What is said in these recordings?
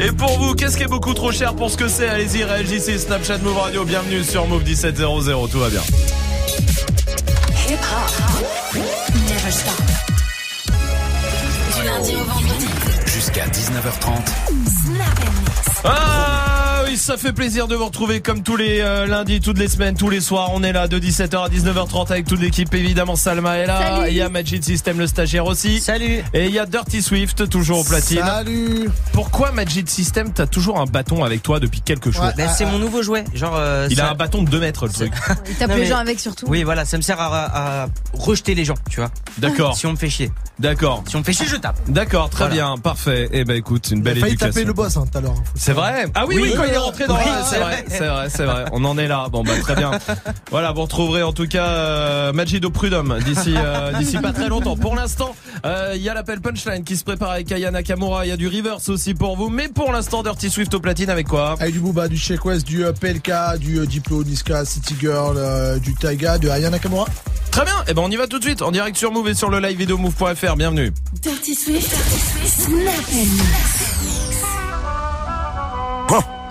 Et pour vous, qu'est-ce qui est beaucoup trop cher pour ce que c'est? Allez-y, réagissez, Snapchat Move Radio, bienvenue sur Move 1700, tout va bien. Du lundi au vendredi. Jusqu'à 19h30. Ah oui, ça fait plaisir de vous retrouver comme tous les euh, lundis, toutes les semaines, tous les soirs. On est là de 17h à 19h30 avec toute l'équipe. Évidemment, Salma est là. Salut. Il y a Magic System, le stagiaire aussi. Salut. Et il y a Dirty Swift, toujours au platine. Salut Pourquoi Magic System, t'as toujours un bâton avec toi depuis quelques jours Ouais. Ben, c'est mon nouveau jouet. Genre, euh, Il ça- a un bâton de 2 mètres, le truc. Il tape Non, les mais- gens avec surtout. Oui, voilà, ça me sert à, à rejeter les gens, tu vois. D'accord, Si on me fait chier. d'accord. Si on me fait chier, je tape. D'accord, très Voilà. bien, parfait. Eh ben écoute, une Il a belle failli éducation. taper le boss hein, tout à l'heure. Faut C'est vrai? Ah oui, oui, Oui. quand il est rentré dans Oui, Ouais, c'est vrai, c'est vrai, c'est vrai. On en est là. Bon bah très bien. Voilà, vous retrouverez en tout cas euh, Magido Prudhomme d'ici euh, d'ici pas très longtemps. Pour l'instant, euh, il y a l'appel punchline qui se prépare avec Aya Nakamura, il y a du reverse aussi pour vous, mais pour l'instant Dirty Swift au platine avec quoi? Avec du Booba, du Sheik West, du euh, PLK, du euh, Diplo, Niska, City Girl, euh, du Taiga, de Aya Nakamura. Très bien. Et ben on y va tout de suite en direct sur Move et sur le live vidéo move.fr. Bienvenue. Dirty Swift. Dirty Swift.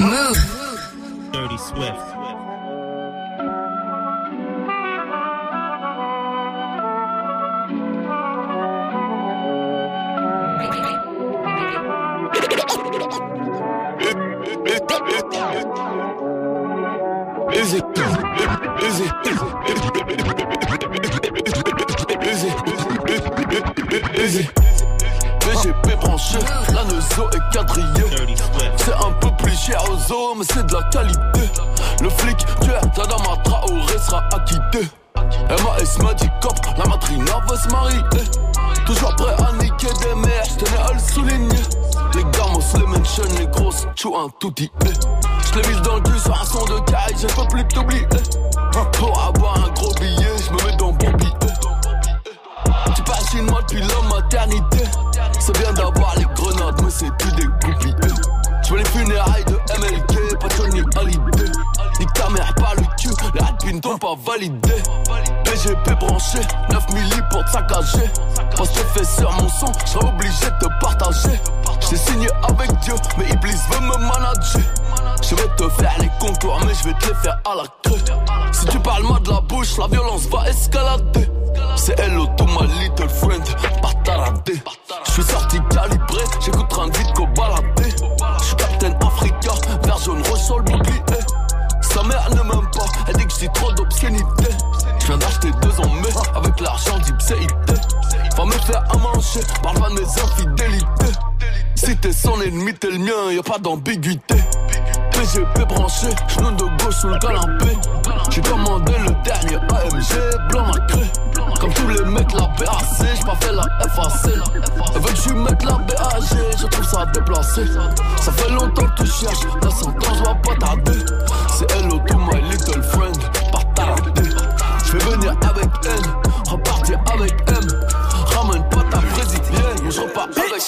Snap and mix. Move. Dirty Swift. Easy, easy, easy, easy. Branché, la Neuzo est quadrillée. C'est un peu plus cher aux mais c'est de la qualité. Le flic, tu es Tadama Traoré sera acquitté. MAS m'a dit cop, la matrina va se marier. Toujours prêt à niquer des mères, j'tenais à le souligner. Les gamos, les mentions, les grosses, tu un tout dit. J'l'ai mis dans le cul sur un son de caille, je peux plus t'oublier. Pour avoir un gros billet, j'me mets dans bon billet. Tu passes une depuis la maternité. C'est bien d'avoir les grenades, mais c'est tout des goupilles. Je veux les funérailles de MLK, pas Johnny Hallyday. Nique ta mère par le cul, les rapines t'ont pas validé. BGP branché, 9 milli pour te saccager. Parce que fait sur mon son, j'serais obligé de te partager. J't'ai signé avec Dieu, mais Iblis veut me manager. Je vais te faire les contours, mais je vais te les faire à la queue. Si tu parles mal de la bouche, la violence va escalader. C'est hello to my little friend, pas taradé. Je suis sorti calibré, j'écoute vite qu'au baladé. Je suis Captain Africa, vert jaune sur le bouclier. Sa mère ne m'aime pas, elle dit que dis trop d'obscénité. Je viens d'acheter deux en mai, avec l'argent d'Ipséité. Me faire à manger, parle pas de mes infidélités. Si t'es son ennemi, t'es le mien, y a pas d'ambiguïté. PGP branché, genou de gauche sous le canapé. J'ai commandé le dernier AMG, blanc macré. Comme tous les mecs, la BAC, pas fait la FAC. Elle veut que je mette la BAG, je trouve ça déplacé. Ça fait longtemps que tu cherches, la sentence va pas tarder. C'est hello to my little friend, pas tardé. Je vais venir avec elle, repartir avec brésilienne, mais je repars avec elle.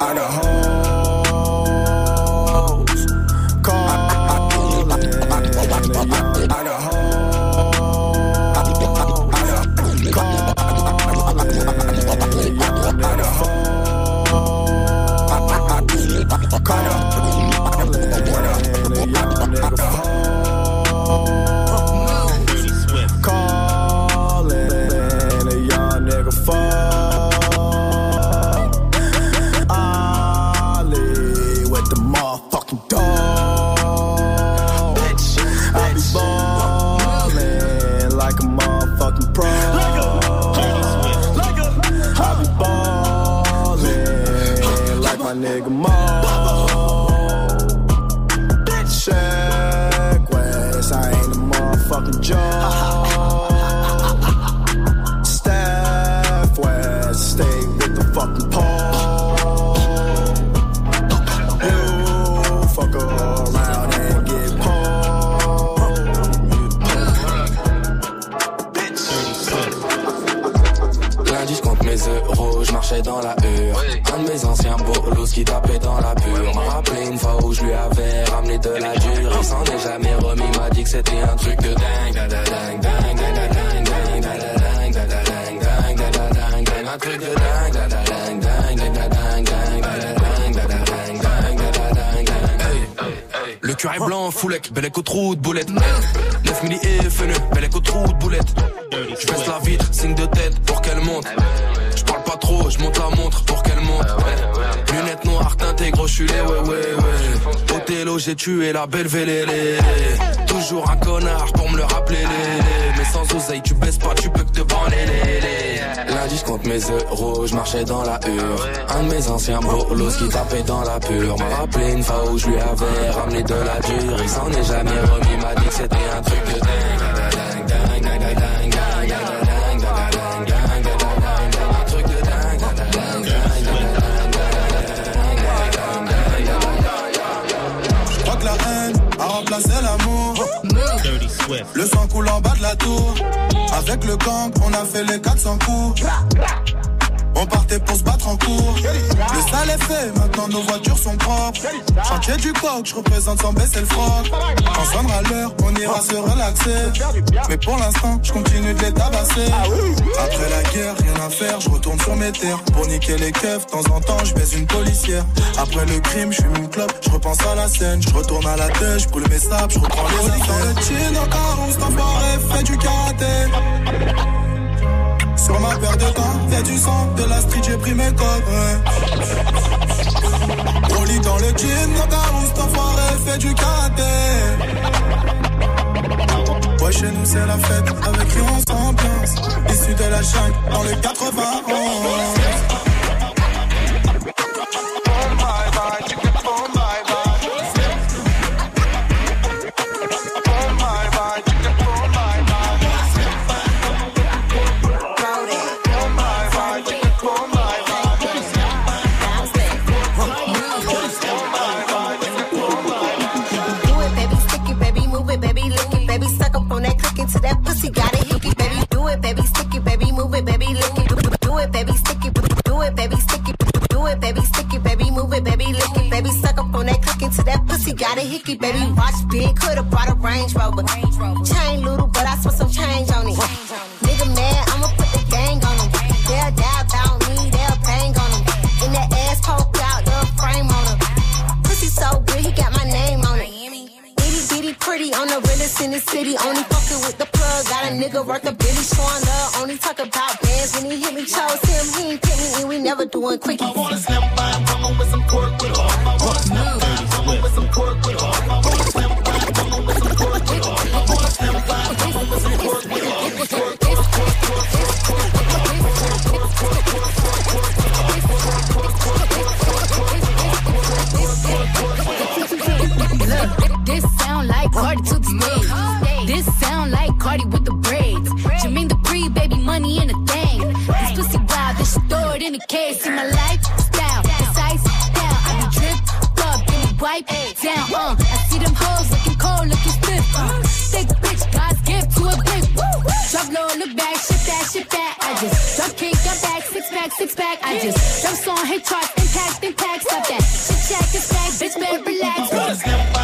I got hoes calling. I got Dirty je marchais dans la hure. Un de mes anciens bolos qui tapait dans la pure. M'a rappelé une fois où je lui avais ramené de la dure. Il s'en est jamais remis, m'a dit que c'était un truc de dingue. un truc de dingue, dingue, dingue, dingue, blanc, foulec, bellec au trou de boulette. 9 milli et fenu, bellec au trou de boulette. Je baisse la vitre, signe de tête pour qu'elle monte. Trop, je monte la montre pour qu'elle monte. Lunettes noires, teintées, gros, je suis les ouais, ouais, ouais. Othello, j'ai tué la belle vélélé. Toujours un connard pour me le rappeler, lé, lé. Mais sans oseille, tu baisses pas, tu peux que te branler, lé, lé. Lundi, je compte mes euros, je marchais dans la hure. Un de mes anciens bolos qui tapait dans la pure. M'a rappelé une fois où je lui avais ramené de la dure. Il s'en est jamais remis, m'a dit que c'était un truc de Le sang coule en bas de la tour. Avec le gang, on a fait les 400 coups. On partait pour se battre en cours. Le sale est fait, maintenant nos voitures sont propres. Chantier du coq, je représente sans baisser le froc. Quand sonnera l'heure, on ira se relaxer. Mais pour l'instant, je continue de les tabasser. Après la guerre, rien à faire, je retourne sur mes terres. Pour niquer les keufs, de temps en temps, je baise une policière. Après le crime, je fume une clope, je repense à la scène. Je retourne à la tête, je brûle mes sables, je reprends les affaires. Dans le chin, carreau, cet enfoiré fait du karaté. Sur ma paire de gants, y'a du sang, de la street, j'ai pris mes codes. On lit dans le jean, cas où cet enfoiré fait du karaté. Ouais, chez nous c'est la fête, avec qui on s'ambiance. Issu de la jungle, dans le 91. Into that pussy, got a hickey, baby, watch big, coulda brought a Range Rover, chain little, but I spent some change on it, nigga mad, I'ma put the gang on him, they'll die about me, they'll bang on him, in that ass poke out the frame on him. Pussy so good, he got my name on it. Itty bitty pretty on the realest in the city. Only fucking with the plug. Got a nigga worth a billy showing love. Only talk about bands when he hit me. Chose him, he ain't pick me, and we never doing quickie. I wanna slam by, with some pork See my lifestyle, it's ice down. I be drip up, get me wipe down. Uh, I see them hoes looking cold, looking stiff. Uh, thick bitch, God's gift to a big. Drop low, look back, shit that, shit that. I just drop kick, got back, six pack, six pack. I just drop song, hit charts, impact, impact, stop that. Shit check, this back, bitch, better relax.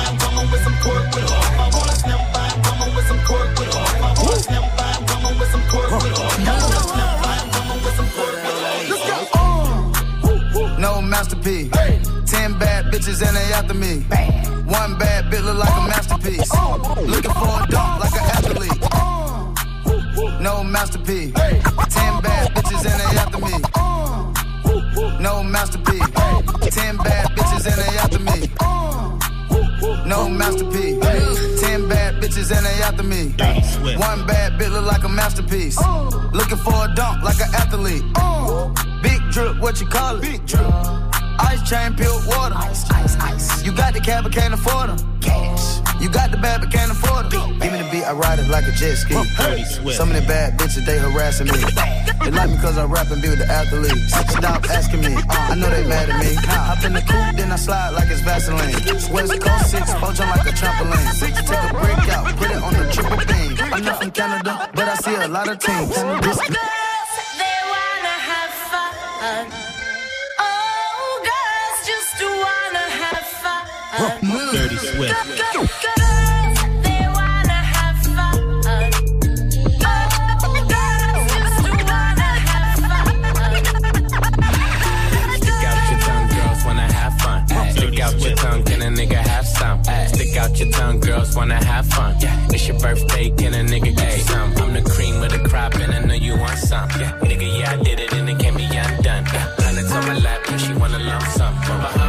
Masterpiece. Ten bad bitches and they after me. One bad bitch look like a masterpiece. Oh. Looking for a dunk like an athlete. No masterpiece. Ten bad bitches and they after me. No masterpiece. Ten bad bitches and they after me. No masterpiece. Ten bad bitches and they after me. One bad bitch look like a masterpiece. Looking for a dunk like an athlete. Big drip, what you call it? Big drip. Ice chain, pure water. Ice, ice, ice. You got the cab, but can't afford them. Cash. You got the bad, but can't afford them. Give me the beat, I ride it like a jet ski. Some of the bad bitches, they harassing me. They like me cause I rap and be with the athletes. Stop asking me, I know they mad at me. Hop in the coupe, then I slide like it's Vaseline. West Coast 6, poach on like a trampoline. Take a break out, put it on the triple beam. I'm not from Canada, but I see a lot of teams. This, wanna have Stick out your tongue, girls wanna have fun. Stick out your tongue, can a nigga have some? Stick out out your tongue, girls wanna have fun. Yeah, it's your birthday, can a nigga get you some? I'm the cream of the crop, and I know you want some. Yeah, nigga, yeah, I did it, and it can't be undone. Yeah, hundreds on my lap, and she wanna lump sum. Uh-huh.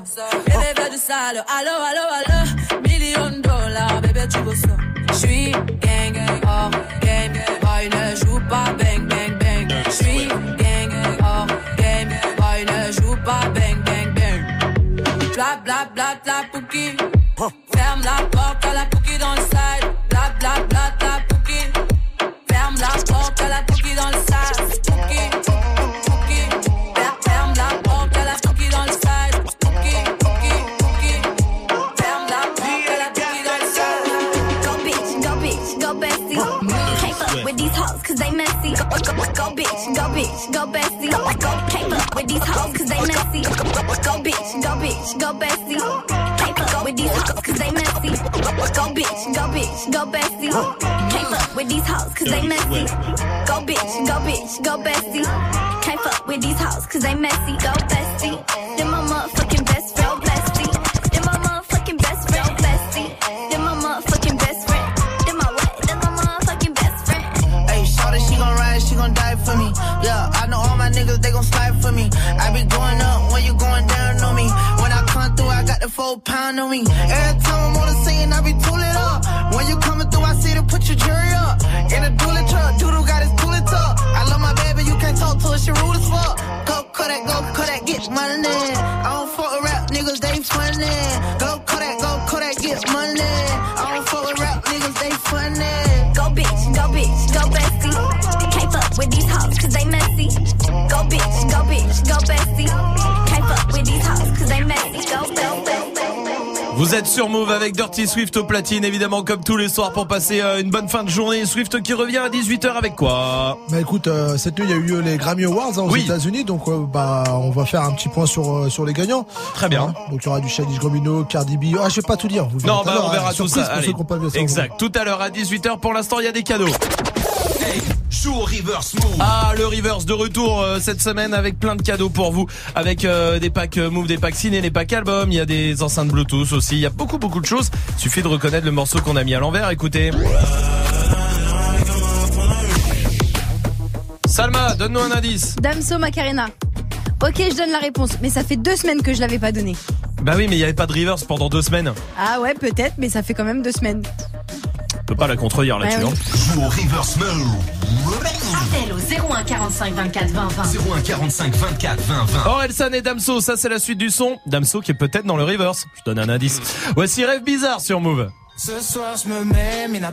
Bébé bébé du sale, allo allo allo, million dollars, bébé tu veux ça. J'suis gang hors game, boy ne joue pas bang bang bang. J'suis gang hors game, boy ne joue pas bang bang bang. Bla bla bla bla pouki. Ferme la porte à la pouki these hoes cause they messy. Go, bitch, go bitch, go bestie. Can't fuck with these hoes cause they messy. Go bitch, go bitch, go bestie. Can't fuck with these hoes cause they messy. Go bitch, go bitch, go bestie. Can't fuck with these hoes cause they messy. Go bestie. Then my motherfucking pound on me. Every time I'm on the scene, I be tooling up. When you coming through, I see to put your jury up. In a dually truck, Doodle got his tooling tuck. I love my baby, you can't talk to her, she rude as fuck. Go Kodak, go Kodak, get money. I don't fuck with rap niggas, they funny. Go Kodak, go Kodak, get money. I don't fuck with rap niggas, they funny. Go bitch, go bitch, go bestie. Can't fuck with these hoes cause they messy. Go bitch, go bitch, go bestie. Vous êtes sur Move avec Dirty Swift au platine, évidemment, comme tous les soirs pour passer euh, une bonne fin de journée. Swift qui revient à 18h avec quoi? Bah écoute, euh, cette nuit il y a eu euh, les Grammy Awards hein, aux Oui. États-Unis, donc euh, bah on va faire un petit point sur sur les gagnants. Très bien. Hein, donc il y aura du Childish Gambino, Cardi B. Ah je vais pas tout dire. Vous verrez Non, bah on verra hein, tout Allez. ça. Exact. Tout à l'heure à 18h. Pour l'instant, il y a des cadeaux. Joue au reverse move. Ah, le Reverse de retour euh, cette semaine avec plein de cadeaux pour vous. Avec euh, des packs euh, Move, des packs ciné, des packs albums. Il y a des enceintes Bluetooth aussi. Il y a beaucoup, beaucoup de choses. Suffit de reconnaître le morceau qu'on a mis à l'envers. Écoutez. Salma, donne-nous un indice. Damso Macarena. Ok, je donne la réponse, mais ça fait deux semaines que je l'avais pas donné. Bah oui, mais il n'y avait pas de Reverse pendant deux semaines. Ah ouais, peut-être, mais ça fait quand même deux semaines. On peut pas la contredire là-dessus. Ouais, hein. Joue au reverse. Appel au 01 45 24 20 20. 01 45 24 20 20. Orelsan et Damso, ça c'est la suite du son. Damso qui est peut-être dans le reverse. Je donne un indice. Voici Rêve Bizarre sur Move. Ce soir je me mets, Mina,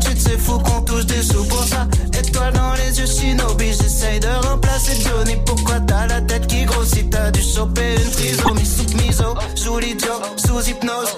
c'est fou qu'on touche des sous pour ça. Étoile dans les yeux shinobi, j'essaye de remplacer Johnny. Pourquoi t'as la tête qui grossit? T'as dû choper une trisomie sous miso Joue l'idiot, sous hypnose,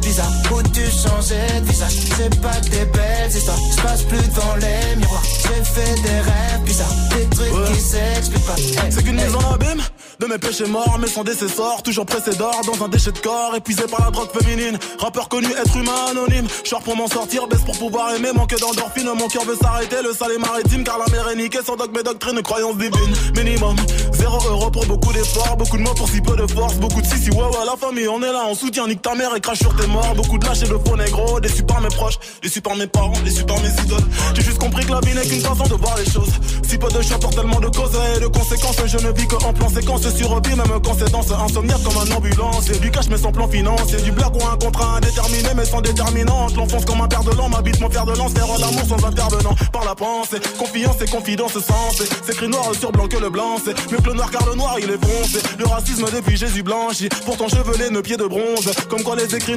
bizarres où tu changeais de visage. C'est pas des belles histoires. Je passe plus devant les miroirs. J'ai fait des rêves bizarres, des trucs qui s'expliquent pas. Hey, C'est qu'une hey. mise en abîme de mes péchés morts, mais sans décessor, toujours pressé d'or dans un déchet de corps, épuisé par la drogue féminine. Rappeur connu, être humain anonyme. Short pour m'en sortir, baisse pour pouvoir aimer, manque d'endorphine. Mon cœur veut s'arrêter, le sale est maritime, car la mer est niquée sans dogme et doctrine, croyance divine. Minimum, zéro euro pour beaucoup d'efforts, beaucoup de mots pour si peu de force, beaucoup de si si ouais ouais la famille, on est là, on soutient, nique ta mère et crache sur tes morts. Beaucoup de lâches et de faux négro, déçus par mes proches, déçus par mes parents, déçus par mes idoles. J'ai juste compris que la vie n'est qu'une façon de voir les choses. Si peu de choix pour tellement de causes et de conséquences, je ne vis que en plan séquence sur même quand c'est insomniaque comme un ambulance. Et du cash mais sans plan financier, du blague ou un contrat indéterminé mais sans déterminante. L'enfonce comme un père de l'an, m'habite mon fer de lance, faire l'amour sans intervenant. Par la pensée, confiance et confidence sens. C'est écrit noir sur blanc que le blanc, c'est mieux que le noir car le noir il est foncé. Le racisme depuis Jésus blanchi, pourtant chevelé, nos pieds de bronze. Comme quoi les écrits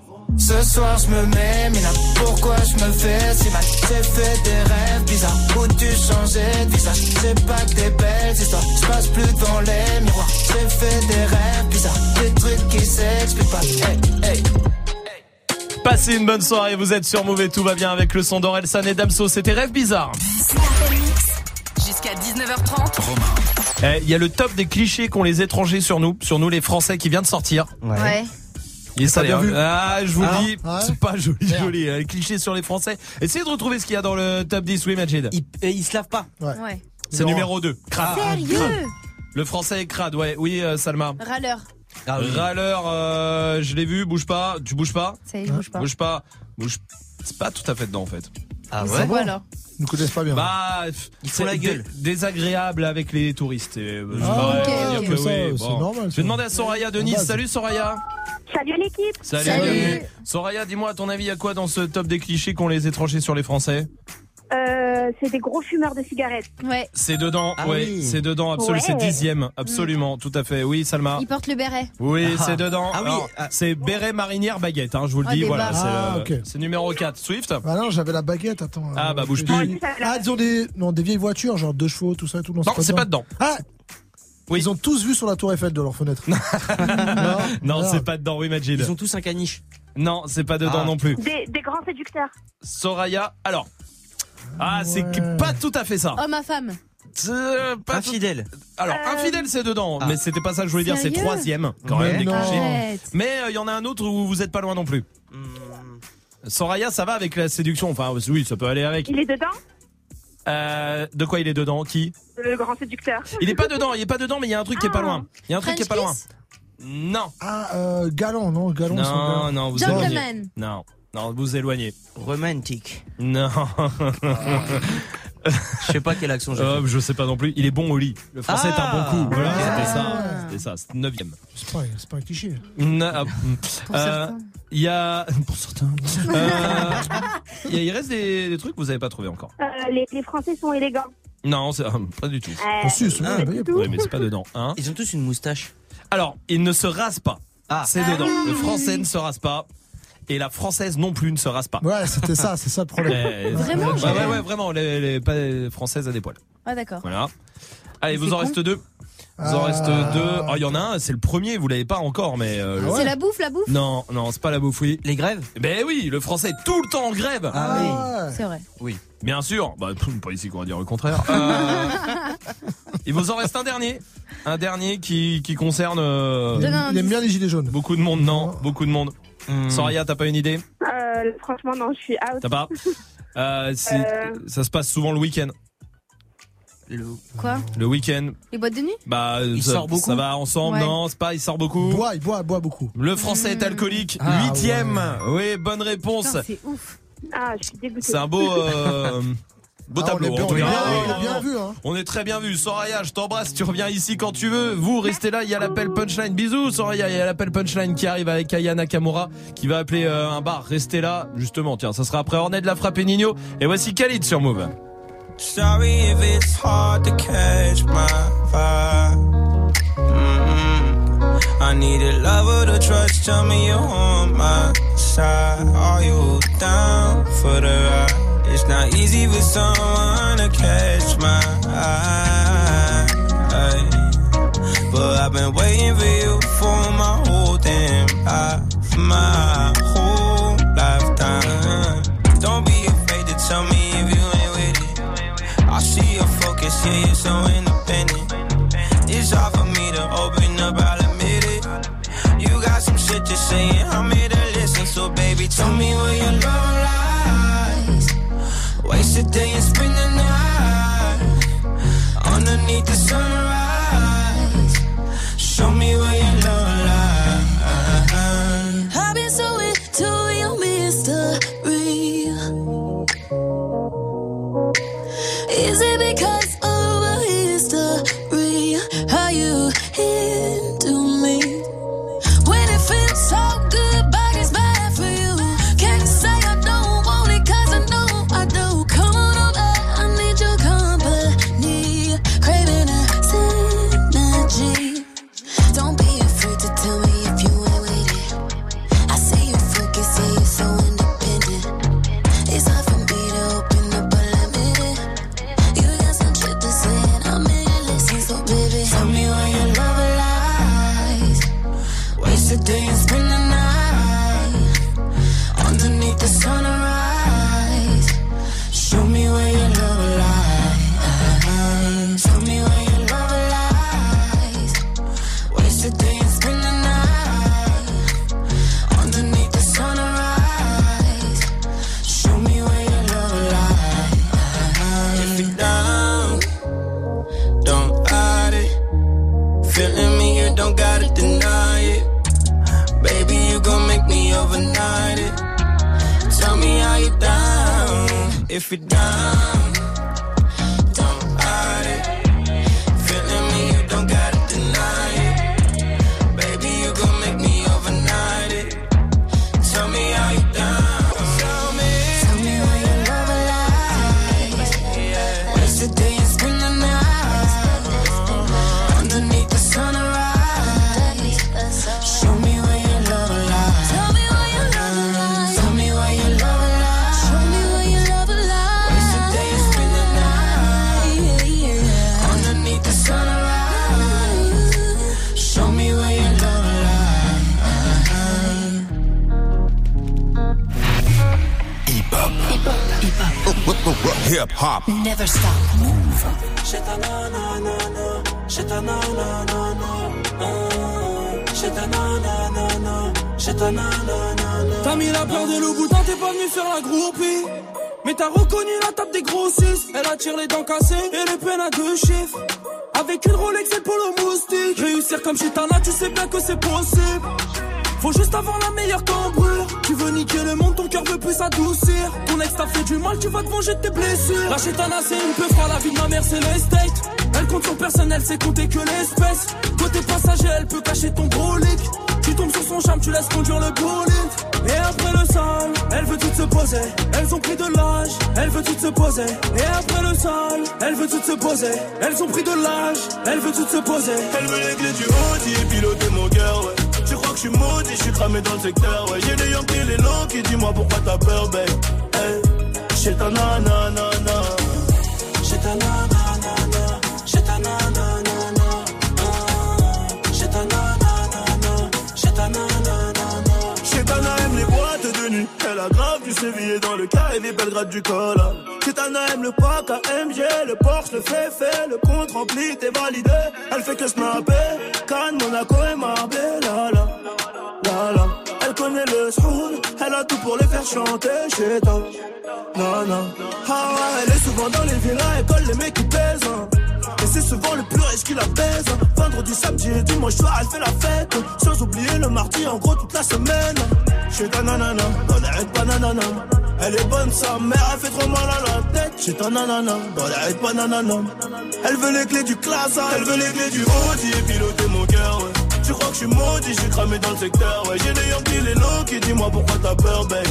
Ce soir je me mets, mais là pourquoi je me fais si mal? J'ai fait des rêves bizarres. Où tu changeais de visage? C'est pas que des belles histoires, je passe plus devant les miroirs. J'ai fait des rêves bizarres, des trucs qui s'expliquent pas. Hey, hey. Passez une bonne soirée, vous êtes sur Mauvais, tout va bien avec le son d'Orelsan et Damso, c'était Rêve Bizarre. Jusqu'à 19h30. Eh, Il y a le top des clichés qu'ont les étrangers sur nous, sur nous les Français qui vient de sortir. Ouais. Il est bien vu Ah, je vous Ah, le dis, ouais. c'est pas joli, Merde. joli. hein, Les clichés sur les Français. Essayez de retrouver ce qu'il y a dans le top 10, oui, Majid. Il, et il se lave pas. Ouais. Ouais. C'est numéro 2. Crade. Sérieux Le français est crade, ouais. Oui, euh, Salma. Râleur. Ah oui. Râleur, euh, je l'ai vu, bouge pas, tu bouges pas Ça y est, je bouge pas. Bouge pas, bouge. C'est pas tout à fait dedans en fait. Ah C'est ouais quoi alors Ils nous connaissent pas bien. Bah, Ils font la gueule. désagréable avec les touristes. Et, euh, je Ah, oui, bon. normal, Je vais demander à Soraya de Nice. Salut Soraya. Salut l'équipe. Salut. Salut. bienvenue. Soraya, dis-moi à ton avis, il y a quoi dans ce top des clichés qu'ont les étrangers sur les Français? Euh, c'est des gros fumeurs de cigarettes. Ouais. C'est dedans, Ah ouais, oui. c'est dedans, absolument, c'est dixième, absolument, tout à fait. Oui, Salma. Il porte le béret. Oui, Ah. c'est dedans. Ah oui, ah. c'est béret marinière baguette, hein, je vous le dis. Voilà, c'est Ah, euh, c'est numéro 4. Swift Bah non, j'avais la baguette, attends. Ah, euh, bah, bouge je- plus. Ah, ils ont des, non, des vieilles voitures, genre deux chevaux, tout ça et tout. Non, c'est pas dedans. Ah Oui. Ils ont tous vu sur la tour Eiffel de leur fenêtre. non, Non, c'est pas dedans, oui, Majid. Ils ont tous un caniche. Non, c'est pas dedans Ah. non plus. Des, des grands séducteurs. Soraya, alors. Ah, c'est pas tout à fait ça. Homme à femme. Euh, pas tout- Infidèle. Alors, Euh, infidèle, c'est dedans, Ah. mais c'était pas ça que je voulais dire, c'est Sérieux troisième, quand Mais même, des non. clichés. Arrête. Mais il y en a un autre où vous êtes pas loin non plus. Hmm. Soraya, ça va avec la séduction, enfin, oui, ça peut aller avec. Il est dedans, Euh, de quoi il est dedans? Qui? Le grand séducteur. Il est pas dedans, il est pas dedans, mais il y a un truc qui est pas loin. Il y a un truc qui est pas loin. French Non. Ah, euh, galant, non, galant. c'est Non, galant. non, vous éloignez. Gentleman. Non, non, vous éloignez. Romantique. Non. Je sais pas quelle action j'ai Euh, je sais pas non plus. Il est bon au lit. Le français est un bon Ah. coup. Voilà, Ok. c'était ça. Ah. C'était ça. C'était neuvième. C'est pas, c'est pas un cliché. Non, ah, mm. Pour Euh, certains. Il y a pour certains. Euh, il y a- il reste des, des trucs que vous avez pas trouvé encore. Euh, les, les Français sont élégants. Non, c'est- pas du tout. Euh, Ah, si, c'est Ah, bah. Oui, mais c'est pas dedans. Hein Ils ont tous une moustache. Alors, il ne se rase pas. Ah. C'est dedans. Le français ne se rase pas. Et la française non plus ne se rase pas. Ouais, c'était ça, c'est ça le problème. Vraiment, ouais, j'ai- ouais, ouais, vraiment. Les, les, pas les françaises à des poils. Ah d'accord. Voilà. Allez, vous en reste deux. Vous en Ah. reste deux. Oh, il y en a un, c'est le premier, vous l'avez pas encore, mais. euh, le- C'est la bouffe, la bouffe Non, non, c'est pas la bouffe, oui. Les grèves Ben oui, le français est tout le temps en grève. Ah, C'est vrai. Oui. Bien sûr. Bah, pff, pas ici qu'on va dire le contraire. Euh, il vous en reste un dernier. Un dernier qui, qui concerne euh, il, aime, un il aime indice. bien les gilets jaunes. beaucoup de monde. Non, beaucoup de monde. Hmm. Soraya, t'as pas une idée? Euh, franchement, non, je suis out. T'as pas? Euh, Euh. Ça se passe souvent le week-end. Le- Quoi? Le week-end, Les boîtes de nuit? Bah, Il ça, sort beaucoup ça va ensemble, Ouais. non C'est pas, il sort beaucoup. Il boit, il boit, il boit beaucoup. Le français est alcoolique, Ah, huitième. ouais. Oui, bonne réponse. C'est ouf. Ah, je suis dégoûtée. C'est un beau, euh, beau Ah, on tableau. est bien, on est bien, Oui. on est bien vu, hein. On est très bien vu. Soraya, je t'embrasse. Tu reviens ici quand tu veux. Vous, restez là. Il y a l'appel punchline. Bisous, Soraya. Il y a l'appel punchline qui arrive avec Aya Nakamura qui va appeler euh, un bar. Restez là. Justement, tiens, ça sera après Ornette de la frappe et Nino. Et voici Khalid sur Move. Sorry if it's hard to catch my vibe. Mm-mm. I need a lover to trust. Tell me you're on my side. Are you down for the ride? It's not easy for someone to catch my eye. But I've been waiting for you for my whole damn life, my whole lifetime. Don't be afraid to tell me if you ain't with it. I see your focus, yeah, you're so independent. It's hard for me to open up, I'll admit it. You got some shit to say, and I'm here to listen. So, baby, tell me where you love. lies. Waste a day and spend the night underneath the sunrise. If you're down, Shit, na na na na. T'as mis la peur de loup boutin, t'es pas venu faire la groupie. Mais t'as reconnu la table des grossistes. Elle attire les dents cassées et les peines à deux chiffres. Avec une Rolex et polo moustique. Réussir comme chez Tana, tu sais bien que c'est possible. Faut juste avoir la meilleure cambrure. Tu veux niquer le monde, ton cœur veut plus s'adoucir. Ton ex t'a fait du mal, tu vas te venger de tes blessures. La chétana, c'est une peu froid, la vie de ma mère, c'est l'estate. Elle compte sur personne, elle sait compter que l'espèce. Côté passager, elle peut cacher ton brolic. Tu tombes sur son charme, tu laisses conduire le bolide. Et après le sale, elle veut tout se poser. Elles ont pris de l'âge, elle veut tout se poser. Et après le sale, elle veut tout se poser. Elles ont pris de l'âge, elle veut tout se poser. Elle veut les clés du Audi et piloter mon cœur, ouais. Que je suis maudit, je suis cramé dans le secteur, ouais. J'ai les Yankees, les Lonkies, dis-moi pourquoi t'as peur, babe. Hey. J'ai ta nanana, j'ai ta nanana, j'ai ta nanana, j'ai ta nanana, j'ai ta nanana. Chétana aime les boîtes de nuit, elle a grave du sévillé dans le cas et les Belgrade du col. Chétana aime le pack AMG, le Porsche, le fait fait, le compte rempli, t'es validé. Elle fait que snapper, Cannes, Monaco et Marbella, Elle connaît le soul, elle a tout pour les faire chanter chez toi. Non. Ah ouais, elle est souvent dans les villas, elle colle les mecs qui pèsent. hein. Et c'est souvent le plus riche qui la baise. hein. Vendredi, samedi et dimanche soir, elle fait la fête. Sans oublier le mardi, en gros, toute la semaine. Chez ta nanana, dans les pas nanana. Elle est bonne, sa mère, elle fait trop mal à la tête. Chez ta nanana, dans les pas nanana. Elle veut les clés du classe, hein. elle veut les clés du Audi et piloter mon cœur. Tu crois que je suis maudit, suis cramé dans le secteur, ouais. J'ai les Yankees, les Lonkies, dis-moi pourquoi t'as peur, babe.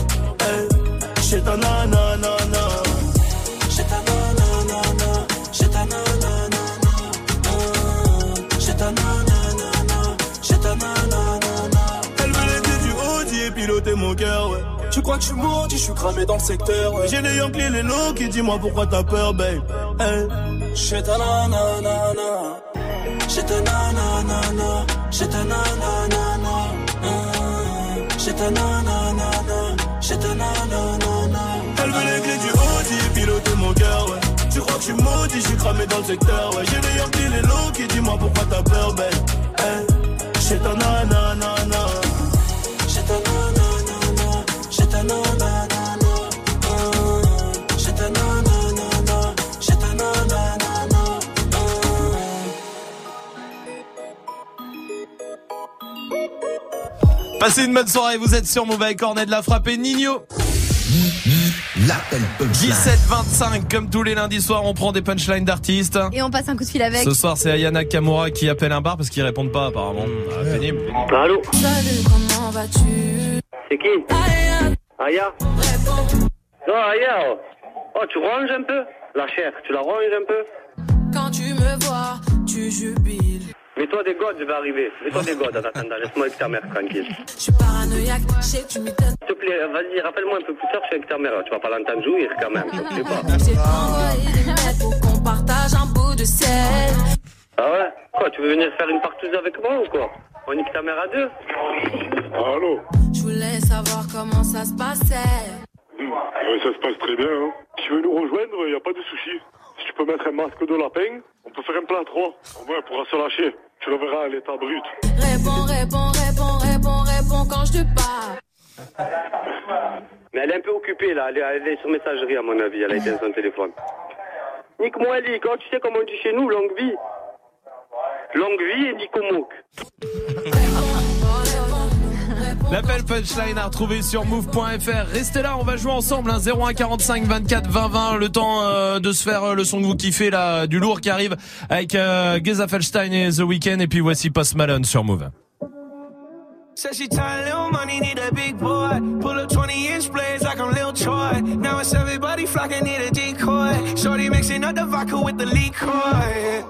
Chez ta nanana, chez ta nanana, chez ta nanana, chez ta nanana, chez ta nanana. Elle les clés du Audi et piloter mon cœur, ouais. Tu crois que je suis maudit, je suis cramé dans le secteur, ouais. J'ai les Yankees, les low qui dis-moi pourquoi t'as peur, babe? Hey. J'ai ta nanana, j'ai ta nanana, j'ai ta nanana, j'ai ta nanana, j'ai ta nanana. Elle veut les clés du Audi, piloter mon cœur, ouais. Tu crois que je suis maudit, je suis cramé dans le secteur, ouais. J'ai les Yankees, les low qui dis-moi pourquoi t'as peur, babe? Hey. J'ai ta nanana, Passez une bonne soirée, vous êtes sur avec Cornet de la frappe et Nino. L'appel punchline. 17-25, comme tous les lundis soirs, on prend des punchlines d'artistes. Et on passe un coup de fil avec. Ce soir, c'est Ayana Kamura qui appelle un bar parce qu'ils répondent pas apparemment. Ah, pénible. Allô Salut, comment vas-tu? C'est qui? Aya Non, Aya oh. Oh, tu ronges un peu? La chair, tu la ronges un peu? Quand tu me vois, tu jubiles. Mets-toi des godes, je vais arriver. Mets-toi des godes en attendant. Laisse-moi avec ta mère tranquille. Je suis paranoïaque, je sais que tu m'étonnes. S'il te plaît, vas-y, rappelle-moi un peu plus tard, je suis avec ta mère. Tu vas pas l'entendre jouir quand même, je sais pas. J'ai envoyé des lettres pour qu'on partage un bout de ciel. Ah ouais? Quoi, tu veux venir faire une partouze avec moi ou quoi? On nique ta mère à deux? Allô? Je voulais savoir comment ça se passait. ça se passe très bien. Hein. Si tu veux nous rejoindre, il a pas de souci. Peux mettre un masque de lapin, on peut faire un plat 3. Au moins, elle pourra se lâcher. Tu le verras à l'état brut. Réponds, réponds, réponds, réponds, réponds quand je te parle. Mais elle est un peu occupée là, elle est, elle est sur messagerie à mon avis, elle a éteint son téléphone. Nique-moi Lee, quand tu sais comment on dit chez nous, longue vie. Longue vie et Nicomouk. L'appel punchline à retrouver sur move.fr. Restez là, on va jouer ensemble. Hein, 01 45 24 20 20. Le temps euh, de se faire euh, le son que vous kiffez là, du lourd qui arrive avec euh, Geza Felstein et The Weeknd. Et puis voici Post Malone sur Move. Said she tired, little money, need a big boy. Pull up 20 inch blades like I'm Lil Troy. Now it's everybody flocking, need a decoy. Shorty mixing up the vodka with the liquor.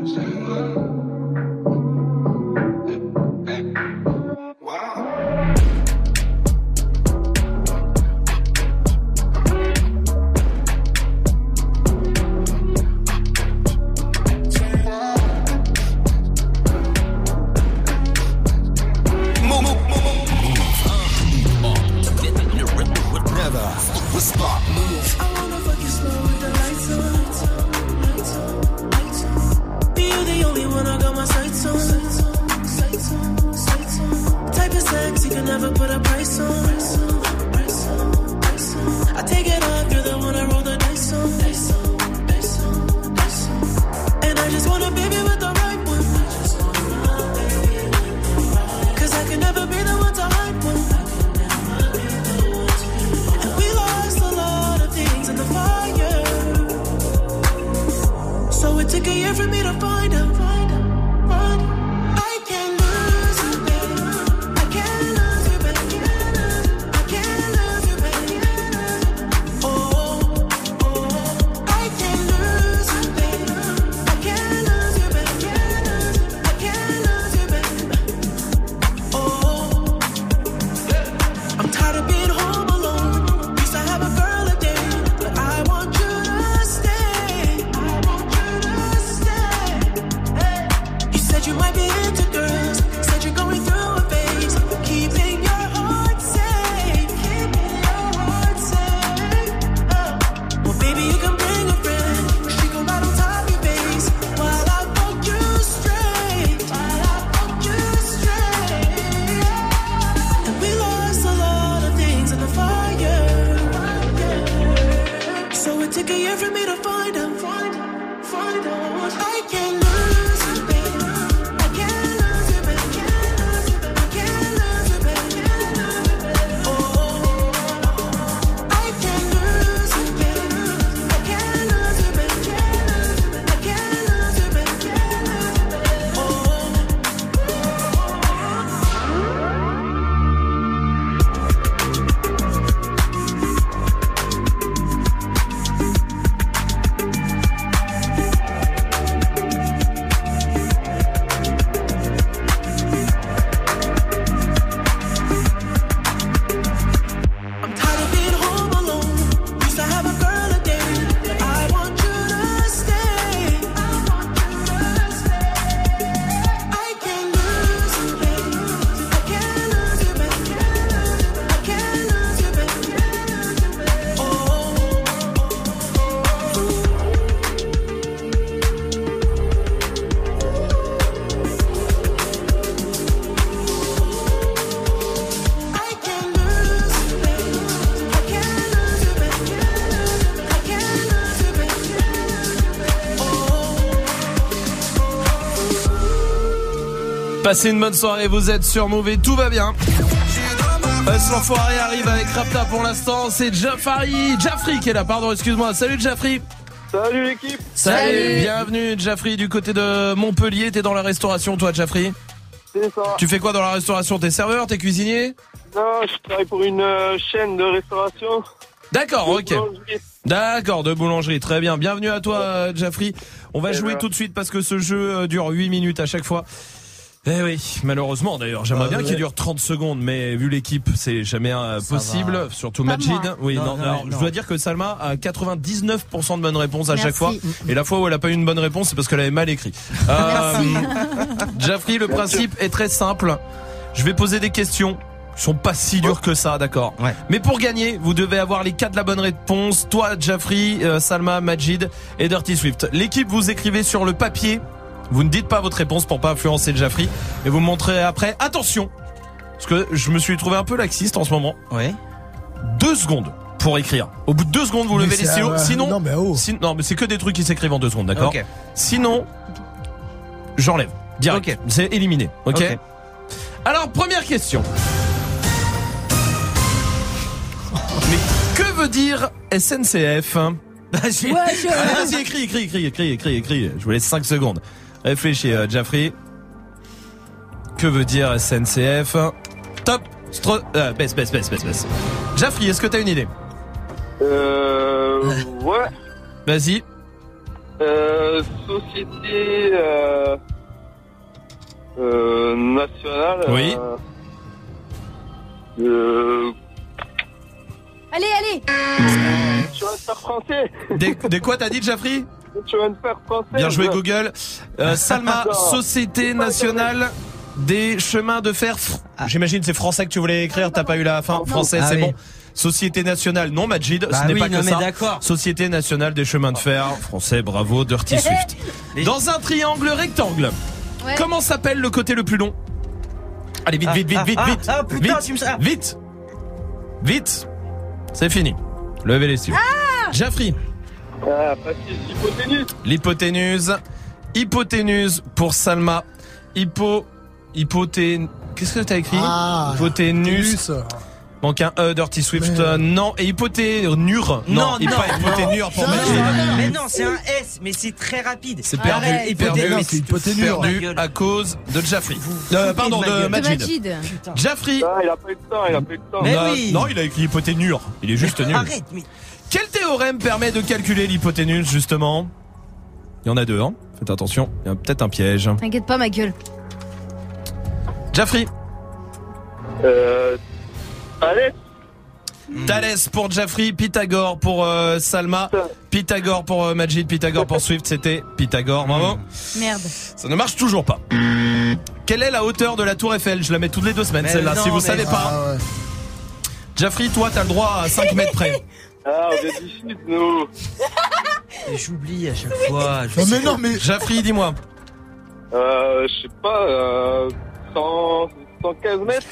Never. Stop. never put a price on. I take it all. Passez une bonne soirée, vous êtes sur Move et tout va bien. Us l'enfoiré arrive avec Rapta pour l'instant, c'est Jafari, Jaffrey qui est là, pardon, excuse-moi. Salut Jaffrey. Salut l'équipe Salut. Bienvenue Jaffrey du côté de Montpellier, t'es dans la restauration toi Jaffrey C'est ça. Tu fais quoi dans la restauration? T'es serveur, t'es cuisinier? Non, je travaille pour une euh, chaîne de restauration. D'accord, ok. D'accord, de boulangerie, très bien. Bienvenue à toi, euh, Jaffrey. On va Eh jouer ben. tout de suite parce que ce jeu euh, dure 8 minutes à chaque fois. Eh oui, malheureusement d'ailleurs, j'aimerais Ah, bien ouais. qu'il dure 30 secondes, mais vu l'équipe, c'est jamais euh, possible. va. Surtout Pas Majid. moi. Oui, non, Non, non, alors, non. je dois dire que Salma a 99% de bonnes réponses à Merci. chaque fois. Et la fois où elle a pas eu une bonne réponse, c'est parce qu'elle avait mal écrit. Euh, le principe est très simple. Je vais poser des questions qui sont pas si dures que ça, d'accord. Mais pour gagner, vous devez avoir les quatre de la bonne réponse. Toi, Jaffrey, euh, Salma, Majid et Dirty Swift. L'équipe, vous écrivez sur le papier. Vous ne dites pas votre réponse pour pas influencer Jaffrey. Et vous me montrez après. Attention Parce que je me suis trouvé un peu laxiste en ce moment. Ouais. Deux secondes pour écrire. Au bout de deux secondes, vous Mais levez les stylos. euh, Sinon, non, mais oh. si- non, mais c'est que des trucs qui s'écrivent en deux secondes, d'accord. Sinon, j'enlève. Direct. C'est éliminé. ok Ok. Alors, première question. Mais que veut dire SNCF Vas-y. Ouais, je- Vas-y, écris, écris, écris, écris, écris, écris. Je vous laisse 5 secondes. Réfléchis, euh, Jaffrey. Que veut dire SNCF Top Stro... Euh, baisse, baisse, baisse, baisse, baisse. Jaffrey, est-ce que t'as une idée Euh. Ouais. Vas-y. Euh. Société. Euh. Euh. Nationale. Oui. Euh. euh, Allez, allez. Je faire français. Des, des quoi t'as dit, Jaffrey? Faire français. Bien joué, Google. Euh, Salma. Société Nationale des Chemins de Fer. Fr- J'imagine c'est français que tu voulais écrire, t'as pas eu la fin. Français, Ah c'est oui. bon. Société Nationale, non, Majid, Bah ce n'est oui, pas que ça. Société Nationale des Chemins de Fer, français, bravo, Dirty Swift. Dans un triangle rectangle, Ouais. comment s'appelle le côté le plus long? Allez, vite, Ah, vite, vite, ah, vite, ah, vite. ah, putain, vite, tu me sais- ah. vite, vite. C'est fini. Levez les yeux. Ah Jaffrey. Ah, facile, hypoténuse. L'hypoténuse. Hypoténuse pour Salma. Hypo. Hypoté. Qu'est-ce que t'as écrit? Ah, Hypoténuse. Manque un E, Dirty Swift. euh, non. Et hypoténure. Non, et pas hypoténure pour non, non, Mais non, c'est un S, mais c'est très rapide. C'est perdu, Arrête, perdu, hypoténure. perdu à cause de Jaffrey. Euh, pardon, de de. Majid. Majid. Jaffrey. Ah, il a pas eu de temps, il a pas eu de temps. Mais non, oui. non, il a écrit hypoténure. Il est juste nul. Arrête, mais. Quel théorème permet de calculer l'hypoténuse, justement? Il y en a deux, hein Faites attention, il y a peut-être un piège. T'inquiète pas, ma gueule. Jaffrey. Euh. Allez. Thalès pour Jaffrey, Pythagore pour euh, Salma, Pythagore pour euh, Majid, Pythagore pour Swift, c'était Pythagore, bravo. Merde. Ça ne marche toujours pas. Quelle est la hauteur de la tour Eiffel? Je la mets toutes les deux semaines Mais celle-là, non, si vous mais- savez pas. Ah ouais. Jaffrey, toi t'as le droit à 5 mètres près. Ah, on vient du sud, nous. J'oublie à chaque fois. je Non, sais mais non, mais. Jaffrey, dis-moi. Euh, je sais pas, euh, 100, 115 mètres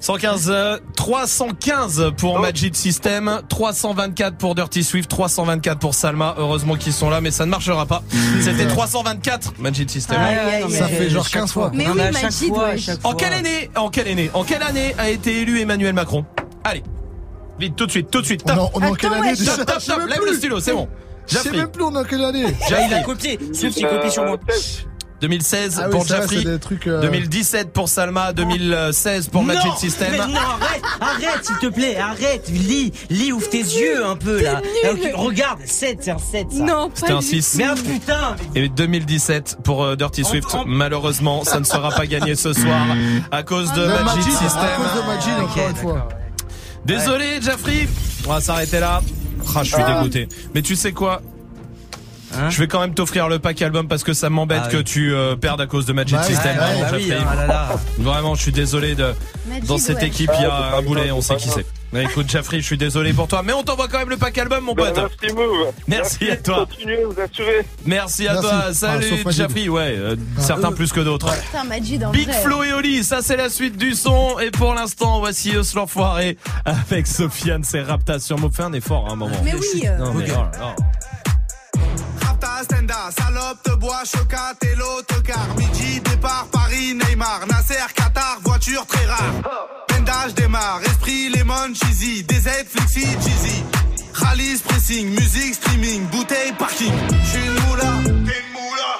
115, euh, 315 pour Oh. Magic System, 324 pour Dirty Swift, 324 pour Salma. Heureusement qu'ils sont là, mais ça ne marchera pas. C'était 324 Magic System. Aïe, aïe, aïe. Ça fait genre chaque 15 fois. Mais oui, ouais. chaque En fois. quelle année, en quelle année, en quelle année a été élu Emmanuel Macron? Allez, vite, tout de suite, tout de suite. On en- on est en quelle année déjà sais tape, même lève plus. le stylo, c'est bon. Je sais même plus on est en quelle année. Il a copié. Sauf qu'il copie sur moi. 2016 Ah oui, pour Jaffrey, euh, 2017 pour Salma, 2016 pour Magic non, System. mais non, arrête, arrête, s'il te plaît, arrête, lis, lis, ouvre tes yeux un peu là. T'es Euh. Regarde, 7, c'est un 7 ça. Non, C'était un du 6. Merde, putain. Et 2017 pour euh, Dirty Swift. en- Malheureusement, ça ne sera pas gagné ce soir à cause de Même Magic Majid, à System. cause de Majid, Ah, encore ok, une fois. Désolé, Jaffrey. On va s'arrêter là. Ah, je suis dégoûté. Mais tu sais quoi Hein Je vais quand même t'offrir le pack album parce que ça m'embête Ah que tu euh, perdes à cause de Magic Bah System. ouais, Vraiment, bah oui, Jaffrey. ah là là. Vraiment, je suis désolé de. Dans cette ouais. équipe, il y Ah, a un boulet, on sait qui c'est. Mais écoute, Jaffrey, je suis désolé pour toi, mais on t'envoie quand même le pack album, mon Ben, pote. merci, à toi. Continuez, vous assurez. Merci à Merci. toi. Ah, Salut, sauf Majid. Jaffrey. Ouais, euh, Ah, certains eux. plus que d'autres. Big vrai. Flo et Oli, ça c'est la suite du son. Et pour l'instant, voici Eus l'enfoiré avec Sofiane, c'est Rapta sur Move. Fais un effort à un moment. Mais oui. euh, Non, mais, oh là. Rapta, Stenda, salope, te bois, chocat et l'autocar. Midi, départ, Paris, Neymar, Nasser, Qatar, voiture très rare. Démarre, esprit, lemon, cheesy, DZ, flexi, cheesy. Rallye, pressing, musique, streaming, bouteille, parking. J'suis une moula, t'es une moula.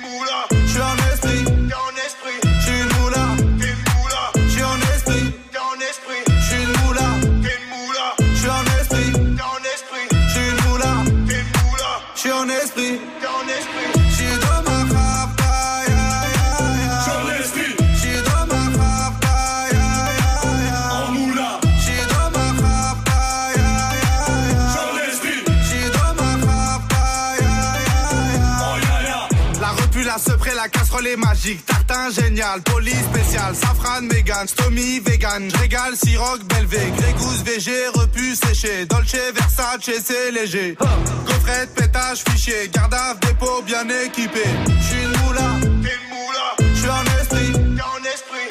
Génial, police spécial, safran, mégan, stomy, vegan. Régal, siroc, belvé, grégousse, VG, repu, séché. Dolce, Versace, c'est léger. Gaufrette, pétage, fichier, garde à dépôt bien équipé. J'suis une moula, t'es une moula. J'suis en esprit, t'es en esprit.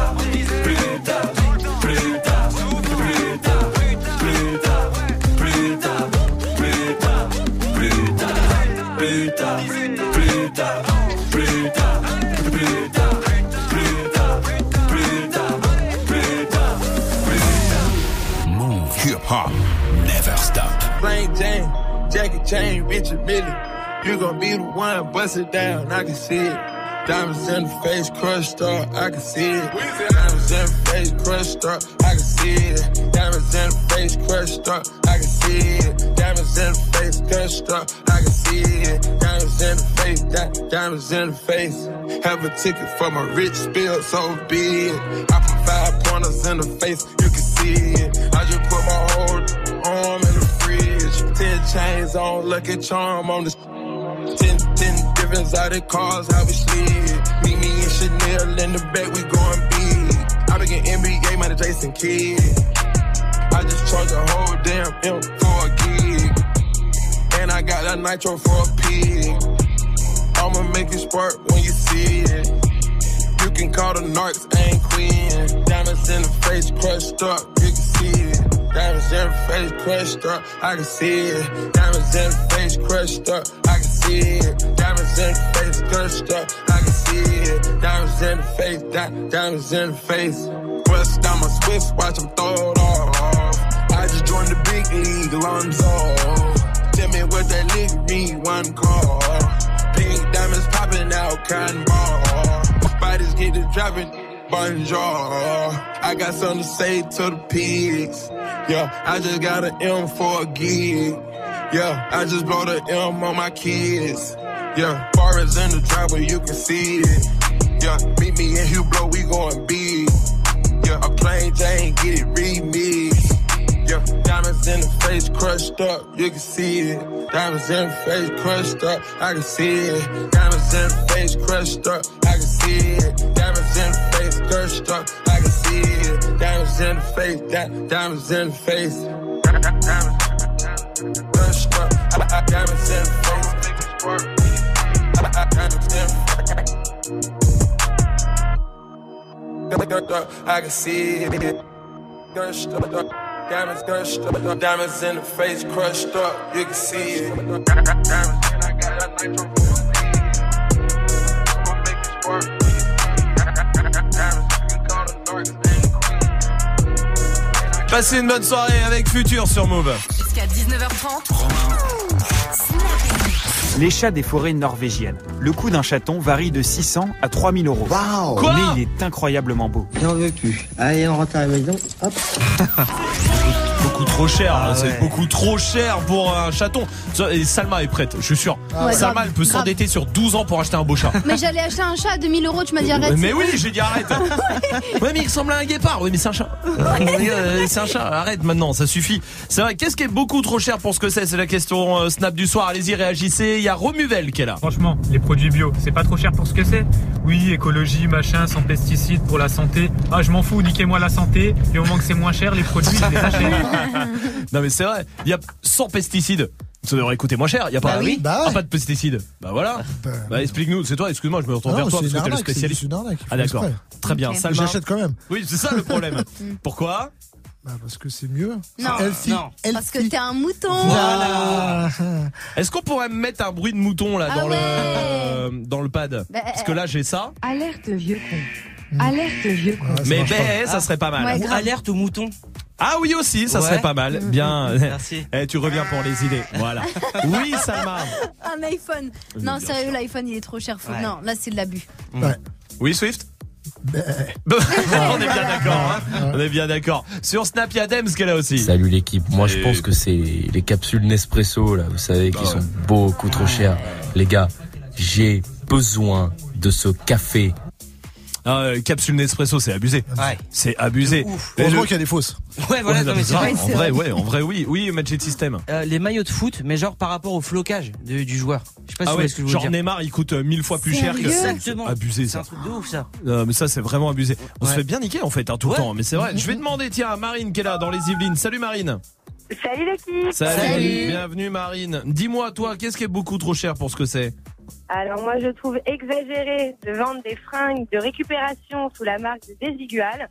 Chain, Richard Millie. You gon' be the one, bust it down, I can see it. Diamonds in the face, crushed up, I can see it. Diamonds in the face, crushed up, I can see it. Diamonds in the face, crushed up, I can see it. Diamonds in the face, crushed up, I can see it. Diamonds in the face, di- diamonds in the face. Have a ticket for my rich spill, so be it. I put five pointers in the face, you can see it. I just put my whole Ten chains on, lucky charm on the Ten, ten different exotic cars, how we slid. Meet me and Chanel in the back, we going big. I getting NBA, man, Jason Kidd. I just charge a whole damn M for a gig. And I got that nitro for a pig. I'ma make it spark when you see it. You can call the narcs, ain't queen. Diamonds in the face, crushed up, you can see it. Diamonds in the face, crushed up, I can see it. Diamonds in the face, crushed up, I can see it. Diamonds in the face, crushed up, I can see it. Diamonds in the face, di- diamonds in the face. Bust down my Swiss, watch them throw it off. I just joined the big league, Lonzo. Tell me what that nigga mean, one call. Pink diamonds popping out, cotton ball. Bodies get to dropping, bonjour. I got something to say to the pigs. Yeah, I just got an M for a gig. Yeah, I just blow the M on my kids. Yeah, far as in the driveway, you can see it. Yeah, meet me in Hublot, we going big. Yeah, a plain Jane, get it remixed. Yeah, diamonds in the face crushed up, you can see it. Diamonds in the face crushed up, I can see it. Diamonds in the face crushed up, I can see it. Diamonds in the crushed up, I can see it. Diamonds in the face, di- diamonds in the face. Crushed up, I- diamonds in the face. I- Diamonds in the face. I can see it. Diamonds crushed up, diamonds in the face crushed up, you can see it. Passez une bonne soirée avec Futur sur Move. Jusqu'à 19h30. Les chats des forêts norvégiennes. Le coût d'un chaton varie de 600 à 3000 euros. Quoi Mais il est incroyablement beau. J'en veux plus. Allez, on rentre à la maison. Hop. Beaucoup trop cher, Ah hein, c'est ouais. beaucoup trop cher pour un chaton. Et Salma est prête, je suis sûr. Ouais, Salma, elle peut s'endetter sur 12 ans pour acheter un beau chat. Mais j'allais acheter un chat à 2000 euros, tu m'as dit arrête. Mais oui, j'ai dit arrête. ouais, mais il ressemble à un guépard. Oui, mais c'est un chat. Euh, c'est un chat. Arrête maintenant, ça suffit. C'est vrai. Qu'est-ce qui est beaucoup trop cher pour ce que c'est? C'est la question euh, Snap du soir. Allez-y, réagissez. Il y a Romuvel qui est là. Franchement, les produits bio, c'est pas trop cher pour ce que c'est Oui, écologie, machin, sans pesticides pour la santé. Ah, je m'en fous, niquez-moi la santé. Et au moment que c'est moins cher, les produits, je les achète. Non, mais c'est vrai. Il y a 100 pesticides. Ça devrait coûter moins cher. Il y a pas, Bah oui. Bah Ah, pas de pesticides. Bah voilà. Bah, explique-nous. C'est toi. Excuse-moi, je me retourne Ah vers toi c'est parce que t'es le spécialiste. arnaque, Ah d'accord. exprès. Très bien. Ok. Salma. J'achète quand même. Oui, c'est ça le problème. Pourquoi Bah, parce que c'est mieux. Non, healthy. non. Parce que t'es un mouton. Voilà. Est-ce qu'on pourrait mettre un bruit de mouton là Ah dans ouais. le dans le pad Bah, Parce que là j'ai ça. Alerte le vieux con. Alerte le vieux con. Ah, Mais ben, ça serait pas mal. Ouais, alerte au mouton. Ah oui aussi, ça Ouais. serait pas mal. Bien. Merci. Eh, tu reviens pour les idées. Voilà. Oui, Salma. Un iPhone. Non, sérieux, l'iPhone il est trop cher. Faut... Ouais. Non, là c'est de l'abus. Ouais. Oui, Swift. Ben, On est bien d'accord. hein. On est bien d'accord. Sur Snap, il y a Dems qui est là aussi. Salut l'équipe. Moi, je pense que c'est les capsules Nespresso, là, vous savez, qui Bah sont beaucoup trop chères. Les gars, j'ai besoin de ce café. Ah, euh, capsule Nespresso, c'est abusé. Ouais. C'est abusé. Heureusement qu'il y a des fausses. Ouais, voilà, Ouais, non, mais c'est vrai. en vrai, ouais, en vrai, oui, oui, Magic System. Euh, les maillots de foot, mais genre par rapport au flocage de- du joueur. Je sais pas si Ah vous ouais, voyez ce que je veux genre dire. Neymar, il coûte euh, mille fois plus cher que Exactement. abusé C'est un truc de ouf ça. Non, mais ça c'est vraiment abusé. On se fait bien niquer en fait hein, tout le temps, mais c'est vrai. Je vais demander tiens à Marine qui est là dans les Yvelines. Salut Marine. Salut l'équipe Salut. Bienvenue Marine. Dis-moi toi, qu'est-ce qui est beaucoup trop cher pour ce que c'est? Alors moi je trouve exagéré de vendre des fringues de récupération sous la marque de Desigual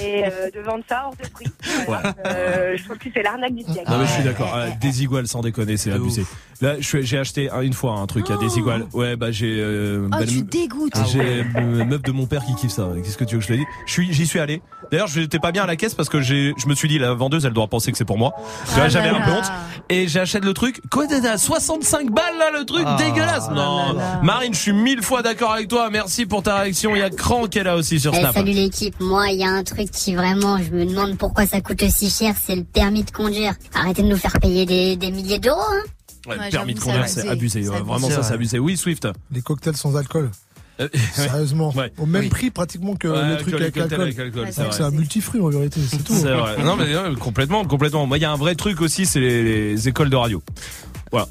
et euh, de vendre ça hors de prix. Voilà. Euh, je trouve que c'est l'arnaque du siècle. Non mais je suis d'accord. Ah, Desigual sans déconner, c'est abusé. Là, je suis- j'ai acheté un- une fois un truc à Desigual. Ouais, bah j'ai euh, Oh, bah, tu le- dégoûtes. J'ai euh, meuf de mon père qui kiffe ça. Qu'est-ce que tu veux que je te dise? Je suis, j'y suis allé. D'ailleurs, j'étais pas bien à la caisse parce que j'ai, je me suis dit la vendeuse, elle doit penser que c'est pour moi. Tu vois, Ah j'avais un peu honte. Et j'achète le truc. Quoi, t'as 65 balles là, le truc Ah dégueulasse. Non, Marine, je suis mille fois d'accord avec toi. Merci pour ta réaction. Il y a Cran qui est là aussi sur Eh, Snap. salut l'équipe, moi il y a un truc qui vraiment, je me demande pourquoi ça coûte aussi cher, c'est le permis de conduire. Arrêtez de nous faire payer des, des milliers d'euros. Hein. Ouais, Ouais, permis de conduire, c'est abusé. ouais, vraiment, ça, c'est abusé. Oui, Swift. Les cocktails sans alcool. Euh, Sérieusement. Ouais. Au même Oui. prix pratiquement que Ouais, le truc avec l'alcool. avec alcool, Ouais, c'est C'est un multifruit en vérité, c'est tout. C'est vrai. Non, mais euh, complètement, complètement. Moi, il y a un vrai truc aussi, c'est les, les écoles de radio. Voilà.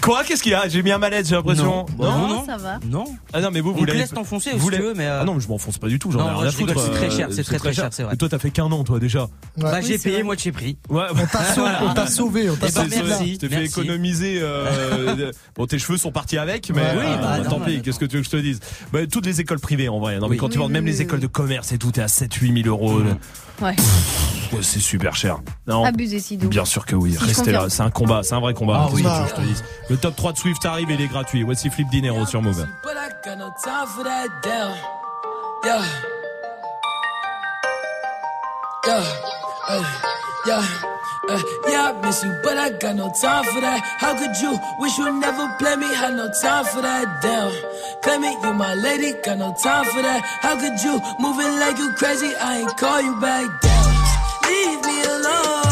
Quoi? Qu'est-ce qu'il y a? J'ai mis un malaise, j'ai l'impression. Non. Bah, Non, non. ça va. Non. Ah non, mais vous, On vous te l'avez- laisse t'enfoncer vous si tu veux, mais. euh, Ah non, mais je m'enfonce pas du tout, j'en Non, ai rien moi, à je rigole, foutre. c'est très euh, cher, c'est très, très cher, c'est vrai. Et toi, t'as fait qu'un an, toi, déjà. Ouais. Bah, Oui, j'ai c'est payé vrai. moitié prix. Ouais, On t'a sauvé, on t'a sauvé, on t'a Eh ben, sauvé. merci. Je t'ai fait merci. économiser. euh, bon, tes cheveux sont partis avec, mais euh, Oui, bah, tant normal, pis. Qu'est-ce que tu veux que je te dise? Bah, Toutes les écoles privées, en vrai. Non, mais Oui. quand tu Oui, vends même oui, les oui, écoles de commerce et tout, t'es à 7-8 000 euros. Ouais. Ouais, c'est super cher. Non. Abusé si doux. Bien sûr que oui, Si, restez là, c'est un combat, c'est un vrai combat. Ah oui. je te Le top 3 de Swift arrive et il est gratuit. Voici Flip Dinero sur Move. Yeah. Yeah. Uh, yeah. Yeah, I miss you, but I got no time for that. How could you wish you never play me? Had no time for that. Damn. Claim it, you my lady, got no time for that. How could you? Moving like you crazy? I ain't call you back down. Me alone.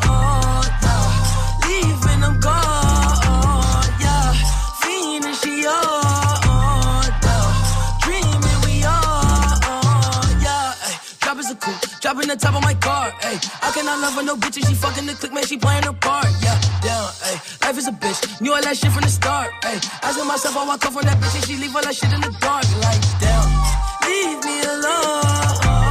Dropping the top of my car. Hey, I cannot love her, no bitch, and she fucking the click, man, she playing her part. Yeah, down, hey, life is a bitch. Knew all that shit from the start. Hey, asking myself how I come from that bitch, and she leave all that shit in the dark. Like, damn, leave me alone.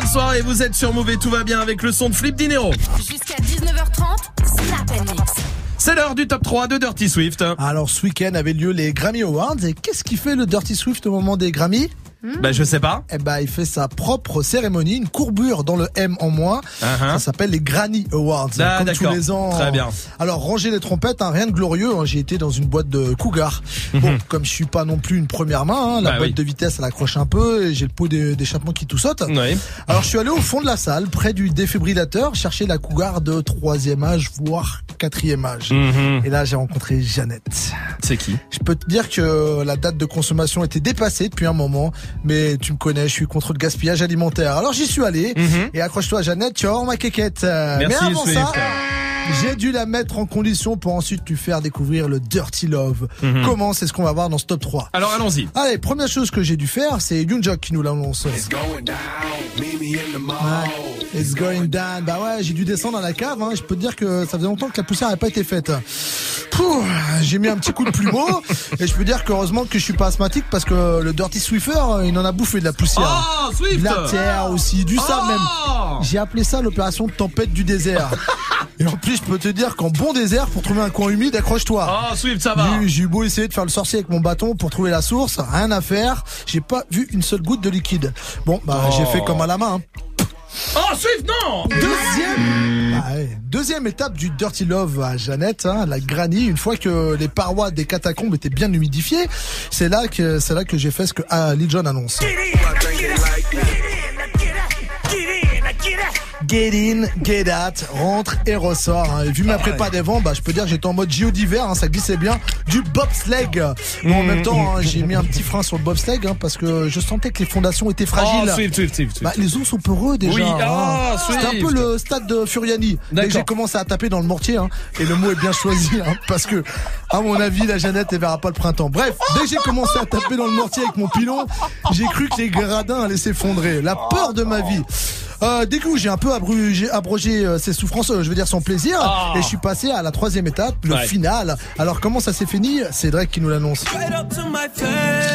Bonne soirée, vous êtes sur Mauvais, tout va bien avec le son de Flip Dinero. Jusqu'à 19h30, Snap Mix. C'est l'heure du top 3 de Dirty Swift. Alors ce week-end avait lieu les Grammy Awards et qu'est-ce qui fait le Dirty Swift au moment des Grammy? Bah je sais pas. Eh ben, il fait sa propre cérémonie, une courbure dans le M en moins. Uh-huh. Ça s'appelle les Granny Awards. Ah, comme tous les ans. Très bien. Alors, rangez les trompettes, hein, rien de glorieux. hein. J'ai été dans une boîte de Cougar. Bon, comme je suis pas non plus une première main, hein, la. Bah boîte oui. de vitesse, elle accroche un peu et j'ai le pot d'é- d'échappement qui tout saute. Oui. Alors, je suis allé au fond de la salle, près du défibrillateur, chercher la Cougar de troisième âge, voire quatrième âge. Mhm. Et là, j'ai rencontré Jeannette. C'est qui? Je peux te dire que la date de consommation était dépassée depuis un moment, mais tu me connais, je suis contre le gaspillage alimentaire. Alors j'y suis allé, et accroche-toi Jeannette, tu vas voir ma quéquette. Euh, Mhm. Merci, mais avant ça, j'ai dû la mettre en condition pour ensuite lui faire découvrir le Dirty Love. Mhm. Comment C'est ce qu'on va voir dans ce top 3. Alors allons-y. Allez, première chose que j'ai dû faire, c'est Yoonjok qui nous l'annonce. It's going down. Bah ouais, j'ai dû descendre à la cave. Hein. Je peux te dire que ça faisait longtemps que la poussière n'avait pas été faite. J'ai mis un petit coup de plumeau et je peux dire qu'heureusement que je suis pas asthmatique parce que le Dirty Swiffer, il en a bouffé de la poussière. Oh, Swift De la terre aussi, du sable Oh même. J'ai appelé ça l'opération tempête du désert. Et en plus, je peux te dire qu'en bon désert, pour trouver un coin humide, accroche-toi. Oh Swift, ça va. J'ai- eu beau essayer de faire le sorcier avec mon bâton pour trouver la source, rien à faire. J'ai pas vu une seule goutte de liquide. Bon, bah Oh. j'ai fait comme à la main. hein. Oh Swift, non Deuxième, Bah ouais. Deuxième étape du Dirty Love à Jeannette, hein, la granny. Une fois que les parois des catacombes étaient bien humidifiées, c'est là que c'est là que j'ai fait ce que ah, Lil Jon annonce. Get in, get out, rentre et ressort. hein. Et vu ma prépa des vents, bah, je peux dire que j'étais en mode géo d'hiver, hein, ça glissait bien. Du bobsleigh. Bon, en même temps, hein, j'ai mis un petit frein sur le bobsleigh hein, parce que je sentais que les fondations étaient fragiles. Oh Swift. Swift. Bah, les os sont peureux déjà. Oui, ah, C'était un peu le stade de Furiani. Dès que j'ai commencé à taper dans le mortier, hein, et le mot est bien choisi, hein, parce que, à mon avis, la Jeannette, elle verra pas le printemps. Bref, dès que j'ai commencé à taper dans le mortier avec mon pilon, j'ai cru que les gradins allaient s'effondrer. La peur de ma vie. Euh, dès que j'ai un peu abrugé, abrogé euh, ses souffrances, euh, je veux dire son plaisir, Ah. et je suis passé à la troisième étape, le Ouais. final. Alors comment ça s'est fini? C'est Drake qui nous l'annonce.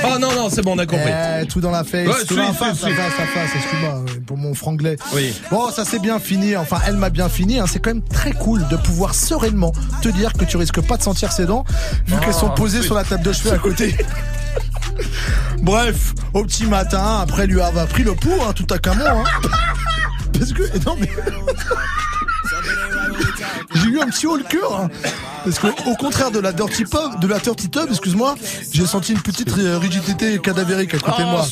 Oh non, non, c'est bon, on a compris. Eh, tout dans la face, Ouais, tout dans la face, Swift, la face, la face, excuse-moi, euh, pour mon franglais. Oui. Bon, ça s'est bien fini, enfin, elle m'a bien fini, hein. c'est quand même très cool de pouvoir sereinement te dire que tu risques pas de sentir ses dents, vu qu'elles sont Oh, posées sur la table de cheveux à côté. Bref, au petit matin, après lui avoir pris le pouls, hein, tout à camon, hein. Parce que, non mais... J'ai eu un petit haut le cœur, hein. parce que au contraire de la dirty pub, de la dirty tub, excuse-moi, j'ai senti une petite rigidité cadavérique à côté de Oh moi.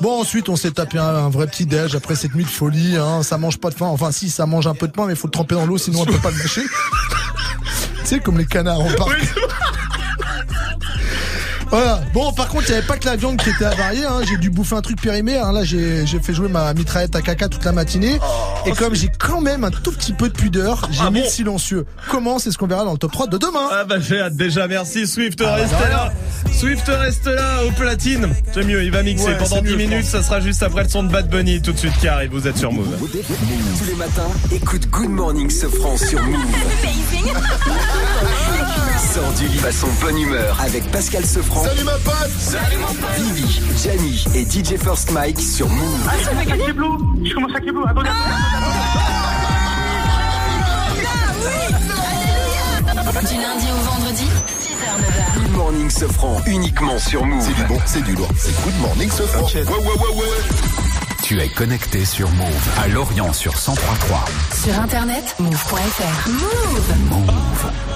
Bon, ensuite, on s'est tapé un, un vrai petit déj après cette nuit de folie. Hein. Ça mange pas de pain. Enfin, si, ça mange un peu de pain, mais il faut le tremper dans l'eau, sinon on peut pas le mâcher. tu sais, comme les canards en parc. Voilà. Bon, par contre, il n'y avait pas que la viande qui était avariée. Hein. J'ai dû bouffer un truc périmé. Hein. Là, j'ai fait jouer ma mitraillette à caca toute la matinée. Et comme j'ai quand même un tout petit peu de pudeur, j'ai Ah mis bon le silencieux. Comment c'est ce qu'on verra dans le top 3 de demain Ah bah j'ai hâte déjà, merci Swift, Ah bah, reste là Swift reste là au platine C'est mieux, il va mixer Ouais, pendant c'est 10 mieux, je minutes, ça sera juste après le son de Bad Bunny tout de suite qui arrive, vous êtes sur Move. Tous les matins, écoute Good Morning Sofran sur Move. Sors du lit façon bonne humeur avec Pascal Sofran. Salut ma pote Salut mon pote Vivi, Gianni et DJ First Mike sur Move. Ah, ça fait gagner Blue Je commence à Blue. Attendez. Du lundi au vendredi, 6h, 9h. Good Morning Sofran uniquement sur Move. C'est du bon, c'est du lourd. C'est Good Morning Sofran. Ouais, ouais, ouais, ouais. Tu es connecté sur Move à Lorient sur 103.3. Sur internet, move.fr. Move Yeah.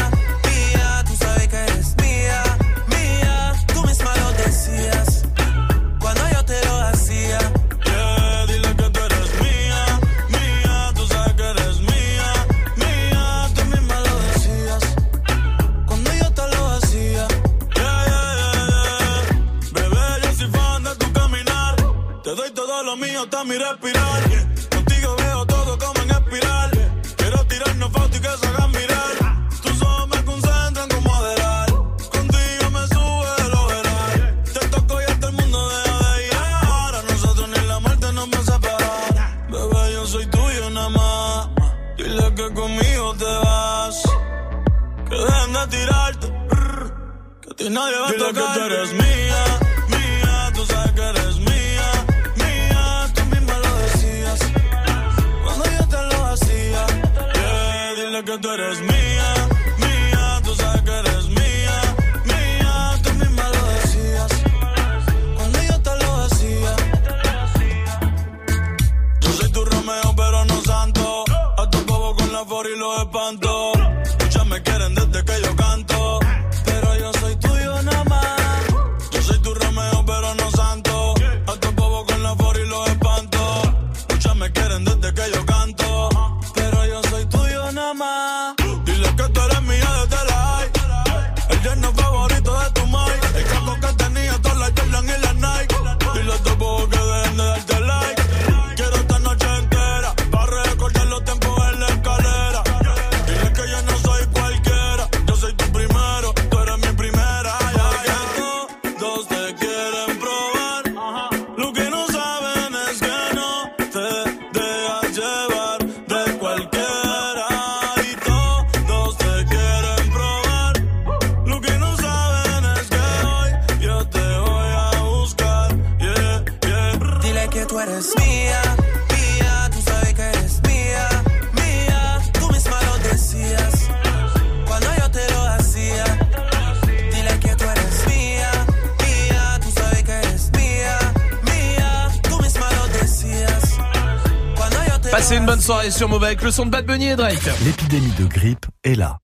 L'épidémie de grippe est là.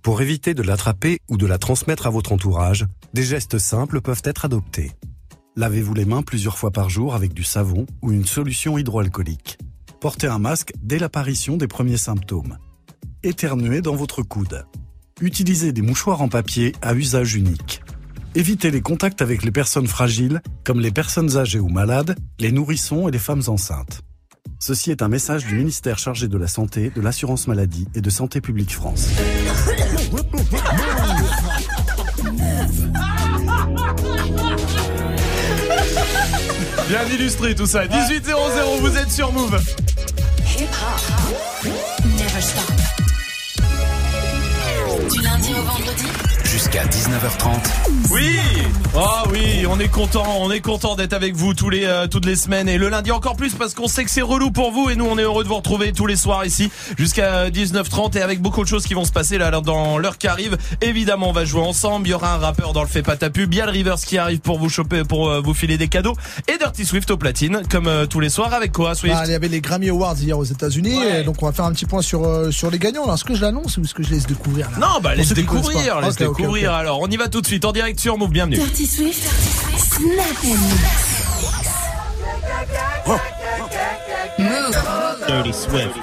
Pour éviter de l'attraper ou de la transmettre à votre entourage, des gestes simples peuvent être adoptés. Lavez-vous les mains plusieurs fois par jour avec du savon ou une solution hydroalcoolique. Portez un masque dès l'apparition des premiers symptômes. Éternuez dans votre coude. Utilisez des mouchoirs en papier à usage unique. Évitez les contacts avec les personnes fragiles, comme les personnes âgées ou malades, les nourrissons et les femmes enceintes. Ceci est un message du ministère chargé de la Santé, de l'Assurance Maladie et de Santé Publique France. Bien illustré tout ça. 1800, vous êtes sur Move. Du lundi au vendredi jusqu'à 19h30. Oui oh oui, on est content, on est content d'être avec vous tous les euh, toutes les semaines et le lundi encore plus parce qu'on sait que c'est relou pour vous et nous on est heureux de vous retrouver tous les soirs ici jusqu'à euh, 19h30 et avec beaucoup de choses qui vont se passer là dans l'heure qui arrive. Évidemment, on va jouer ensemble, il y aura un rappeur dans le fait pas ta pub, le Rivers qui arrive pour vous choper pour euh, vous filer des cadeaux et Dirty Swift au platine comme euh, tous les soirs avec quoi Swift bah, Il y avait les Grammy Awards hier aux États-Unis donc on va faire un petit point sur sur les gagnants. Alors, est-ce que je l'annonce ou est-ce que je laisse découvrir là? Non, bah laisse découvrir, laisse découvrir alors. On y va tout de suite en direct sur Move. Bienvenue. Dirty Swift. Swift.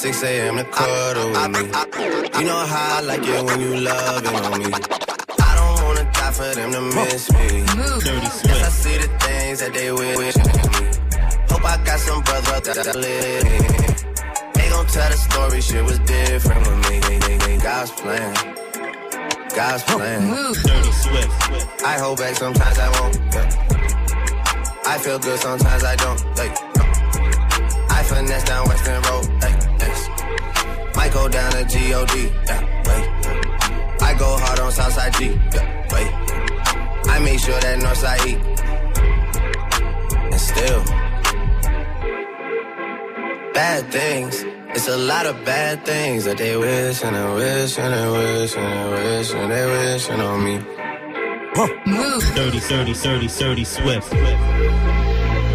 6 a.m. to cuddle with me. You know how I like it when you loving on me. I don't wanna die for them to miss me. Yes, I see the things that they wishing me. Hope I got some brothers that live. They gon' tell the story, shit was different with me. They, they, they, God's plan. God's plan. Dirty Swift. I hold back sometimes I won't. Yeah. I feel good sometimes I don't. Like, Might go down to G-O-D. Yeah, wait. I go hard on Southside G. Yeah, wait. I make sure that Northside E. And still, bad things. It's a lot of bad things that they wish and they wish and they wish and they wish and they wishing on me. Move. 30, 30, 30, 30, Swift.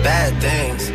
Bad things.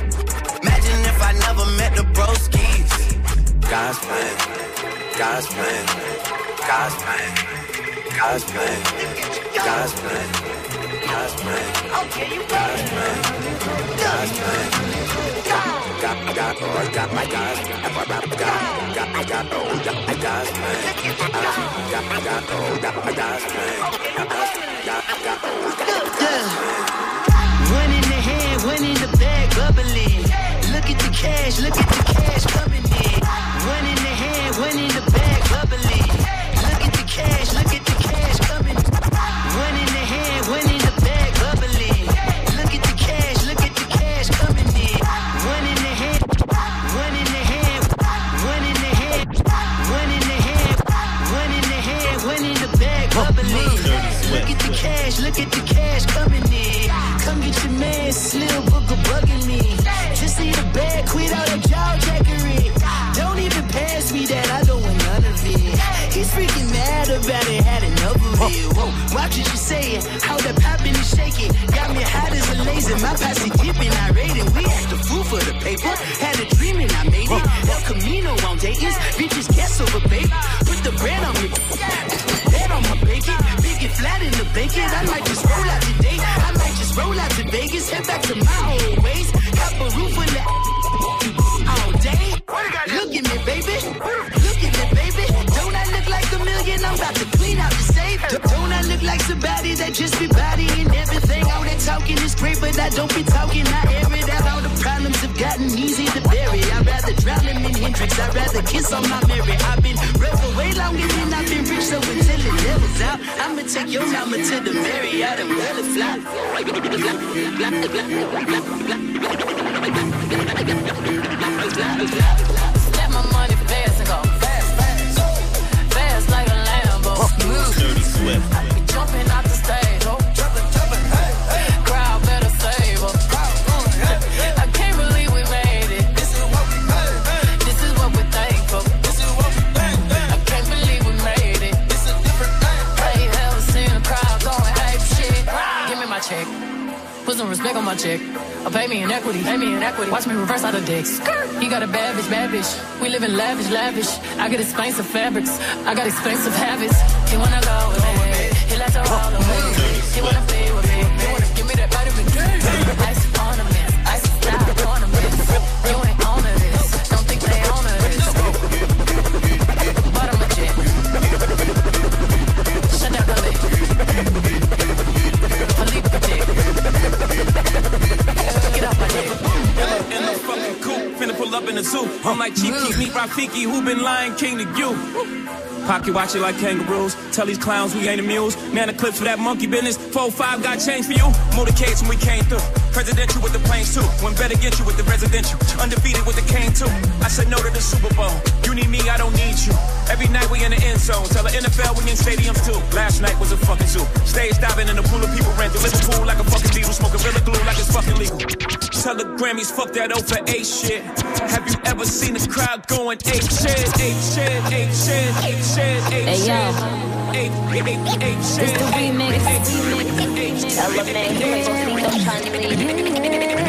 I never met the broskies. God's plan, God's plan, God's plan, God's plan, God's plan, God's plan, God's plan, God's plan. Got, I got, oh, I got my. I got, I got, I got, oh, got my God's plan. I got, I got, oh, got my God's plan. I got, I got, oh, got my God's plan. One in the hand, one in the bag, bubbling. Look at the cash, look at the cash coming in. One in the hand, one in the bag, bubbling. Look at the cash, look at the cash coming. One in the hand, one in the bag, bubbling. Look at the cash, look at the cash coming in. One in the hand, one in the hand, one in the hand, one in the hand, one in the hand, one in the bag, bubbling. Look at the cash, look at the cash coming in. Come get your man, Slim it. Whoa, watch what you how that poppin' and shaking. Got me hot as a laser, my posse dipping, I rated. We had the food for the paper, had a dream and I made it. El Camino on Dayton's, bitches guess over baby. Put the bread on me, bread on my bacon. Big and flat in the bacon, I might just roll out today. I might just roll out to Vegas, head back to my like somebody that just be bodying everything? All that talking is great, but I don't be talking. I air it out. All the problems have gotten easy to bury. I'd rather drown them in Hendrix. I'd rather kiss on my Mary. I've been rebel way longer than I've been rich, so until it levels out, I'ma take your mama to the Marriott and let it fly. Let my money fast and go fast, fast. Fast like a Lambo. Move. Dirty Swift. Jumping out the stage. Jumping, jumping. Hey, hey. Crowd better save us. I can't believe we made it. This is what we made. This is what we're thankful. This is what we made. I can't believe we made it. It's a different thing. Ain't ever seen a crowd going ape shit. Give me my check. Put some respect on my check. Or pay me in pay me in. Watch me reverse out the dicks. You got a bad bitch, bad bitch. We live in lavish, lavish. I got expensive fabrics. I got expensive habits. He wanna go with me. He wanna be with me. He wanna give me that vitamin D. Ice ornaments, ice style ornaments. You ain't on this. Don't think they on this. Bottom of jet. Shut down the lid. Philippe Patek. Get off my dick. In the fucking coupe, finna pull up in the zoo. I'm like Chief Keef, meet Rafiki, who been lying king to you. Pocket watch it like kangaroos. Tell these clowns we ain't amused. Man, the clips for that monkey business. 4-5 got change for you. Motorcades when we came through. Presidential with the planes too. When better get you with the residential. Undefeated with the cane too. I said no to the Super Bowl. You need me, I don't need you. Every night we in the end zone. Tell the NFL we in stadiums too. Last night was a fucking zoo. Stage diving in a pool of people ran through Liverpool like a fucking diesel. Smoking Rilla glue like it's fucking legal. Tell the Grammys, fuck that 0 for 8 shit. Have you ever seen a crowd going 8 shit, 8 shit, 8 shit, 8 shit, 8 Hey, yo. shit? 8 8 8 It's shit. the remix. Element, Quavo, Cito, Shiny. Hey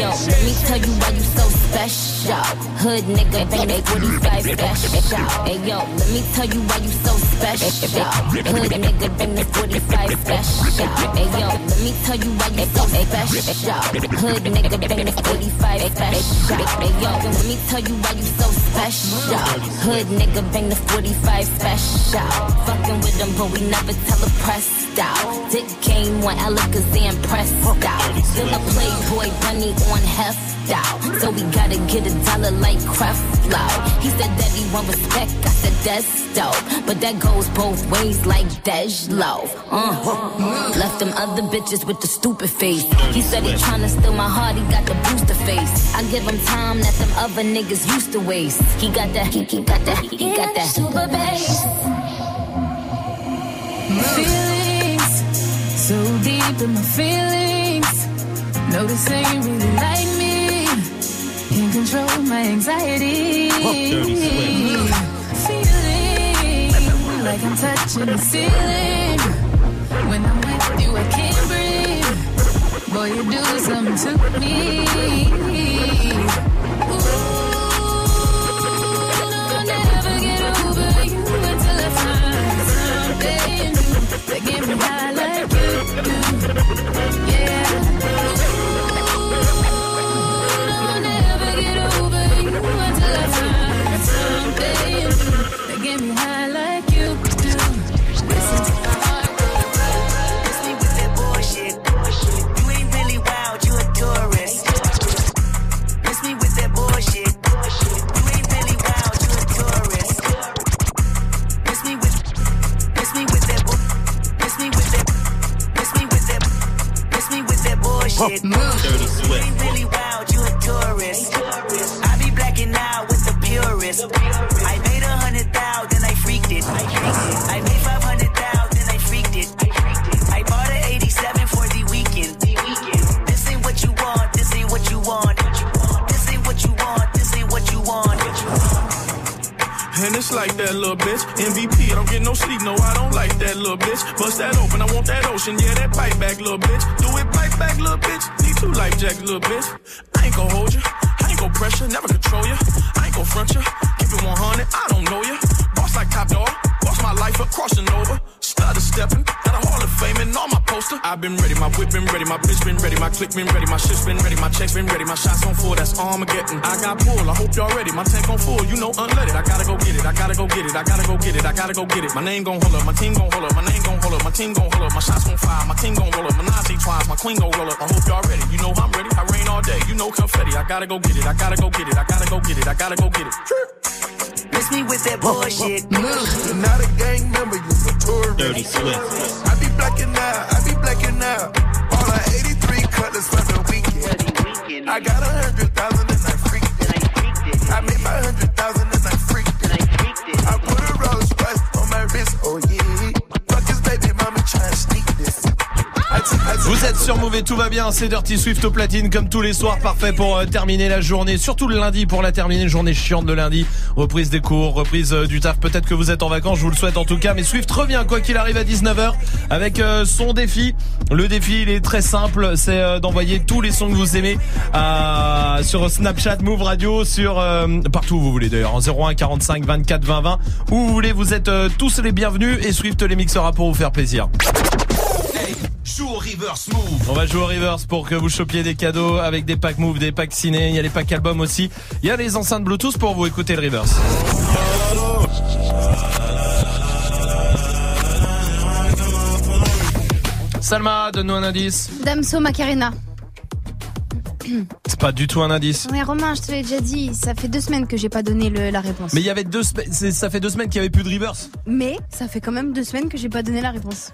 yo, Let me tell you why you so special. Hood nigga, bang they 45 special. Hey yo, let me tell you why you so special. Hood nigga, bang the 45 special. Hey yo, let me tell you why you so special. Hood nigga, bang the 45 special. Hey yo, let me tell you why you so special. Hood nigga, bang the 45 special. Fucking with them, but we never tell a press out. Dick game one Alakazam pressed out. Still a playboy bunny on heft out. So we gotta get a dollar like Creflo. He said that he want respect, I said that's dope. But that goes both ways like Dej Loaf. Uh. Left them other bitches with the stupid face. He said he tryna steal my heart, he got the booster face. I give him time that them other niggas used to waste. He got that, he, he got that, he got that super bass. feelings so deep in my feelings. No, this ain't really like me. Can't control my anxiety. Feeling like I'm touching the ceiling. When I'm with you, I can't breathe. Boy, you do something to me. Ooh, I'll never get over you until I find something new that get me high like you do. Yeah. They get me high like you. Little bitch. Bust that open, I want that ocean, yeah, that pipe back, little bitch. Do it pipe back, little bitch. Need two life jackets, little bitch. I ain't gon' hold you, I ain't gon' pressure, never control you. I ain't gon' front you, keep it 100, I don't know you. Boss like top dog, I've been ready, my whip been ready, my bitch been ready, my click been ready, my shit's been ready, my checks been ready, my shots on full, that's Armageddon. I got pull, I hope y'all ready, my tank on full, you know unleaded. I gotta go get it, I gotta go get it, I gotta go get it, I gotta go get it. My name gon' hold up, my team gon' hold up, my name gon' hold up, my team gon' hold up, my shots gon' fire, my team gon' roll up, my Nazi twice, my queen gon' roll up. I hope y'all ready, you know I'm ready, I rain all day, you know confetti. I gotta go get it, I gotta go get it, I gotta go get it, I gotta go get it. Miss me with that bullshit. You're not a gang member, you're a tourist. Dirty Swift. I be blacking out, I be blacking out. All our 83 cutlass for the weekend. I got a hundred thousand and I freaked it. I made my hundred thousand and I freaked it. I put a Rolls Royce on my wrist, oh yeah. Vous êtes sur et tout va bien, c'est Dirty Swift au platine comme tous les soirs, parfait pour euh, terminer la journée, surtout le lundi pour la terminer, journée chiante de lundi, reprise des cours, reprise euh, du taf, peut-être que vous êtes en vacances, je vous le souhaite en tout cas, mais Swift revient quoi qu'il arrive à 19h avec euh, son défi. Le défi il est très simple, c'est d'envoyer tous les sons que vous aimez sur Snapchat, Move Radio, sur partout où vous voulez d'ailleurs, en 01 45 24 20 20, où vous voulez, vous êtes tous les bienvenus. Et Swift les mixera pour vous faire plaisir. Joue au reverse move. On va jouer au reverse pour que vous chopiez des cadeaux avec des packs move, des packs ciné, il y a les packs albums aussi. Il y a les enceintes Bluetooth pour vous écouter le reverse. Salma, donne-nous un indice. Damso Macarena. C'est pas du tout un indice. Ouais, Romain, je te l'ai déjà dit, ça fait deux semaines que j'ai pas donné le- la réponse. Mais il y avait deux semaines, c'est- ça fait deux semaines qu'il y avait plus de reverse. Mais ça fait quand même deux semaines que j'ai pas donné la réponse.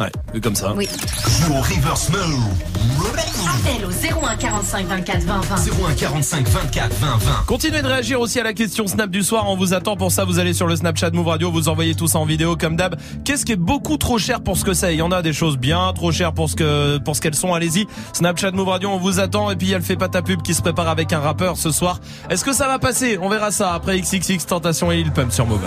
Ouais, comme ça. Oui. Joue au reverse move. Appel au 01 45 24 20 20. 01 45 24 20 20. Continuez de réagir aussi à la question Snap du soir. On vous attend pour ça. Vous allez sur le Snapchat Move Radio. Vous envoyez tout ça en vidéo comme d'hab. Qu'est-ce qui est beaucoup trop cher pour ce que c'est? Il y en a des choses bien trop chères pour ce que pour ce qu'elles sont. Allez-y. Snapchat Move Radio. On vous attend. Et puis il y a le fait pas ta pub qui se prépare avec un rappeur ce soir. Est-ce que ça va passer? On verra ça après XXX Tentation et Lil Pump sur Move.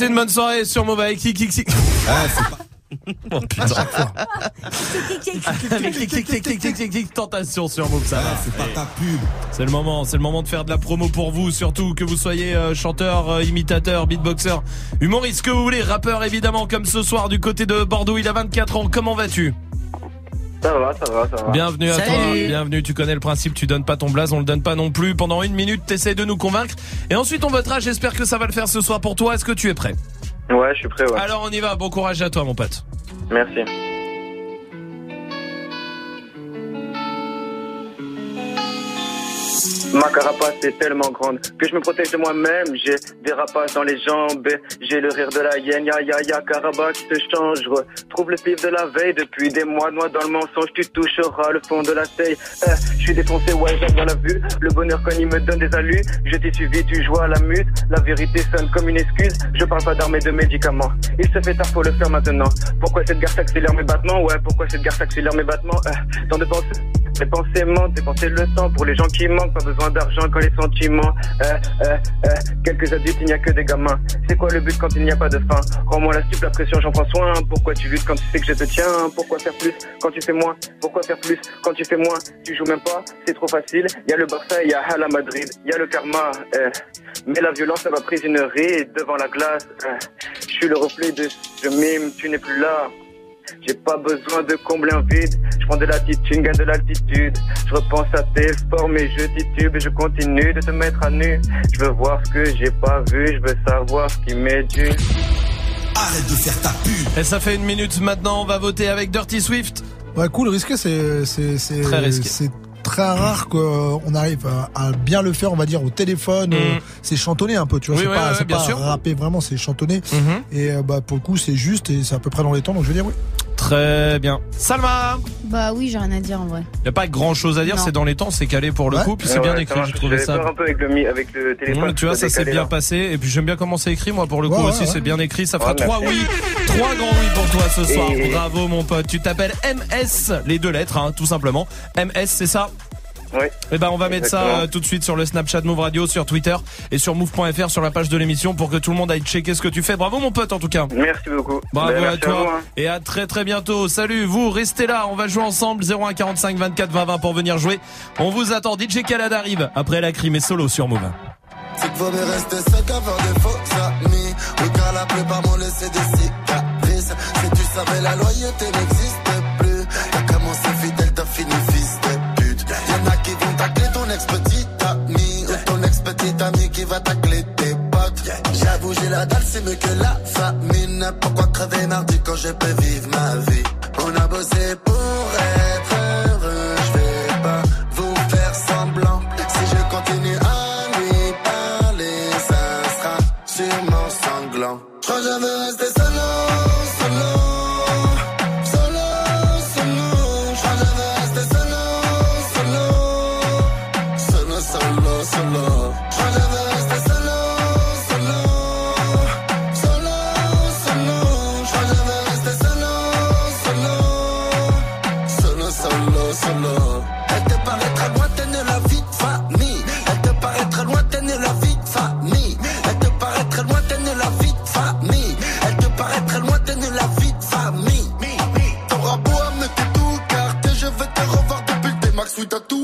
Passez une bonne soirée sur Move avec Kik Kik Kik. Oh putain. Avec Kik Kik Kik Kik Kik Kik Kik, Tentation sur Move, ça va. C'est pas ta pub. C'est le moment, c'est le moment de faire de la promo pour vous, surtout que vous soyez euh, chanteur, euh, imitateur, beatboxer, humoriste, que vous voulez, rappeur évidemment, comme ce soir du côté de Bordeaux, il a 24 ans, comment vas-tu? Ça va, ça va, ça va. Bienvenue à Salut. toi, bienvenue, tu connais le principe, tu donnes pas ton blaze, on le donne pas non plus, pendant une minute t'essayes de nous convaincre, et ensuite on votera, j'espère que ça va le faire ce soir pour toi, est-ce que tu es prêt Ouais, je suis prêt, ouais. Alors on y va, bon courage à toi mon pote. Merci. Ma carapace est tellement grande que je me protège de moi-même. J'ai des rapaces dans les jambes, j'ai le rire de la hyène. Ya ya ya, caraba qui se change. Trouve le pif de la veille depuis des mois. Noix dans le mensonge, tu toucheras le fond de la taille. Je défoncé, ouais, bien la vue. Le bonheur quand il me donne des alus. Je t'ai suivi, tu joues à la mute. La vérité sonne comme une excuse. Je parle pas d'armes et de médicaments. Il se fait tard, faut le faire maintenant. Pourquoi cette garce accélère mes battements? Ouais, pourquoi cette garce accélère mes battements? Euh, Tant de pensées. Dépenser mentent, dépenser le temps pour les gens qui manquent, pas besoin d'argent quand les sentiments. Euh, euh, euh, quelques adultes, il n'y a que des gamins. C'est quoi le but quand il n'y a pas de fin? Rends-moi la stupe, la pression, j'en prends soin. Pourquoi tu luttes quand tu sais que je te tiens? Pourquoi faire plus quand tu fais moins? Pourquoi faire plus quand tu fais moins? Tu joues même pas, c'est trop facile. Il y a le Barça, il y a Hala Madrid, il y a le karma. euh, mais la violence, ça va prise une ride devant la glace. euh, je suis le reflet de ce mime, tu n'es plus là. J'ai pas besoin de combler un vide. Je prends de l'attitude, gagne de l'altitude. Je repense à tes formes et je titube et je continue de te mettre à nu. Je veux voir ce que j'ai pas vu, je veux savoir ce qui m'est dû. Arrête de faire ta pub Et ça fait une minute maintenant, on va voter avec Dirty Swift. Ouais, cool, risqué, c'est, c'est, c'est, Très risqué. c'est très rare qu'on arrive à, à bien le faire, on va dire, au téléphone. euh, C'est chantonné un peu, tu vois. Mm. Oui, c'est oui, pas, oui, c'est bien pas sûr. rappé vraiment, c'est chantonné. Mhm. Et euh, bah, pour le coup, c'est juste et c'est à peu près dans les temps, donc je vais dire oui. Très bien. Salma Bah oui, j'ai rien à dire en vrai. Il a pas grand chose à dire, c'est dans les temps, c'est calé pour le Ouais. coup, puis c'est Ouais, bien ouais, écrit, ça j'ai trouvé ça. peur un peu avec le, mi- avec le téléphone. Ouais, tu vois, ça s'est bien là. passé. Et puis j'aime bien comment c'est écrit, moi, pour le coup Ouais, aussi, ouais, c'est bien écrit. Ça fera trois oui, trois grands oui pour toi ce soir. Et- Bravo, mon pote. Tu t'appelles MS, les deux lettres, hein, tout simplement. MS, c'est ça? Oui. Eh ben on va mettre ça euh, tout de suite sur le Snapchat Move Radio, sur Twitter et sur move.fr sur la page de l'émission pour que tout le monde aille checker ce que tu fais. Bravo mon pote en tout cas. Merci beaucoup. Bravo Ben, à merci à toi vous, hein. et à très très bientôt. Salut vous, restez là, on va jouer ensemble 01 45 24 20 20 pour venir jouer. On vous attend. DJ Khaled arrive après la crime et solo sur Move. C'est qu'il vaut mieux rester sec avoir des faux amis. Oui, car la plupart m'ont laissé des cicatrices. Si tu savais, la loyauté n'existe tacler ton ex-petit ami. Ou ton ex-petit ami qui va tacler tes potes. J'avoue, j'ai la dalle, c'est mieux que la famine. Pourquoi crever mardi quand je peux vivre ma vie? On a bossé pour le max,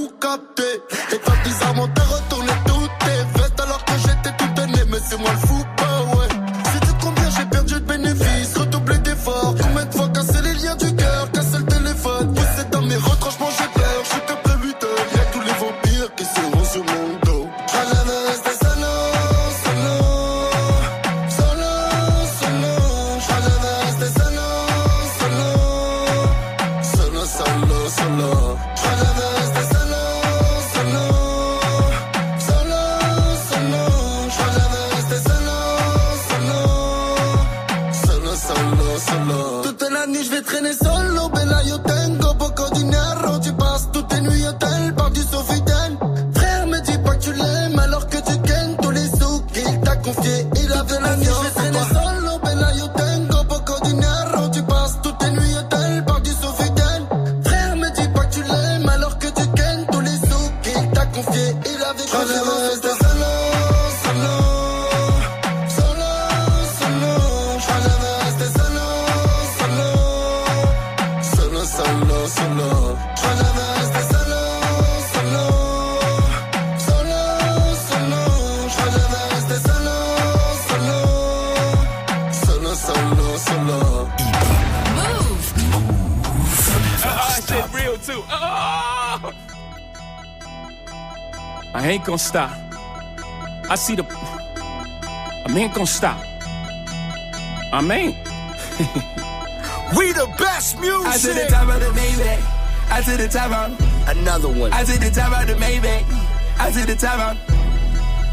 I see the. I ain't gonna stop. I mean. We the best music. I to the top of the Maybach. I to the top of another one. I to the top of the Maybach. I to the top of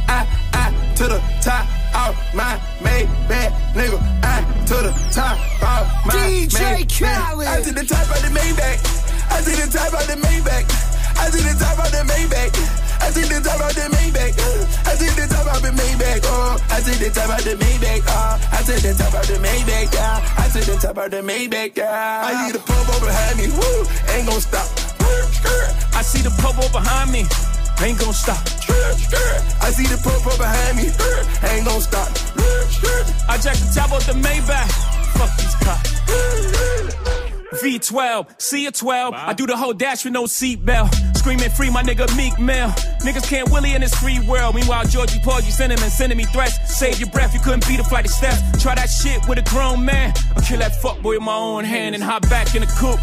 I I to the top of my Maybach, nigga. I to the top of my DJ Maybach. Khaled. I to the top of the Maybach. I to the top of the Maybach. I to the top of the Maybach. I to the top of the Maybach. Uh. I to the top of the Maybach. Uh. Oh, I to the top of the Maybach. Uh. Oh, I to the top of the Maybach. Yeah, I to the top of the Maybach. Yeah. I hear the pump behind me. Woo, ain't gonna stop. I see the popo behind me. Ain't gonna stop. I see the popo behind me. Ain't gonna stop. I jack the top off the Maybach. Fuck these cops. V12, C a 12. I do the whole dash with no seatbelt. Screaming free, my nigga Meek Mill. Niggas can't Willie in this free world. Meanwhile, Georgie Paul, Porgy sending and sending me threats. Save your breath, you couldn't beat a flight of steps. Try that shit with a grown man. I'll kill that fuckboy with my own hand and hop back in the coupe.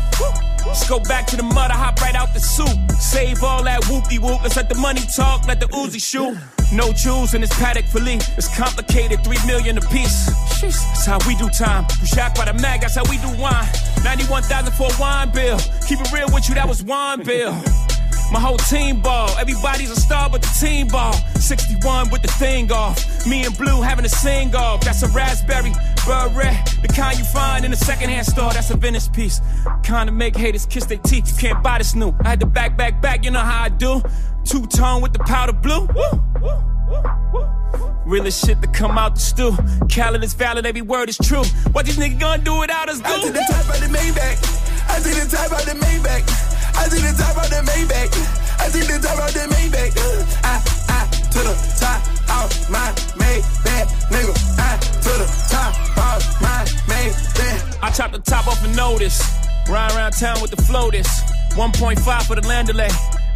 Let's go back to the mud, I hop right out the soup. Save all that whoopie whoop. Let's let the money talk, let the Uzi shoot. No jewels in this paddock fillet. It's complicated, three million a piece. That's how we do time. We shocked by the mag, that's how we do wine. 91,000 for a wine bill. Keep it real with you, that was wine bill. My whole team ball. Everybody's a star but the team ball. 61 with the thing off. Me and Blue having a sing off. That's a raspberry beret. The kind you find in a secondhand store. That's a Venice piece. Kind of make haters kiss their teeth. You can't buy this new. I had to back, back, back. You know how I do. Two tone with the powder blue. Woo, woo, woo, woo. Realest shit to come out the stew. Khaled is valid, every word is true. What these niggas gonna do without us, do? I to the top of the Maybach. I to the top of the Maybach. I to the top of the Maybach. I take the top out the Maybach. Uh, I, I, to the top of my Maybach. Nigga, I, to the top of my Maybach. I chop the top off a notice. Ride around town with the floaters. 1.5 for the landolay.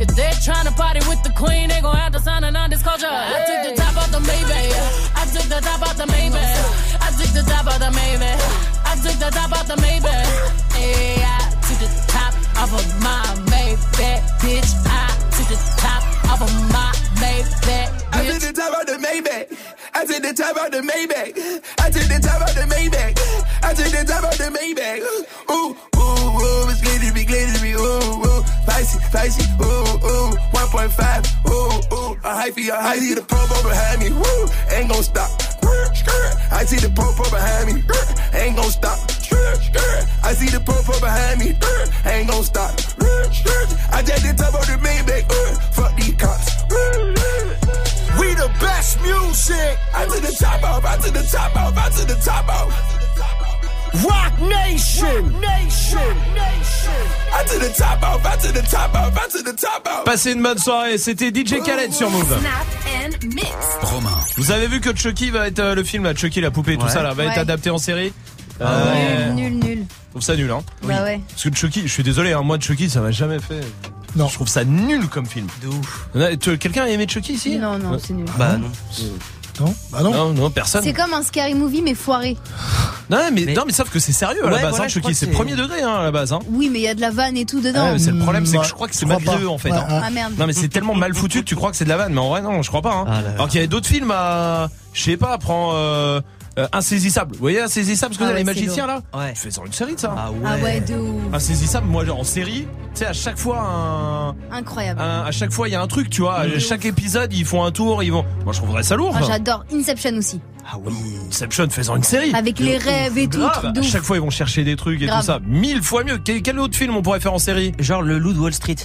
If they're trying to party with the queen, they gon' have to sign a non-disclosure. I took the top off the Maybach. I took the top off the Maybach. I took the top off the Maybach. I took the top off the Maybach. Hey, I took the top off of my Maybach, bitch. I took the top off of my Maybach, I took the top out the Maybach. I took the top out the Maybach. I took the top out the Maybach. I took the top out the Maybach. Ooh, ooh, ooh, it's glittery, glittery, ooh, ooh, spicy, spicy, ooh, ooh, 1.5, ooh, ooh, a hyphy, a hyphy, the popo behind me, woo, ain't gon' stop. I see the popo behind me, ain't gon' stop. I see the popo behind me, skirt, ain't gon' stop. I take the top out the Maybach, uh, fuck these cops. We the best music. I to the top off, I to the top off, I to the top off. Rock Nation. Nation. Nation. I to the top off, I to the top off, I to the top off. Passez une bonne soirée, c'était DJ Khaled sur Move. Snap and mix. Romain. Vous avez vu que Chucky va être euh, le film là, Chucky la poupée, tout Ouais. ça là, va être adapté en série? Ah Euh, Nul, nul, nul. Je trouve ça nul hein. Bah ouais. Parce que Chucky, je suis désolé, hein, moi Chucky ça m'a jamais fait. Non. Je trouve ça nul comme film. De ouf. Tu- Quelqu'un a aimé Chucky ici? Non, non, c'est nul. Bah non. Non Bah non. Non, non, personne. C'est comme un scary movie mais foiré. Non mais, Mais- non mais sauf que c'est sérieux à la Ouais, base, voilà, hein, Chucky, c'est premier degré hein, à la base. Hein. Oui, mais il y a de la vanne et tout dedans. Ah, c'est le problème, c'est que Ouais, je crois que c'est malgré eux en fait. Ouais, hein. ouais. Ah merde. Non mais c'est tellement mal foutu que tu crois que c'est de la vanne, mais en vrai non, je crois pas. Hein. Ah là là. Alors qu'il y avait d'autres films à, je sais pas, prends euh, euh, Insaisissable. Vous voyez Insaisissable, parce que Ah vous avez ouais, les magiciens là Ouais. Fais-en une série de ça. Ah ouais. Ah ouais, de ouf. Insaisissable, moi genre en série, tu sais à chaque fois un, Incroyable. un- à chaque fois il y a un truc, tu vois. À chaque épisode ils font un tour, ils vont. Moi je trouverais ça lourd. Ah. J'adore Inception aussi. Ah oui. Inception, faisant une série. Avec les rêves et tout. Grave. À chaque fois ils vont chercher des trucs et Grave. tout ça. Mille fois mieux. Quel, quel autre film on pourrait faire en série? Genre le loup de Wall Street.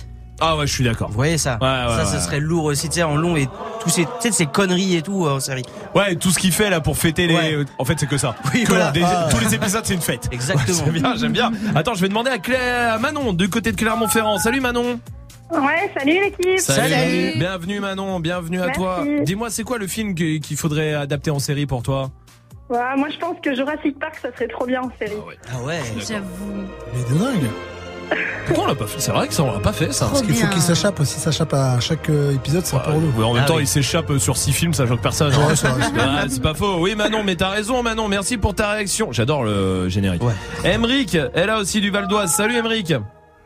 Ah ouais, je suis d'accord. Vous voyez ça Ouais, ouais, Ça, ouais, ce ouais. serait lourd aussi, tu sais, en long et tous ces, tu sais, ces conneries et tout euh, en série. Ouais, tout ce qu'il fait là pour fêter les. Ouais. En fait, c'est que ça. Oui, Que voilà. des- Ah. Tous les épisodes, c'est une fête. Exactement. Ouais, J'aime bien, j'aime bien. Attends, je vais demander à, Claire, à Manon, du côté de Clermont-Ferrand. Salut Manon. Ouais, salut l'équipe. Salut. Bienvenue Manon, bienvenue à Merci. toi. Dis-moi, c'est quoi le film qu'il faudrait adapter en série pour toi? Ouais, moi, je pense que Jurassic Park, ça serait trop bien en série. Ah ouais. J'avoue. Mais de dingue. Pourquoi on l'a pas fait? C'est vrai que ça, on l'a pas fait ça. Parce qu'il faut qu'il s'échappe aussi, s'échappe à chaque euh, épisode, c'est un peu relou. En même Ah temps, il s'échappe sur six films, ça choque personne. hein. C'est pas faux. Oui, Manon, mais t'as raison, Manon. Merci pour ta réaction. J'adore le générique. Emric, elle a aussi du Val d'Oise. Salut, Emric.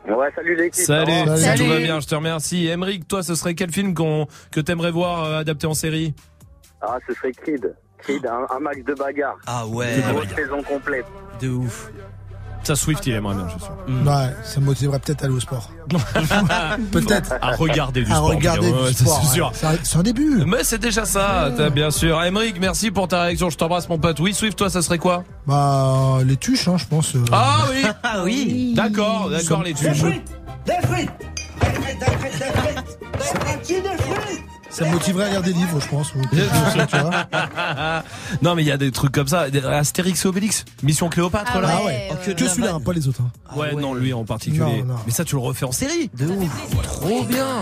Ouais, salut l'équipe. Salut. Salut. Tout va bien, je te remercie. Emric, toi, ce serait quel film qu'on que t'aimerais voir euh, adapté en série? Ah, ce serait Creed. Creed, un, match de bagarre. Ah ouais. Une grosse saison complète. De ouf. Ça, Swift, il aimerait bien, je suis sûr. Ouais, ça me motiverait peut-être à aller au sport. peut-être. À regarder du À sport. regarder ouais, du sport. c'est ouais. sûr. C'est un- C'est un début. Mais c'est déjà ça, t'as bien sûr. Emric, merci pour ta réaction. Je t'embrasse, mon pote. Oui, Swift, toi, ça serait quoi? Bah, les tuches, hein, je pense. euh. Ah oui Ah oui. D'accord, d'accord, les tuches. Des frites Des frites Des frites, des frites, des frites C'est parti des frites Ça me motiverait à lire des livres, je pense. ou peut-être aussi, tu vois. non, mais il y a des trucs comme ça. Astérix et Obélix, Mission Cléopâtre, Ah là. ouais, Ah ouais. Que celui-là, hein, pas les autres. hein. Ah Ouais, non, lui en particulier. Non, non. Mais ça, tu le refais en série. De ouf. Trop bien.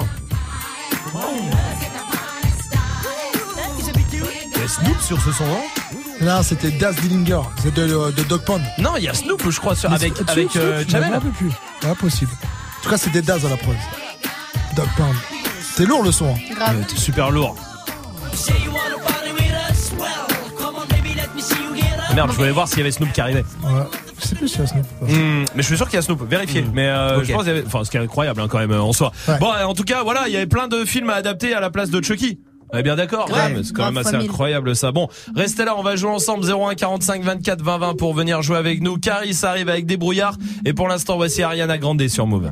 Il y a Snoop sur ce son, non Là, c'était Daz Dillinger, c'est de, de Dog Pound. Non, il y a Snoop, je crois, sur- avec, avec c'est- euh, Jamel. plus. Impossible. En tout cas, c'était Daz à la preuve. Dog Pound. C'est lourd le son. hein. Grave. C'est super lourd. Merde, je voulais voir s'il y avait Snoop qui arrivait. Ouais. Je sais plus si c'est Snoop. ou pas. Hmm, mais je suis sûr qu'il y a Snoop, vérifiez. Mais euh, je pense qu'il y avait, enfin, ce qui est incroyable hein, quand même euh, en soi. Ouais. Bon, en tout cas, voilà, il y avait plein de films à adapter à la place de Chucky. On est bien d'accord, Ouais, c'est quand même assez incroyable ça. Bon, restez là, on va jouer ensemble 01 45 24 20 20 pour venir jouer avec nous. Caris arrive avec des brouillards et pour l'instant voici Ariana Grande sur Move.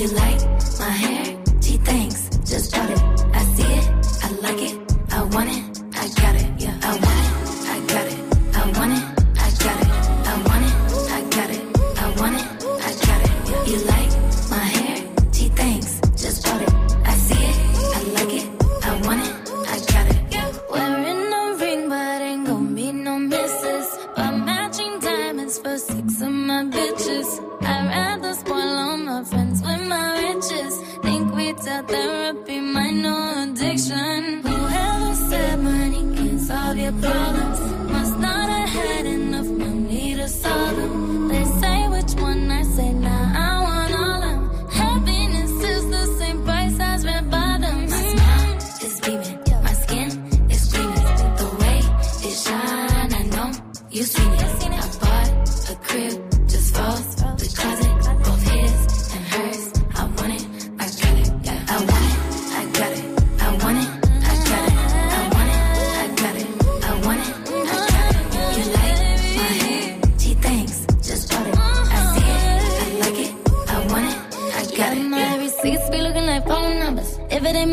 You like my hair? She thinks. Just bought it. I see it. I like it. I want it. Tell therapy my no addiction. Whoever said money can solve your problems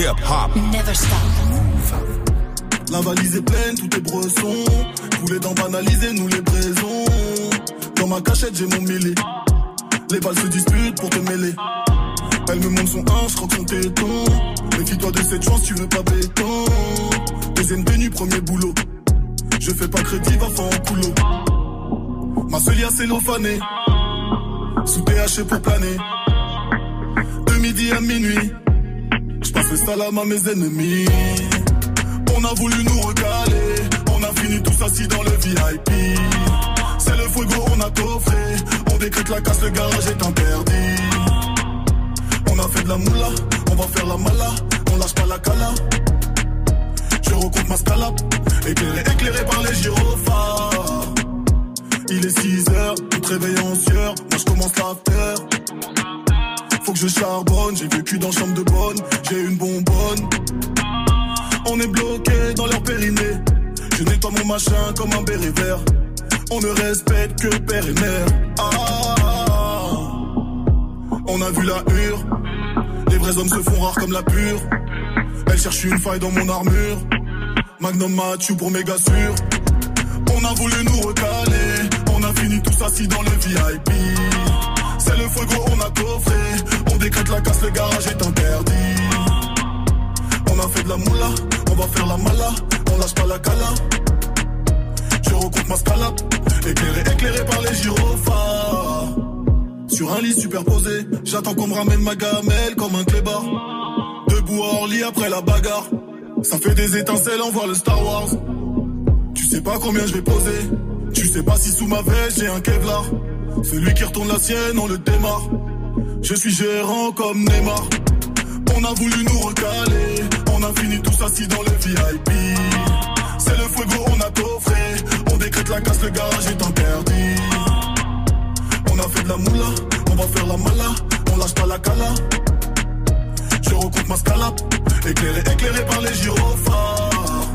Hip hop. Never stop. La valise est pleine, tout est bresson. Tous les dents banalisés, nous les braisons. Dans ma cachette, j'ai mon mêlé. Les balles se disputent pour te mêler. Elle me montre son 1, je croque son téton. Méfie-toi de cette chance, tu veux pas béton. Deuxième tenue, premier boulot. Je fais pas crédit, va faire en coulo. Ma seule c'est cellophane. Sous THC pour planer. De midi à minuit. Je passe le salam à mes ennemis. On a voulu nous recaler. On a fini tous assis dans le VIP. C'est le fuego, on a coffré. On décrète la casse, le garage est interdit. On a fait de la moula, on va faire la mala. On lâche pas la cala. Je recompte ma scalap. Éclairé, éclairé par les gyrophares. Il est 6 heures, tout réveillé en sueur. Moi je commence l'after. Faut que je charbonne, j'ai vécu dans chambre de bonne, j'ai une bonbonne. On est bloqué dans leur périnée. Je nettoie mon machin comme un béret vert. On ne respecte que père et mère. Ah, on a vu la hure. Les vrais hommes se font rares comme la pure. Elle cherche une faille dans mon armure. Magnum Mathieu pour méga sûr. On a voulu nous recaler. On a fini tous assis dans le VIP. C'est le fuego, on a coffré. On décrète la casse, le garage est interdit. On a fait de la moula, on va faire la mala. On lâche pas la cala. Je recoupe ma scalap. Éclairé, éclairé par les gyrophares. Sur un lit superposé, j'attends qu'on me ramène ma gamelle comme un clébard. Debout à Orly après la bagarre. Ça fait des étincelles, on voit le Star Wars. Tu sais pas combien je vais poser. Tu sais pas si sous ma veste j'ai un Kevlar. Celui qui retourne la sienne, on le démarre. Je suis gérant comme Neymar. On a voulu nous recaler. On a fini tous assis dans le VIP. C'est le fuego, on a coffré. On décrète la casse, le garage est interdit. On a fait de la moula, on va faire la mala. On lâche pas la cala. Je recoupe ma scalap. Éclairé, éclairé par les gyrophares.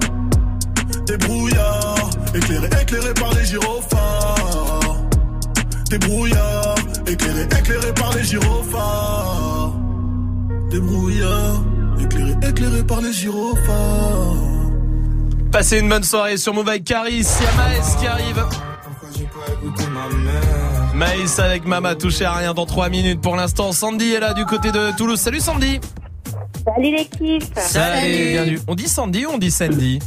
Des brouillards. Éclairé, éclairé par les gyrophares. Des brouillards. Éclairé, éclairé par les gyrophares. Des brouillards. éclairé, éclairé par les gyrophares. Passez une bonne soirée sur Move avec Caris. Il y a Maës qui arrive. Maïs avec Mama touché à rien dans 3 minutes. Pour l'instant, Sandy est là du côté de Toulouse. Salut Sandy. Salut l'équipe. Salut. bienvenue. On dit Sandy ou on dit Sandy?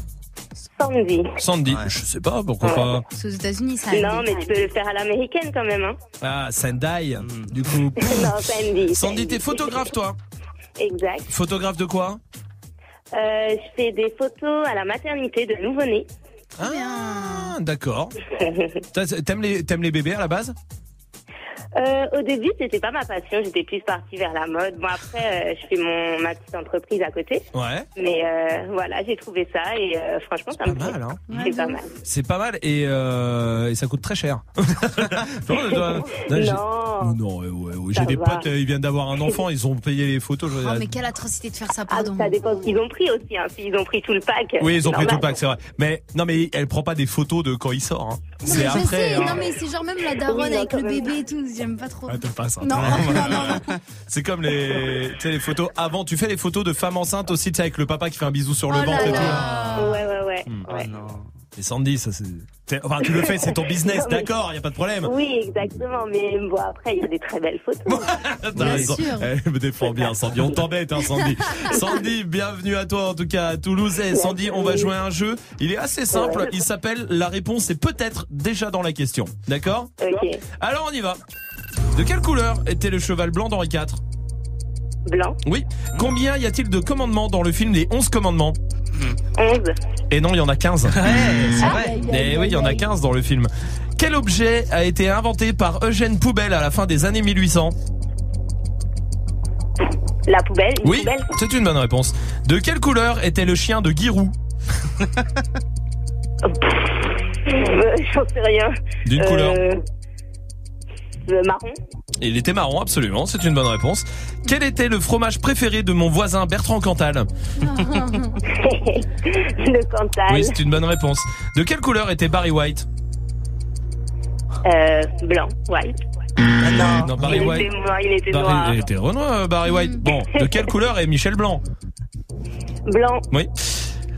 Sandy. Sandy. Je sais pas pourquoi pas. C'est aux États-Unis, ça. Non, mais tu peux le faire à l'américaine quand même. Hein. Ah, Sandy. Du coup. non, Sandy. Sandy, t'es photographe toi Exact. Photographe de quoi Euh, je fais des photos à la maternité de nouveau-nés. Ah, d'accord. T'aimes les, t'aimes les bébés à la base Euh, au début, c'était pas ma passion. J'étais plus partie vers la mode. Bon, après, euh, je fais mon ma petite entreprise à côté. Ouais. Mais euh, voilà, j'ai trouvé ça et euh, franchement, ça me plaît. mal, hein. C'est pas mal. C'est pas mal et, euh, et ça coûte très cher. non, je dois- j'ai- Non. non, ouais, ouais, j'ai des va. potes, euh, ils viennent d'avoir un enfant, ils ont payé les photos. je- Oh, mais quelle atrocité de faire ça, Ah, pardon. ça dépend ce qu'ils ont pris aussi. Hein. S'ils ont pris tout le pack. Oui, ils ont pris tout le pack, c'est vrai. Mais non, mais elle prend pas des photos de quand il sort. hein. C'est après. sais, hein. non mais c'est genre même la daronne Oui, avec le bébé et tout, j'aime pas trop. Ah, t'aimes pas ça. Non, non, non, non. C'est comme les, tu sais, les photos avant. Tu fais les photos de femmes enceintes aussi, tu sais, avec le papa qui fait un bisou sur le Oh ventre là et tout. Ouais, ouais, ouais. Hmm. ouais. Et Sandy, ça c'est. Enfin, tu le fais, c'est ton business, d'accord, y a pas de problème. Oui, exactement. Mais bon, après, il y a des très belles photos. T'as raison. Elle me défend bien, Sandy. On t'embête, hein, Sandy. Sandy, bienvenue à toi, en tout cas, à Toulouse. Et Sandy, on va jouer à un jeu. Il est assez simple. Il s'appelle La réponse est peut-être déjà dans la question. D'accord? Ok. Alors, on y va. De quelle couleur était le cheval blanc d'Henri IV Blanc. Oui. Combien y a-t-il de commandements dans le film Les 11 commandements? 11. Et non, il y en a 15. c'est vrai. Eh oui, il y en a 15 dans le film. Quel objet a été inventé par Eugène Poubelle à la fin des années 1800 La poubelle. Une Oui, poubelle. c'est une bonne réponse. De quelle couleur était le chien de Giroud Euh, J'en sais rien. D'une couleur Le marron. Il était marron, absolument, c'est une bonne réponse. Quel était le fromage préféré de mon voisin Bertrand Cantal le Cantal. Oui, c'est une bonne réponse. De quelle couleur était Barry White Euh, blanc. White. Non, Barry il White. était noir. Il était Barry, noir. il était Renoir, euh, Barry White. Bon, de quelle couleur est Michel Blanc Blanc. Oui.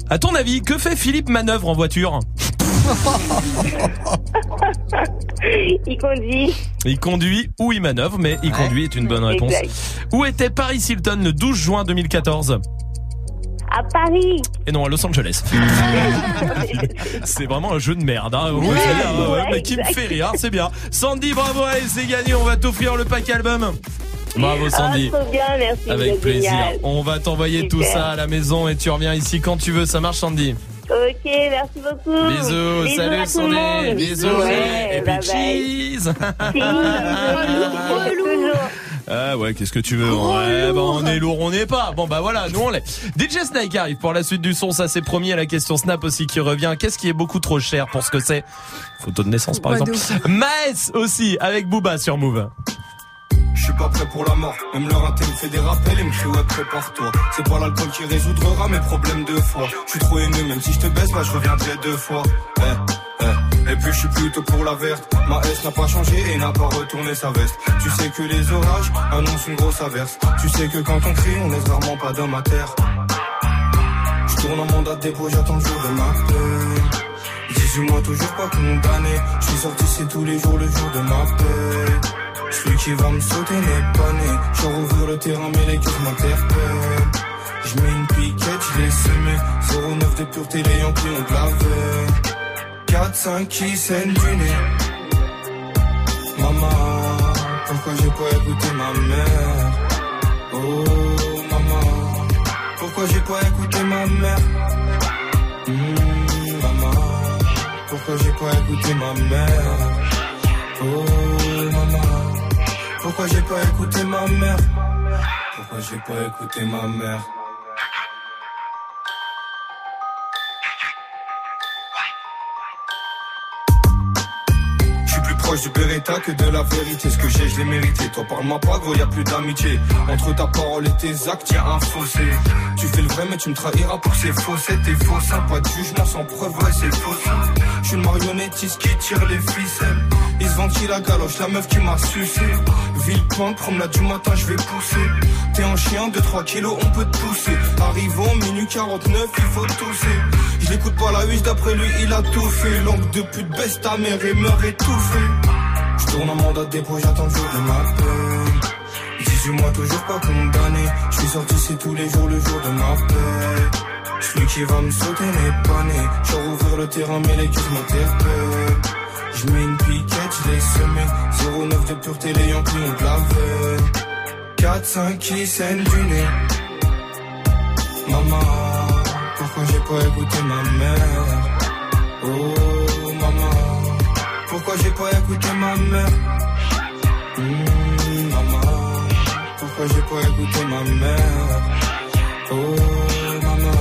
À ton avis, que fait Philippe Manœuvre en voiture? Il conduit. Il conduit ou il manœuvre, mais il conduit est une bonne réponse. Exact. Où était Paris Hilton le 12 juin 2014 À Paris. Et non, à Los Angeles. c'est vraiment un jeu de merde, hein. Ouais, ouais, mais qui me fait rire, c'est bien. Sandy, bravo, allez, c'est gagné, on va t'offrir le pack album. Bravo Sandy. Ah, trop bien, merci. vous Avec plaisir. génial. On va t'envoyer tout ça à la maison et tu reviens ici quand tu veux. Ça marche, Sandy? Ok, merci beaucoup. Bisous, Bisous salut monde. Bisous. Ouais, et puis bye bye. cheese. Toujours. Ah ouais, qu'est-ce que tu veux Ouais, bah on est lourd, on n'est pas. Bon bah voilà, nous on l'est. DJ Snake arrive pour la suite du son, ça c'est promis. À la question Snap aussi qui revient. Qu'est-ce qui est beaucoup trop cher pour ce que c'est? Photo de naissance par exemple. Maes aussi avec Booba sur Move. Suis pas prêt pour la mort, même leur inté me fait des rappels et me crie ouais prépare-toi. C'est pas l'alcool qui résoudra mes problèmes de foi. Je suis trop haineux, même si je te baisse, bah je reviendrai deux fois. Eh, eh. Et puis je suis plutôt pour la verte. Ma S n'a pas changé et n'a pas retourné sa veste. Tu sais que les orages annoncent une grosse averse. Tu sais que quand on crie, on laisse rarement pas d'homme à terre. Je tourne en mandat de dépôt, j'attends le jour de ma paix. 18 mois toujours pas condamné. Je suis sorti c'est tous les jours le jour de ma paix celui qui va me sauter n'est pas né. Je rouvre le terrain, mais les caisses m'interpellent. Je mets une piquette, je l'ai semé. 09 de pureté, les Yankees ont de la veille. 4-5 qui saignent du. Maman, pourquoi j'ai pas écouté ma mère? Oh, maman, pourquoi j'ai pas écouté ma mère? Hmm, maman, pourquoi j'ai pas écouté ma mère? Oh. Pourquoi j'ai pas écouté ma mère Pourquoi j'ai pas écouté ma mère proche du Beretta que de la vérité. Ce que j'ai, je l'ai mérité. Toi, parle-moi pas, gros, y a plus d'amitié. Entre ta parole et tes actes, y un fossé. Tu fais le vrai, mais tu me trahiras pour c'est faux. C'était faux, ça. Pas de jugement sans preuve, ouais, c'est faux. Je suis une marionnettiste qui tire les ficelles. Ils se ventile la galoche, la meuf qui m'a sucé. Ville pointe, promenade du matin, je vais pousser. T'es un chien, 2-3 kilos, on peut te pousser. Arrivons, minute 49, il faut tousser. Je l'écoute pas la huisse, d'après lui, il a tout fait. Langue de pute, baisse ta mère et meurt étouffé. Je tourne en mandat de dépôt, j'attends le jour de ma peine. 18 mois, toujours pas condamné. Je suis sorti, c'est tous les jours, le jour de ma paix. Celui qui va me sauter n'est pas né. Je rouvrir le terrain, mais les cuisses m'interpellent. Je mets une piquette, je l'ai semé. 09 de pureté, les Yankees ont de la veine. 4-5 qui saignent du nez. Maman, pourquoi j'ai pas écouté ma mère? Oh, maman, pourquoi j'ai pas écouté ma mère? Hmm, maman, pourquoi j'ai pas écouté ma mère? Oh, maman,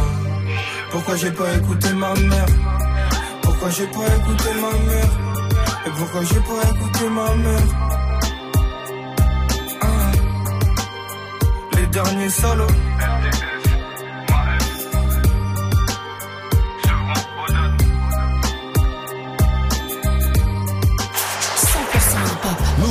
pourquoi j'ai pas écouté ma mère? Pourquoi j'ai pas écouté ma mère? Et pourquoi j'ai pas écouté ma mère? Ah, les derniers solos.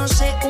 No sé,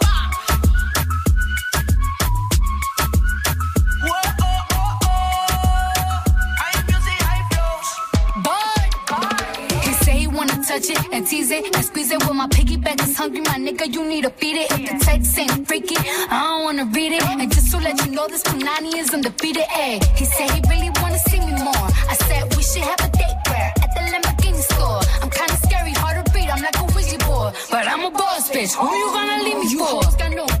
And tease it and squeeze it. When my piggyback is hungry, my nigga, you need to feed it. If the text ain't freaky, I don't wanna read it. And just to let you know, this Punani is undefeated. Ay, he said he really wanna see me more. I said we should have a date where at the Lamborghini store. I'm kinda scary, hard to read. I'm like a Ouija board, but I'm a boss bitch. Who you gonna leave me You for?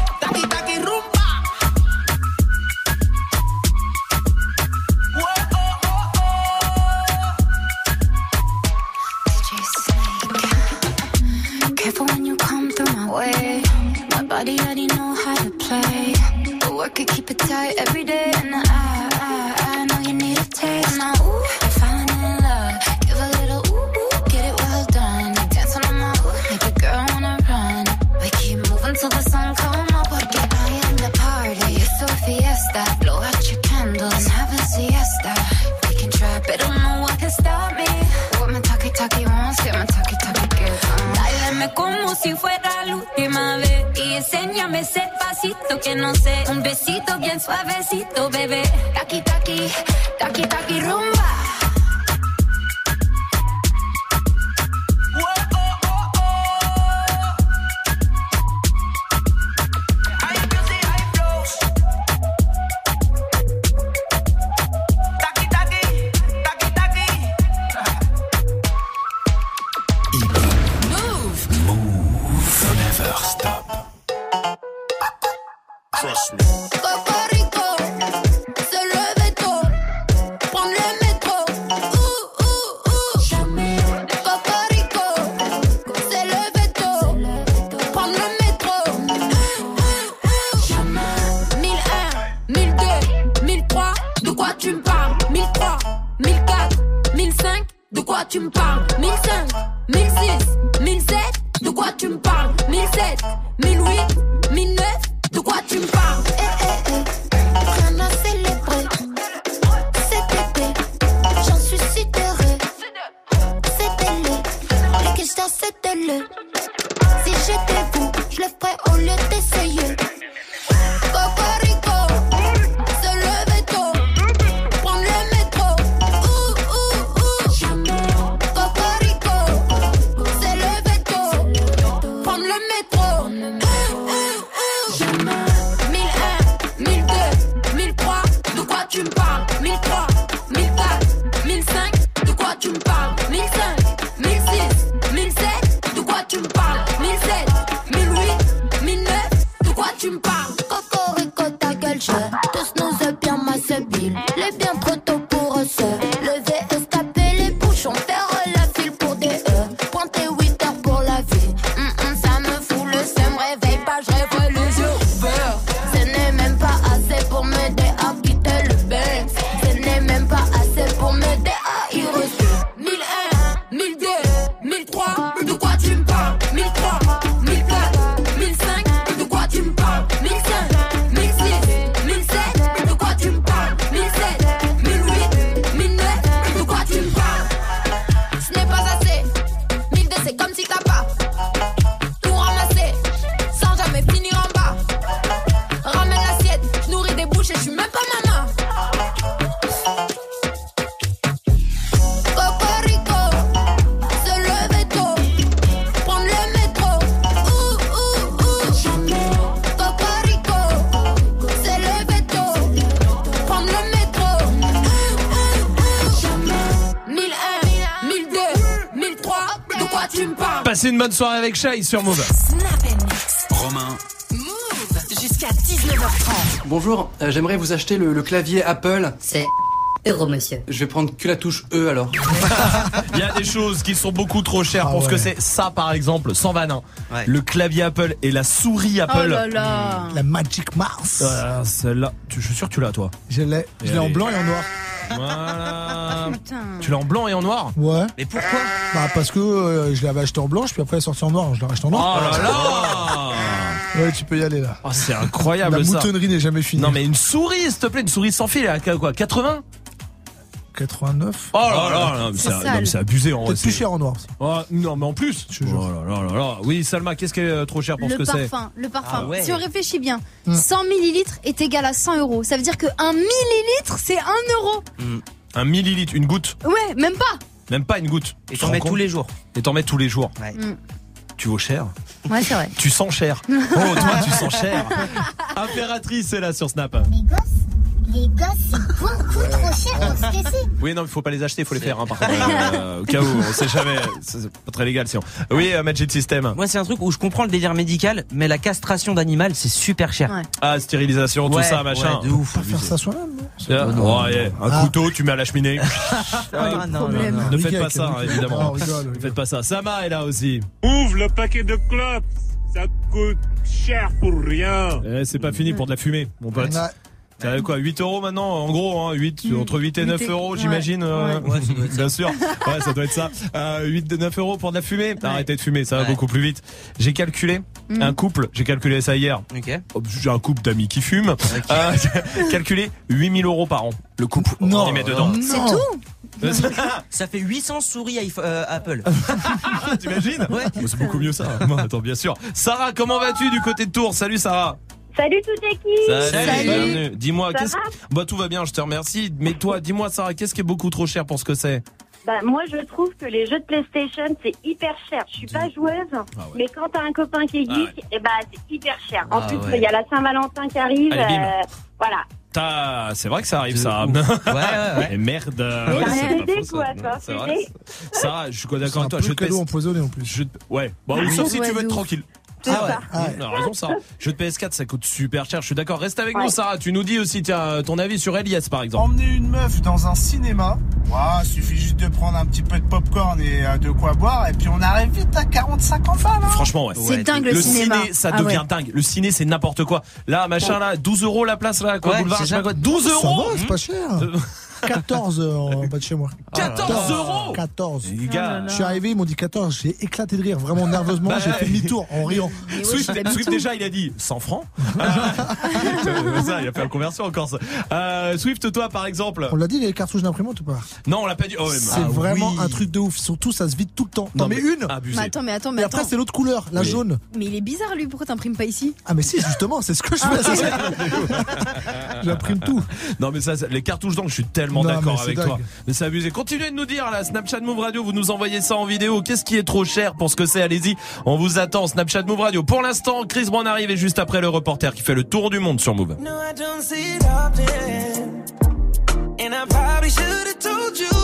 body already know how to play. But work it, keep it tight every day? Que no sé, un besito bien suavecito, bebé. Taki taki, taki bonne soirée avec Shai sur Move. Romain, Move jusqu'à 19h30. Bonjour, euh, j'aimerais vous acheter le, le clavier Apple. C'est euro, monsieur. Je vais prendre que la touche E alors. Il y a des choses qui sont beaucoup trop chères Ah pour ce que c'est. Ça, par exemple, sans vanin. Le clavier Apple et la souris Apple. Oh là là. La Magic Mars. Euh, Celle-là, tu- je suis sûr que tu l'as, toi. Je l'ai. Je l'ai en blanc et en noir. L'as en blanc et en noir Ouais. Mais pourquoi Bah parce que euh, je l'avais acheté en blanche, puis après elle est sortie en noir. Je l'ai racheté en Oh noir. là là Ouais, tu peux y aller là. Oh, c'est incroyable La ça. moutonnerie n'est jamais finie. Non mais une souris, s'il te plaît, une souris sans fil, elle a quoi 80 89. Oh là là, non, mais c'est non, mais c'est abusé en vrai. Peut-être plus c'est- cher en noir. Oh, non mais en plus. Oh là là là là. Oui Salma, qu'est-ce qui est euh, trop cher pour Le ce que c'est parfum, le parfum. Ah ouais. Si on réfléchit bien, 100 millilitres est égal à 100 euros. Ça veut dire que 1 millilitre, c'est 1 euro. Un millilitre, une goutte Ouais, même pas. Même pas une goutte. Et Tu t'en te mets tous les jours. Et t'en mets tous les jours. Mm. Tu vaux cher. Ouais, c'est vrai. Tu sens cher. Oh, toi, tu sens cher. Impératrice est là sur Snap. Les gosses, c'est beaucoup trop cher pour ce que c'est. Oui, non, il faut pas les acheter, il faut les faire, hein, par contre. Euh, au cas où, on sait jamais. C'est pas très légal, sinon. Oui, euh, Magic System. Moi, c'est un truc où je comprends le délire médical, mais la castration d'animal, c'est super cher. Ah, stérilisation, tout Ouais, ça, machin. ouais, de ouf. Pas faire ça soi-même, Ah, un Ah. couteau, tu mets à la cheminée. Ah, non, non, problème. non. Ne faites pas ça, évidemment. Ah, Ne faites pas ça. Sama est là aussi. Ouvre le paquet de clopes. Ça coûte cher pour rien. Eh, c'est pas fini pour de la fumée, mon pote. Ouais. T'as quoi 8 euros maintenant En gros, hein, 8, entre 8 et 9 Huit et- euros, ouais. j'imagine. euh, Ouais, ça doit être ça. Bien sûr. Ouais, ça doit être ça. Euh, 8 de 9 euros pour de la fumée. Arrêtez de fumer, ça va Ouais. beaucoup plus vite. J'ai calculé Mm. un couple, j'ai calculé ça hier. Ok. Oh, J'ai un couple d'amis qui fument. Euh, j'ai calculé 8000 euros par an. Le couple. Non. On y met dedans. C'est Non. tout Ça fait 800 souris euh, Apple. T'imagines Ouais. Oh, C'est beaucoup mieux ça. Bon, attends, bien sûr. Sarah, comment vas-tu du côté de Tours? Salut Sarah. Salut toute l'équipe Salut. bienvenue. Dis-moi, qu'est-ce Bah tout va bien, je te remercie. Mais toi, dis-moi Sarah, qu'est-ce qui est beaucoup trop cher pour ce que c'est? Bah, moi, je trouve que les jeux de PlayStation, c'est hyper cher. Je suis pas joueuse, ouais. mais quand t'as un copain qui est Ah geek, eh bah, c'est hyper cher. En Ah plus, il ouais. y a la Saint-Valentin qui arrive. Allez, bim. euh, voilà. T'as- C'est vrai que ça arrive, ça. Ouais, ouais, ouais. Et merde. Ouais, c'est pas ça. C'est. Sarah, je suis d'accord avec toi. Je le te cadeau empoisonné en plus. je Ouais. Bon, Ah, sauf si tu veux être tranquille. C'est Ah ouais. ça. Ah ouais. Non, raison, Sarah. Jeu de PS4, ça coûte super cher. Je suis d'accord. Reste avec Ouais. nous, Sarah. Tu nous dis aussi, tiens, ton avis sur Elias, par exemple. Emmener une meuf dans un cinéma, il suffit juste de prendre un petit peu de popcorn et euh, de quoi boire, et puis on arrive vite à 45 ans hein. Franchement, ouais. C'est dingue le, Le cinéma. ciné, ça Ah devient ouais. dingue. Le ciné, c'est n'importe quoi. Là, machin, là, 12 euros la place, là, quoi, Ouais, boulevard, c'est je sais pas ça. quoi. 12 Ça euros va, c'est pas cher. Euh, 14 euh, en bas de chez moi. 14 euros 14. Les gars. Je suis arrivé, ils m'ont dit 14. J'ai éclaté de rire, vraiment nerveusement. Bah, j'ai fait demi-tour en riant. Swift, Swift, déjà il a dit 100 francs. Euh, ça, il a fait la conversion encore ça. Euh, Swift, toi par exemple. On l'a dit les cartouches d'imprimante ou pas? Non, on l'a pas dit. Oh, C'est ah, vraiment oui. un truc de ouf. Surtout, ça se vide tout le temps. T'en Non, mets mais une abusé. Mais attends, mais attends, mais et après, c'est l'autre couleur, la Oui. jaune. Mais il est bizarre lui, pourquoi t'imprimes pas ici? Ah, mais si, justement, c'est ce que je fais. c'est ça. J'imprime tout. Non mais ça, ça- les cartouches d'encre, je suis tellement D'accord avec dingue. toi. Mais c'est abusé. Continuez de nous dire là, Snapchat Move Radio, vous nous envoyez ça en vidéo. Qu'est-ce qui est trop cher pour ce que c'est? Allez-y, on vous attend. Snapchat Move Radio. Pour l'instant, Chris Brown arrive et juste après le reporter qui fait le tour du monde sur Move. No, I don't see it often. And I probably should have told you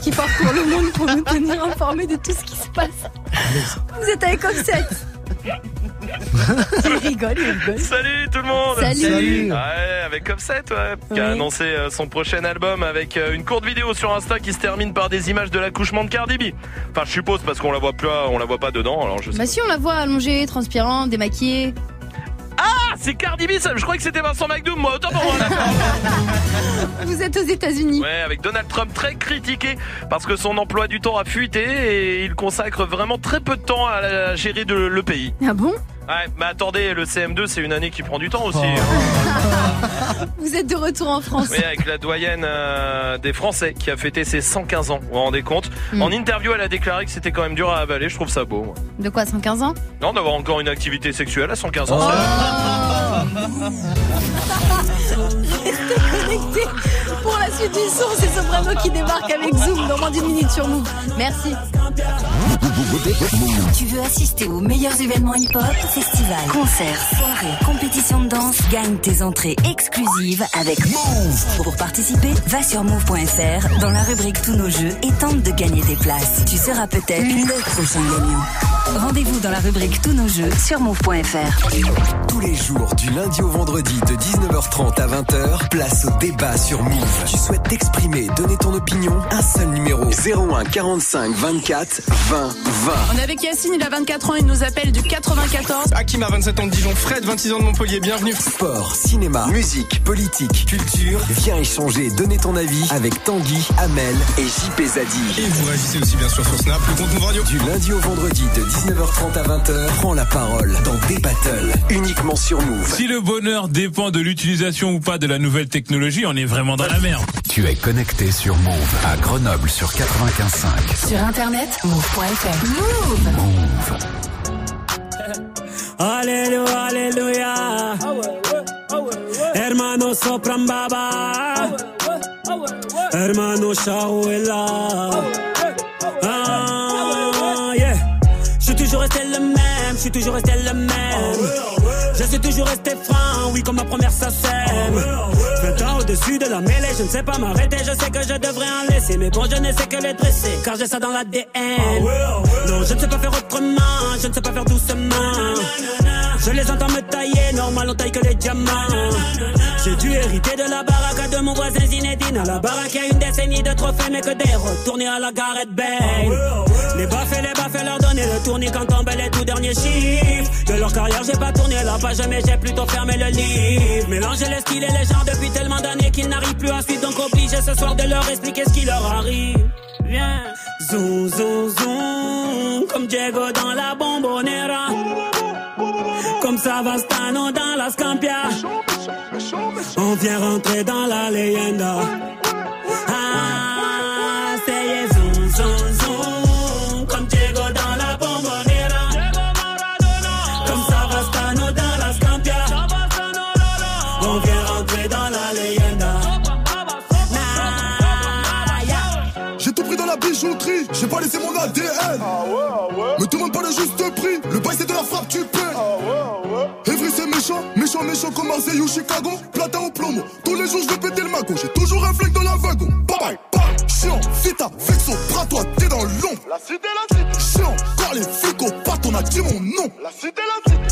qui parcourt le monde pour nous tenir informés de tout ce qui se passe. Vous êtes avec Offset. il rigole, il rigole. Salut tout le monde Salut. Salut. Ouais, avec Offset, ouais, qui a annoncé euh, son prochain album avec euh, une courte vidéo sur Insta qui se termine par des images de l'accouchement de Cardi B. Enfin, je suppose parce qu'on la voit plus, on la voit pas dedans, alors je sais Bah si on la voit allongée, transpirante, démaquillée. Ah, c'est Cardi B, ça, je crois que c'était Vincent McDoom, moi, autant pour moi. Vous êtes aux États-Unis. Ouais, avec Donald Trump très critiqué parce que son emploi du temps a fuité et il consacre vraiment très peu de temps à la gérer de, le pays. Ah bon? Ouais, mais attendez, le CM2 c'est une année qui prend du temps aussi. Vous êtes de retour en France. Oui, avec la doyenne euh, des Français qui a fêté ses 115 ans. Vous vous rendez compte? Mm. En interview, elle a déclaré que c'était quand même dur à avaler. Je trouve ça beau. moi. De quoi, 115 ans? Non, d'avoir encore une activité sexuelle à 115 ans. Oh. Oh. pour la suite du son. C'est Soprano qui débarque avec Zoom dans moins d'une minute sur Move. Merci. Tu veux assister aux meilleurs événements hip-hop, festivals, concerts, soirées, compétitions de danse, gagne tes entrées exclusives avec Move. Pour participer, va sur move.fr dans la rubrique Tous nos jeux et tente de gagner tes places. Tu seras peut-être le prochain gagnant. Rendez-vous dans la rubrique Tous nos jeux sur move.fr. Tous les jours, du lundi au vendredi, de 19h30 à 20h, place au débat sur Move. Tu souhaites t'exprimer, donner ton opinion Un seul numéro 01 45 24 20 20. On est avec Yacine, il a 24 ans, il nous appelle du 94. Hakim a 27 ans de Dijon, Fred 26 ans de Montpellier, bienvenue. Sport, cinéma, musique, politique, culture. Viens échanger, donner ton avis avec Tanguy, Amel et JP Zadi. Et vous réagissez aussi bien sûr sur Snap, le compte Move Radio. Du lundi au vendredi de 19h30 à 20h, prends la parole dans des battles uniquement sur Move. Si le bonheur dépend de l'utilisation ou pas de la nouvelle technologie, on est vraiment dans la merde. Tu es connecté sur Move à Grenoble sur 95.5. Sur internet, move.fr. Move. Alléluia, alléluia. Hermano sopran baba. Hermano Shawela. Ah, yeah. Je suis toujours resté le même, je suis toujours resté le même. Je suis toujours resté franc, oui, comme ma première sème. 20 ans au-dessus de la mêlée, je ne sais pas m'arrêter, je sais que je devrais en laisser. Mais bon, je ne sais que les dresser, car j'ai ça dans l'ADN. Non, je ne sais pas faire autrement, je ne sais pas faire doucement. Je les entends me tailler, normal on taille que les diamants. J'ai dû hériter de la baraque de mon voisin Zinedine. À la baraque, y a une décennie de trophées, mais que des retournés à la Gareth Bale. Les baffes et les baffes, leur donner le tournis quand tombent les tout derniers chiffres. De leur carrière, j'ai pas tourné la page, mais j'ai plutôt fermé le livre. Mélanger les styles et les genres depuis tellement d'années qu'ils n'arrivent plus à suivre, donc obligé ce soir de leur expliquer ce qui leur arrive. Viens, zoom, zoom, zoom, comme Diego dans la bombonera. Comme Savastano dans la Scampia. On vient rentrer dans la leyenda. J'ai tout pris dans la bijouterie, j'ai pas laissé mon ADN. Me demande pas le juste prix, le bail c'est de la frappe, tu paies. Evry c'est méchant, méchant, méchant comme Marseille ou Chicago. Platin au plomo, tous les jours je vais péter le magot. J'ai toujours un flingue dans la wagon. Bye bye, bye. Chiant, vita, vexo, bras toi, t'es dans l'ombre. La cité, la cité. Chiant, quand les flics au pattes, on a dit mon nom. La cité, la cité.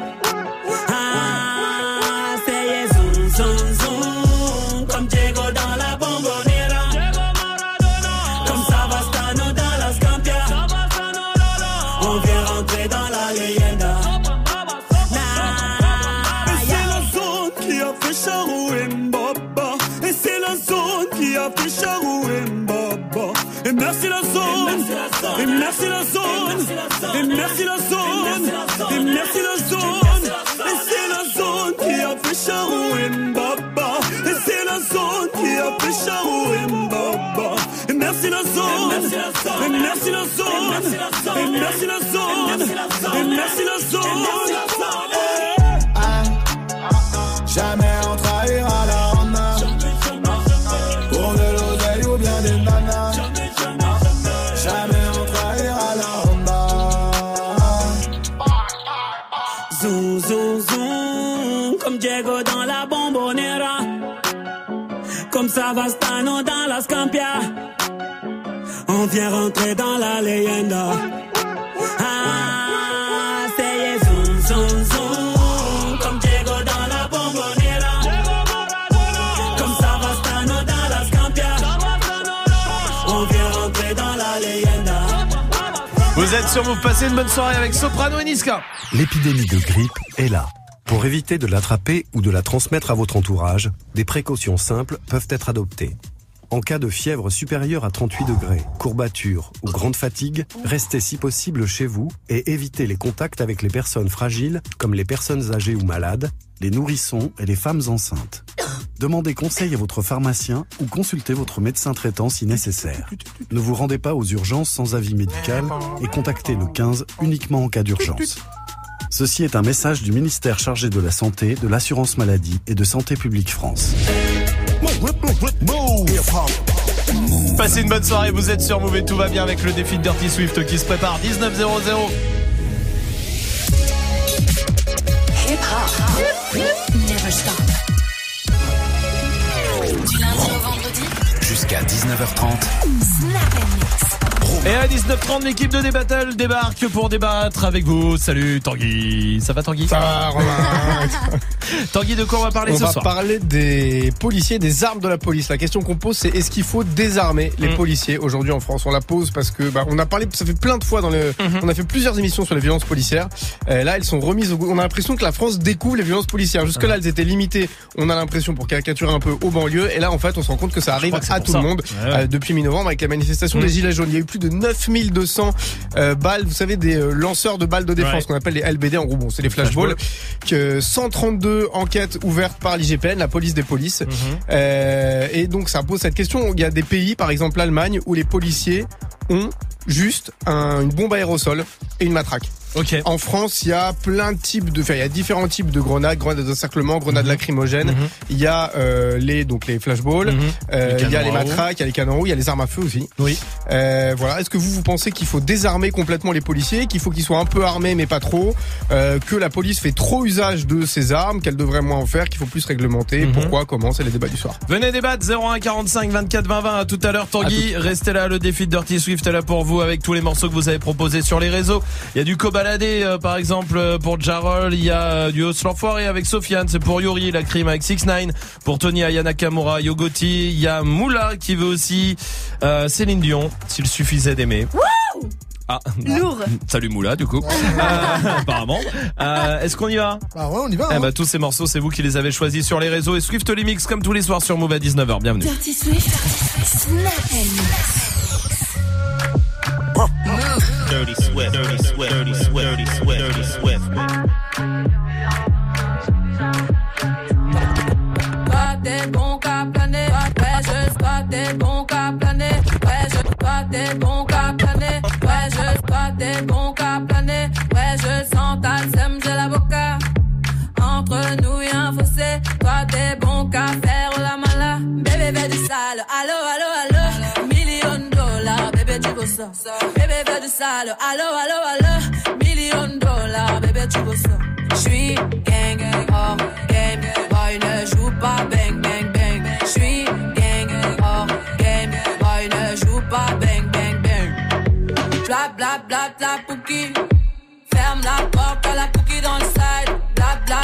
Qui a fait Charou et Mbaba. Et merci la zone. Et merci la zone. Et merci la zone. Et merci la zone. Savastano dans la Scampia. On vient rentrer dans la leyenda. Ah, c'est zoom, zoom, zoom, comme Diego dans la bombonera. Comme Savastano dans la Scampia. On vient rentrer dans la leyenda. Vous êtes sur Move, passez une bonne soirée avec Soprano et Niska. L'épidémie de grippe est là. Pour éviter de l'attraper ou de la transmettre à votre entourage, des précautions simples peuvent être adoptées. En cas de fièvre supérieure à 38 degrés, courbature ou grande fatigue, restez si possible chez vous et évitez les contacts avec les personnes fragiles comme les personnes âgées ou malades, les nourrissons et les femmes enceintes. Demandez conseil à votre pharmacien ou consultez votre médecin traitant si nécessaire. Ne vous rendez pas aux urgences sans avis médical et contactez le 15 uniquement en cas d'urgence. Ceci est un message du ministère chargé de la Santé, de l'Assurance Maladie et de Santé publique France. Passez une bonne soirée, vous êtes sur Move et tout va bien avec le défi de Dirty Swift qui se prépare 19 0 Hip hop. Never stop. Du lundi au vendredi. Jusqu'à 19h30. Snap and mix. Et à 19h30, l'équipe de Débattle débarque pour débattre avec vous. Salut Tanguy. Ça va Tanguy? Ça va, Romain. Tanguy, de quoi on va parler On ce va soir? parler des policiers, des armes de la police. La question qu'on pose, c'est est-ce qu'il faut désarmer les Mm. policiers aujourd'hui en France? On la pose parce que bah, on a parlé, ça fait plein de fois dans le, Mm-hmm. on a fait plusieurs émissions sur les violences policières. Euh, là, elles sont remises. Au, goût. on a l'impression que la France découvre les violences policières. Jusque là, elles étaient limitées. On a l'impression pour caricaturer un peu aux banlieues. Et là, en fait, on se rend compte que ça arrive que à tout ça. le monde Ouais, ouais. euh, depuis mi-novembre avec la manifestation Mm. des gilets jaunes. Il y a eu plus de 9200 euh, balles. Vous savez, des euh, lanceurs de balles de défense Ouais. qu'on appelle les LBD. En gros, bon, c'est les flashballs. Que 132 enquêtes ouvertes par l'IGPN, la police des polices. Mhm. Euh, et donc ça pose cette question. Il y a des pays, par exemple l'Allemagne, où les policiers ont juste un- une bombe aérosol et une matraque. Ok. En France, il y a plein de types de, enfin, il y a différents types de grenades, grenades d'encerclement, grenades lacrymogènes. Mhm. Il y a euh, les donc les flashballs, Mhm. euh, il y a les à matraques, il y a les canons à il y a les armes à feu aussi. Oui. Euh, voilà. Est-ce que vous vous pensez qu'il faut désarmer complètement les policiers, qu'il faut qu'ils soient un peu armés mais pas trop, euh, que la police fait trop usage de ces armes, qu'elle devrait moins en faire, qu'il faut plus réglementer Mhm. Pourquoi Comment C'est les débats du soir. Venez débattre 01 45 24 20 20 à tout à l'heure Tanguy. Restez là, le défi de Dirty Swift est là pour vous avec tous les morceaux que vous avez proposés sur les réseaux. Il y a du Cobaladé euh, par exemple euh, pour Jarol, il y a euh, du Hauss l'enfoiré avec Sofiane, c'est pour Yuri, la crime avec 6 9 pour Tony Ayana Kamura, Yogoti, il y a Moula qui veut aussi euh, Céline Dion, s'il suffisait d'aimer. Ah, Lourd. Salut Moula du coup. Euh, apparemment. Euh, Est-ce qu'on y va Bah ouais, on y va. eh hein. bah, tous ces morceaux, c'est vous qui les avez choisis sur les réseaux et Swift les mix comme tous les soirs sur Move à 19h. Bienvenue. Dirty Swift. Dirty Swift, Dirty Swift, Dirty Swift, Dirty Swift, Dirty Swift. Toi t'es bon qu'à planer, ouais je t'es bon qu'à planer, ouais je toi t'es bon qu'à planer, ouais je toi t'es bon qu'à planer, ouais je sens ta. Entre nous y'a un fossé, toi t'es bon qu'à faire la mala, bébé fais du sale, allo allo bébé fais du sale, allo allo allo, million dollars, bébé tu veux ça. J'suis gang, hors game, boy ne joue pas bang bang bang. J'suis gang, hors game, boy ne joue pas bang bang bang. Bla bla bla bla pouki, ferme la porte à la pouki dans le side. Bla bla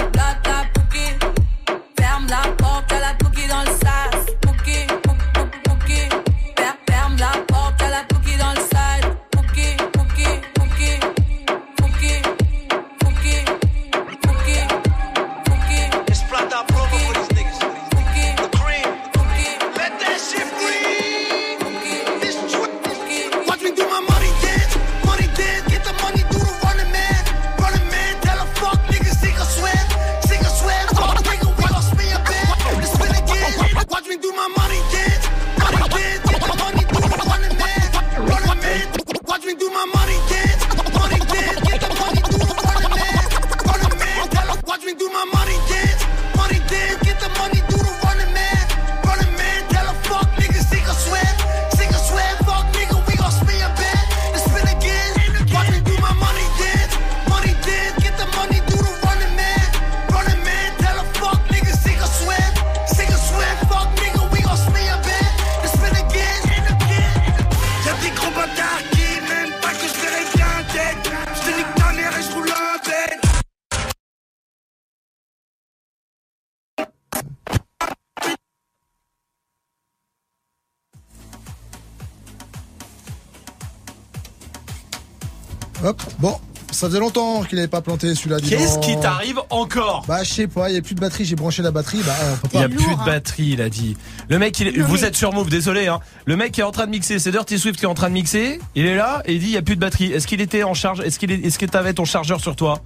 Ça faisait longtemps qu'il avait pas planté celui-là. Qu'est-ce qui t'arrive encore Bah je sais pas, il y a plus de batterie, j'ai branché la batterie, bah on peut Il pas. y a plus de batterie, il a dit. Le mec, il vous êtes sur Move, désolé. Hein. Le mec qui est en train de mixer, c'est Dirty Swift qui est en train de mixer. Il est là et il dit il y a plus de batterie. Est-ce qu'il était en charge Est-ce qu'il est, est-ce que t'avais ton chargeur sur toi?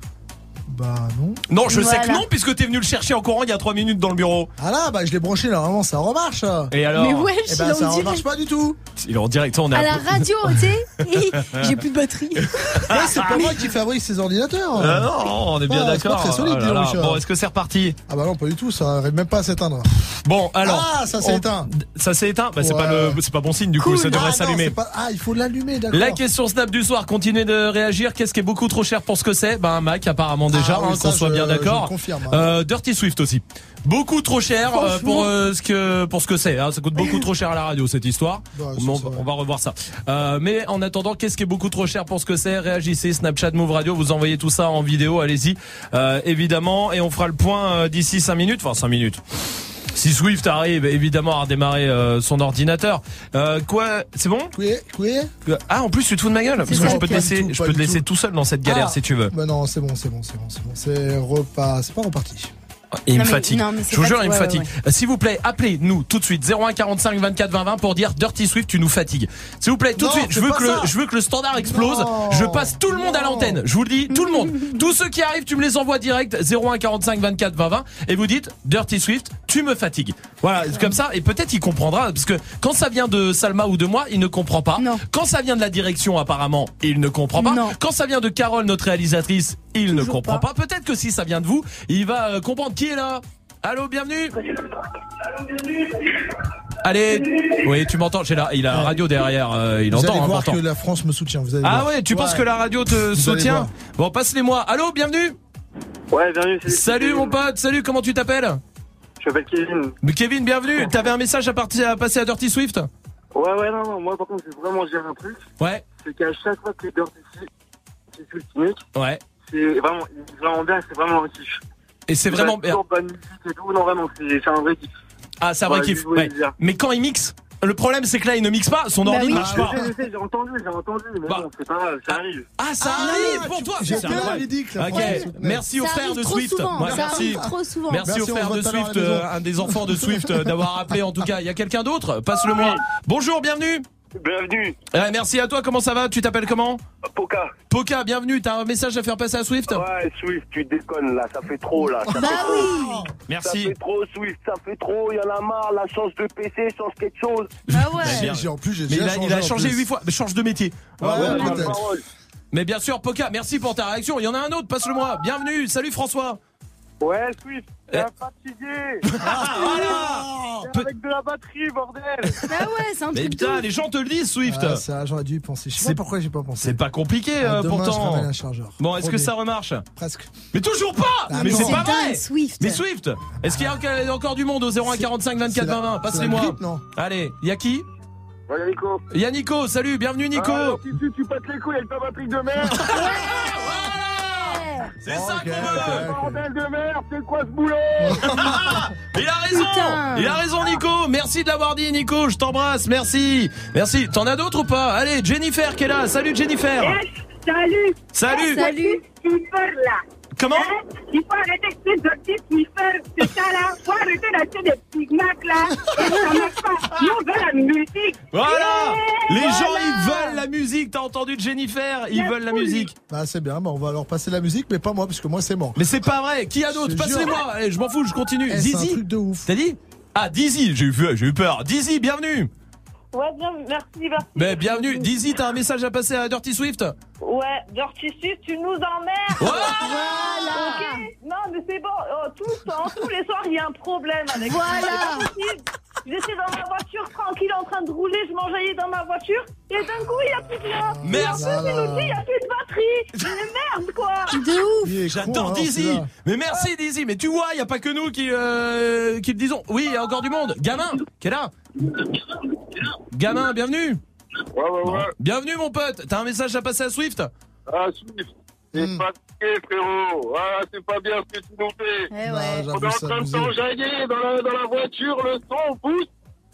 Bah non. Non, je sais que non puisque t'es venu le chercher en courant il y a 3 minutes dans le bureau. Ah là, bah je l'ai branché normalement, ça remarche. Et alors Mais wesh, Eh ben ça dirait. remarche pas du tout. Il est en direct, on est À la peu- radio, tu sais, j'ai plus de batterie. Ouais, c'est pas moi qui fabrique ces ordinateurs. Ah non, on est bien Ah, c'est d'accord. très solide, Oh là là. Bon, est-ce que c'est reparti Ah bah non, pas du tout, ça arrive même pas à s'éteindre. Bon, alors. Ah, ça s'est on- éteint. Ça s'est éteint Bah, c'est Ouais. pas le, c'est pas bon signe du coup, Cool. ça devrait Ah non, s'allumer. c'est pas- Ah, il faut l'allumer, d'accord. La question Snap du soir, continuez de réagir. Qu'est-ce qui est beaucoup trop cher pour ce que c'est? Ben un Mac apparemment déjà, Ah oui, hein, qu'on soit je- bien d'accord. confirme, hein. Euh, Dirty Swift aussi. Beaucoup trop cher euh, pour euh, ce que pour ce que c'est. hein. Ça coûte beaucoup trop cher à la radio cette histoire. Ouais, on, va revoir ça. Euh, mais en attendant, qu'est-ce qui est beaucoup trop cher pour ce que c'est? Réagissez. Snapchat Move Radio, vous envoyez tout ça en vidéo. Allez-y, euh, évidemment, et on fera le point euh, d'ici 5 minutes. Enfin 5 minutes. Si Swift arrive évidemment à redémarrer euh, son ordinateur. Euh, quoi C'est bon Oui, oui. Ah en plus tu te fous de ma gueule parce que je peux te laisser, tout, je peux te laisser tout. tout seul dans cette galère Ah. si tu veux. Bah non, c'est bon, c'est bon, c'est bon, c'est bon. C'est repas, c'est pas reparti. Il me fatigue. non, Je vous jure, il me ouais, fatigue. ouais, Euh, S'il vous plaît, appelez-nous tout de suite 01 45 24 20 20 pour dire Dirty Swift, tu nous fatigues. S'il vous plaît, tout Non, de suite. Je veux que le, ça. je veux que le standard explose. Non. Je passe tout le monde à l'antenne. Je vous le dis, tout le monde. Tous ceux qui arrivent, tu me les envoies direct 01 45 24 20 20 et vous dites Dirty Swift, tu me fatigues. Voilà, comme ça. Et peut-être il comprendra parce que quand ça vient de Salma ou de moi, il ne comprend pas. Quand ça vient de la direction, apparemment, il ne comprend pas. Non. Quand ça vient de Carole, notre réalisatrice, il ne comprend pas. Peut-être que si ça vient de vous, il va euh, comprendre qui est là. Allô, bienvenue. Allez, oui, tu m'entends. J'ai là, il a la radio derrière. euh, il vous entend. allez hein, voir que la France me soutient. Vous allez Ah voir. ouais, tu penses que la radio te Vous soutient. Bon, passe-les-moi. Allô, bienvenue. Ouais, bienvenue. Salut mon pote. Salut, comment tu t'appelles Je m'appelle Kevin. Mais Kevin, bienvenue. T'avais un message à, partir, à passer à Dirty Swift Ouais, ouais, non, non, moi par contre, j'ai vraiment géré un truc. Ouais. C'est qu'à chaque fois que les Dirty Swift Unique, Ouais. C'est vraiment, vraiment bien, c'est vraiment un kiff. Et c'est vraiment bien. Bonne musique et tout, non, vraiment, c'est c'est un vrai kiff. Ah, c'est un vrai Ouais, kiff. Ouais. dire. Mais quand il mixe, le problème c'est que là il ne mixe pas, son Bah ordi oui. marche Ah, pas. j'ai entendu, j'ai entendu, mais bon, c'est pas grave, ça arrive. Ah, ça arrive pour toi. j'ai C'est bien la Ok, soutenait. merci Ça frères arrive de Swift. souvent, Ouais, merci. arrive trop souvent. Merci, Merci, aux on frères de Swift, euh, un des enfants de Swift, euh, d'avoir appelé en tout cas. Il y a quelqu'un d'autre? Passe-le moi. Bonjour, bienvenue. Bienvenue, merci à toi. Comment ça va? Tu t'appelles comment? Poca. Poca, bienvenue. T'as un message à faire passer à Swift? Ouais, Swift, tu déconnes là, ça fait trop là. Ça Bah fait trop. oui. Ça Merci. fait trop, Swift, ça fait trop, il y en a marre, la chance de PC, change quelque chose. Bah ouais. J'ai- En plus, j'ai Mais il a, il a changé plus. huit fois. Mais change de métier. Ouais, Ouais, ouais, ma peut-être. parole. Mais bien sûr, Poca, merci pour ta réaction. Il y en a un autre, passe-le moi. Bienvenue. Salut François. Ouais, Swift, Eh. t'es fatigué. Ah, voilà. Avec de la batterie, bordel. Bah ouais, c'est un Mais truc de putain, ouf. les gens te le disent, Swift. Ah, ça, j'aurais dû y penser. Je sais C'est- pas pourquoi j'ai pas pensé. C'est pas compliqué Ah, euh, demain, je pourtant. ramène un chargeur. Bon, est-ce que ça remarche Presque. Mais toujours pas Ah Mais c'est pas vrai Swift. Mais Swift Est-ce qu'il y a encore- du monde au 01 45 24 C'est la- 20 20 c'est la Passez-moi. Allez, y a qui? Ouais, Nico. Y a Nico, salut, bienvenue Nico Ah, si tu, tu pètes les couilles avec ta batterie de merde. C'est ça qu'on veut. Bordel de merde, c'est quoi ce boulot Il a raison. Putain. Il a raison Nico. Merci de l'avoir dit Nico, je t'embrasse, merci. Merci, t'en as d'autres ou pas Allez, Jennifer qui est là, salut Jennifer. Salut. Salut. Salut. Sniffer là Comment Hein Il faut arrêter ces petits sniffers, c'est ça là. Faut arrêter d'acheter des petits Macs là Ça marche pas. Nous on veut la musique. Voilà. Eh, Les gens voilà. ils veulent la musique, t'as entendu Jennifer Ils veulent la musique. Bah, c'est bien, bah, on va leur passer la musique, mais pas moi, parce que moi, c'est mort. Mais c'est pas vrai, qui a te Passez-les-moi, allez, je m'en fous, je continue. Eh, c'est un Zizi truc de ouf. T'as dit Ah, Dizzy, j'ai eu, j'ai eu peur. Dizzy, bienvenue Ouais, bien, merci, merci. Mais bienvenue. Dizzy, t'as un message à passer à Dirty Swift? Ouais, Dirty Swift, tu nous emmerdes Voilà. Non, mais c'est bon, oh, tous, en tous les soirs, il y a un problème avec Voilà. J'étais dans ma voiture, tranquille, en train de rouler, je m'enjaillais dans ma voiture, et d'un coup, il n'y a plus de rien. Plus, il n'y a plus de batterie. Mais merde, quoi De ouf. J'adore hein, Dizzy. Mais merci Dizzy Mais tu vois, il y a pas que nous qui, euh, qui le disons. Oui, il y a encore du monde. Gamin, qui est là? Gamin, bienvenue Ouais, ouais, ouais. Bienvenue mon pote T'as un message à passer à Swift? Ah, Swift, t'es Hmm. fatigué, frérot. Ah, c'est pas bien ce que tu nous fais. Eh Non, ouais. On est en c'est train de s'enjailler dans la, dans la voiture, le son pousse.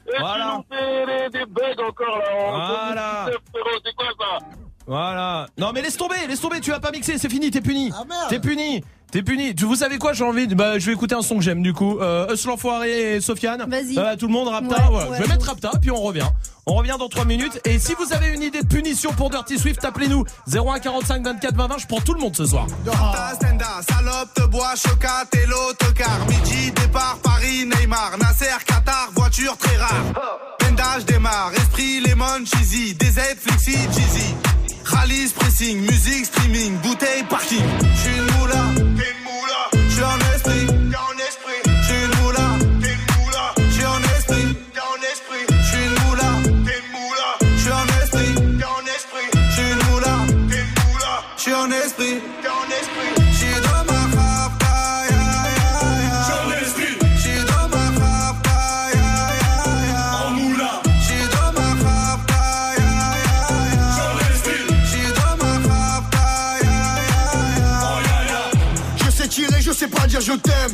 Et Voilà. tu nous fais des, des bugs encore là. Voilà. Frérot, c'est quoi ça? Voilà. Non mais laisse tomber, laisse tomber, tu vas pas mixer, c'est fini, t'es puni. Ah, merde. T'es puni. T'es puni. Tu, vous savez quoi, j'ai envie de, bah, je vais écouter un son que j'aime du coup. Euh, Us l'enfoiré et Sofiane. Vas-y. Euh, tout le monde rapta. Ouais, voilà. ouais. Je vais mettre rapta, puis on revient. On revient dans 3 minutes. Et si vous avez une idée de punition pour Dirty Swift, appelez-nous 01 45 24 20 20. Je prends tout le monde ce soir. Ta stenda, salope, te bois, chocat et l'autocar. Midi, départ, Paris, Neymar. Nasser, Qatar, voiture très rare. Tenda, je démarre. Esprit, lemon, cheesy. DZ, flexi, cheesy. Rallye, pressing, musique, streaming. Bouteille, parking. J'suis une moula. T'es une moula. J'suis en esprit. T'es en esprit. J'suis une moula. T'es une moula. J'suis en esprit. T'es en esprit. J'suis une moula. T'es une moula. J'suis en esprit. T'es en esprit. J'suis une moula. T'es une moula. J'suis en esprit. Je t'aime.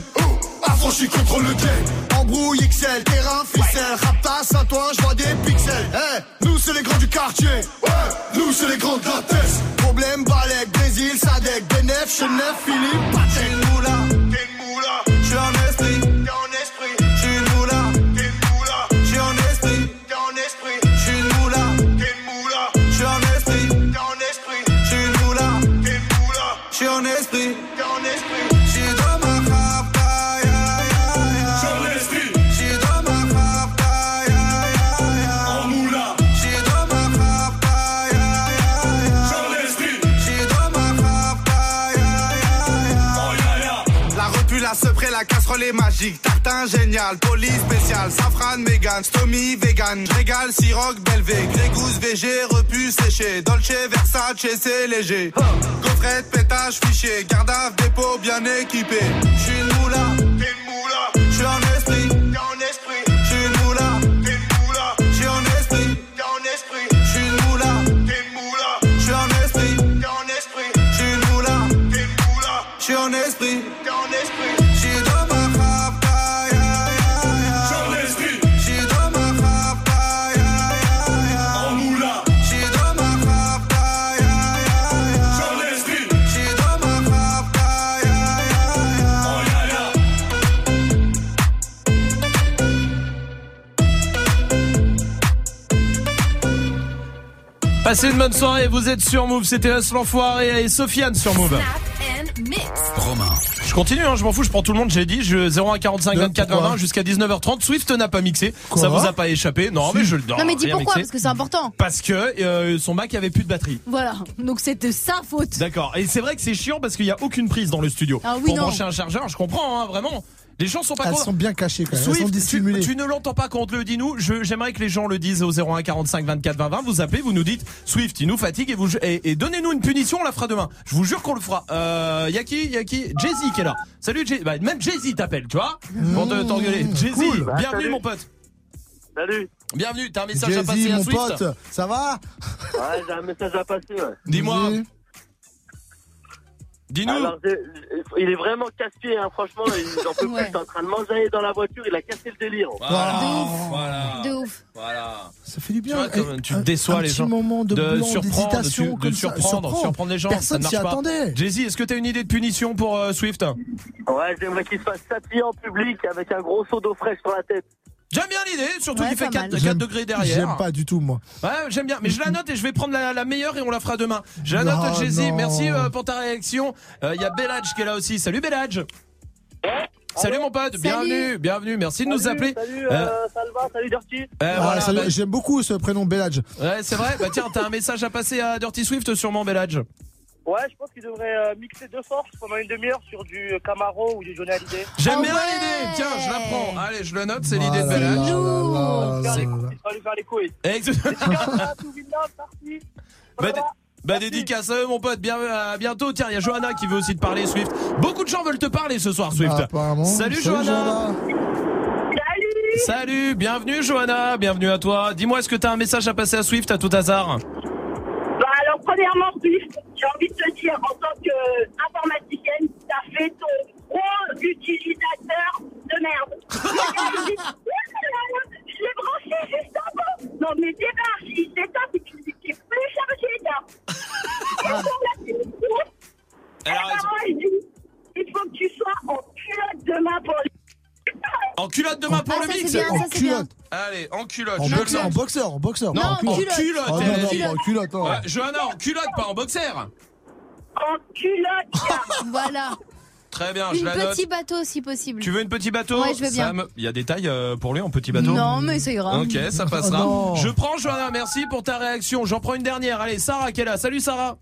Affranchi contre le game. Embrouille XL, terrain, ficelle. Raptas à toi, je vois des pixels. Eh, nous c'est les grands du quartier. Ouais, nous c'est les grands de la. Problème, Balek, Brésil, Sadek, Benef, Chenef, Philippe, T'es une moula. T'es une moula. J'suis en esprit. T'es en esprit. J'suis une moula. T'es une moula. J'suis en esprit. T'es en esprit. J'suis une moula. T'es une moula. J'suis en esprit. T'es en esprit. J'suis une moula. T'es une. J'suis en esprit. La repu, la casserole est magique. Tartin génial, police spécial, safran, mégan, stomy, vegan. Régal, siroc, belvé, grégousse, VG, repu, séché. Dolce, Versace, c'est léger. Gaufrette, pétage, fichier, garde dépôt bien équipé. J'suis Passez une bonne soirée, vous êtes sur Move, c'était Us l'enfoiré et Sofiane sur Move. Romain. Je continue, hein, je m'en fous, je prends tout le monde, j'ai dit, je 01 45 24 pourquoi 20 jusqu'à 19h30. Swift n'a pas mixé, Quoi ça vous a pas échappé. Non, mais je le Non, mais dis pourquoi, mixé. parce que c'est important. Parce que euh, son Mac avait plus de batterie. Voilà. Donc c'est de sa faute. D'accord. Et c'est vrai que c'est chiant parce qu'il y a aucune prise dans le studio. Ah oui, Pour non. brancher un chargeur, je comprends, hein, vraiment. Les gens sont pas Elles contents. sont bien cachées quand même. Elles sont Swift, tu, tu ne l'entends pas quand on te le dit nous. Je- J'aimerais que les gens le disent au 01 45 24 20 20. Vous appelez, vous nous dites Swift, il nous fatigue et vous et, et donnez-nous une punition, on la fera demain. Je vous jure qu'on le fera. Euh, y a qui, y a qui? Jay-Z qui est là. Salut Jay. Bah, même Jay-Z t'appelle, tu vois, pour te- t'engueuler. Jay-Z, cool. Bah, bienvenue salut. mon pote. Salut. Bienvenue. T'as un message à passer Jay-Z, à mon Swift? pote, ça va? Ouais, j'ai un message à passer. Ouais. Dis-moi. Dis-nous. Il est vraiment casse-pied, hein, franchement. Il en peut plus. Il est en train de manger dans la voiture. Il a cassé le délire. Voilà. Voilà. De ouf. Voilà. Ça fait du Tu bien. vois, tu un- déçois un les petit gens. moment de, blanc, surprendre, de, de surprendre, surprendre. surprendre les gens, ça Personne ne s'y attendait. Jay-Z, est-ce que t'as une idée de punition pour euh, Swift? Ouais, j'aimerais qu'il se fasse châtier en public avec un gros seau d'eau fraîche sur la tête. J'aime bien l'idée, surtout Ouais, qu'il fait pas 4, mal. 4 degrés derrière. J'aime pas du tout, moi. Ouais, j'aime bien, mais je la note et je vais prendre la, la meilleure et on la fera demain. Je la Non, note, Jay-Z. Merci euh, pour ta réaction. Il y a Belladge qui est là aussi. Salut Belladge. Salut mon pote, bienvenue, bienvenue. Merci de nous appeler. Salut, Euh, euh, Salva, salut Dirty. euh, Ah, voilà, bah- J'aime beaucoup ce prénom Belladge. ouais, c'est vrai. Bah tiens, t'as un message à passer à Dirty Swift sûrement Belladge. Ouais, je pense qu'il devrait euh, mixer deux forces pendant une demi-heure sur du Camaro ou du Johnny Hallyday. J'aime Ah bien ouais. l'idée. Tiens, je la prends. Allez, je le note. C'est l'idée de C'est- là. Il va lui faire les couilles. Exactement. Bah, bah, dédicace à eux, mon pote. Bien, à bientôt. Tiens, il y a Johanna qui veut aussi te parler, Swift. Beaucoup de gens veulent te parler ce soir, Swift. Ah, apparemment. Salut, Johanna. Salut Salut, bienvenue, Johanna. Bienvenue à toi. Dis-moi, est-ce que t'as un message à passer à Swift à tout hasard? Alors, premièrement, j'ai envie de te dire, en tant qu'informaticienne, as fait ton gros utilisateur de merde. je l'ai branché juste avant. Non, mais débarque, il s'éteint, tu es plus chargé là. Alors, il dit, il faut que tu sois en culotte demain pour les le ça, c'est mix bien, ça, c'est bien. Allez, en culotte. En je le boxeur, en boxeur, en boxeur. Non, en culotte. Ah en culotte. Ouais, Johanna, en culotte, pas en boxer. En culotte. Voilà. Très bien, je Une la note. petit bateau si possible. Tu veux une petit bateau Ouais, je veux bien. Sam Il y a des tailles euh, pour lui en petit bateau Non, mais ça ira. Ok, ça passera. Oh non. je prends Johanna, merci pour ta réaction. J'en prends une dernière. Allez, Sarah qui est là. Salut Sarah.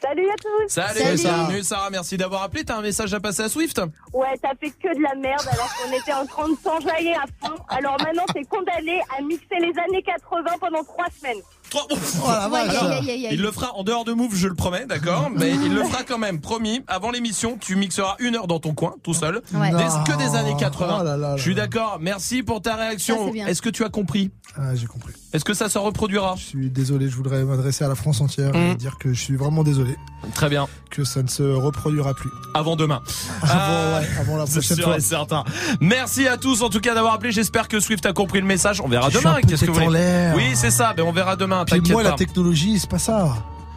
Salut à tous. Salut, bienvenue Sarah, merci d'avoir appelé. T'as un message à passer à Swift Ouais, t'as fait que de la merde alors qu'on était en train de s'enjailler à fond. Alors maintenant, t'es condamné à mixer les années 80 pendant trois semaines. Trois- Oh la vache. Alors, aïe, aïe, aïe, aïe. Il le fera en dehors de Move, je le promets, d'accord Mais il le fera quand même, promis. Avant l'émission, tu mixeras une heure dans ton coin, tout seul. Ouais. Des- que des années 80. Oh là là là je suis d'accord. Merci pour ta réaction. Est-ce que tu as compris? Ah, j'ai compris. Est-ce que ça se reproduira Je suis désolé, je voudrais m'adresser à la France entière et Mm. dire que je suis vraiment désolé Très bien. que ça ne se reproduira plus. Avant demain. Avant, Ah, ouais, avant la C'est prochaine sûr fois. et certain. Merci à tous en tout cas d'avoir appelé. J'espère que Swift a compris le message. On verra Je demain. Qu'est-ce que vous. Oui, c'est ça. Mais on verra demain. Puis moi, pas. la technologie, c'est pas ça.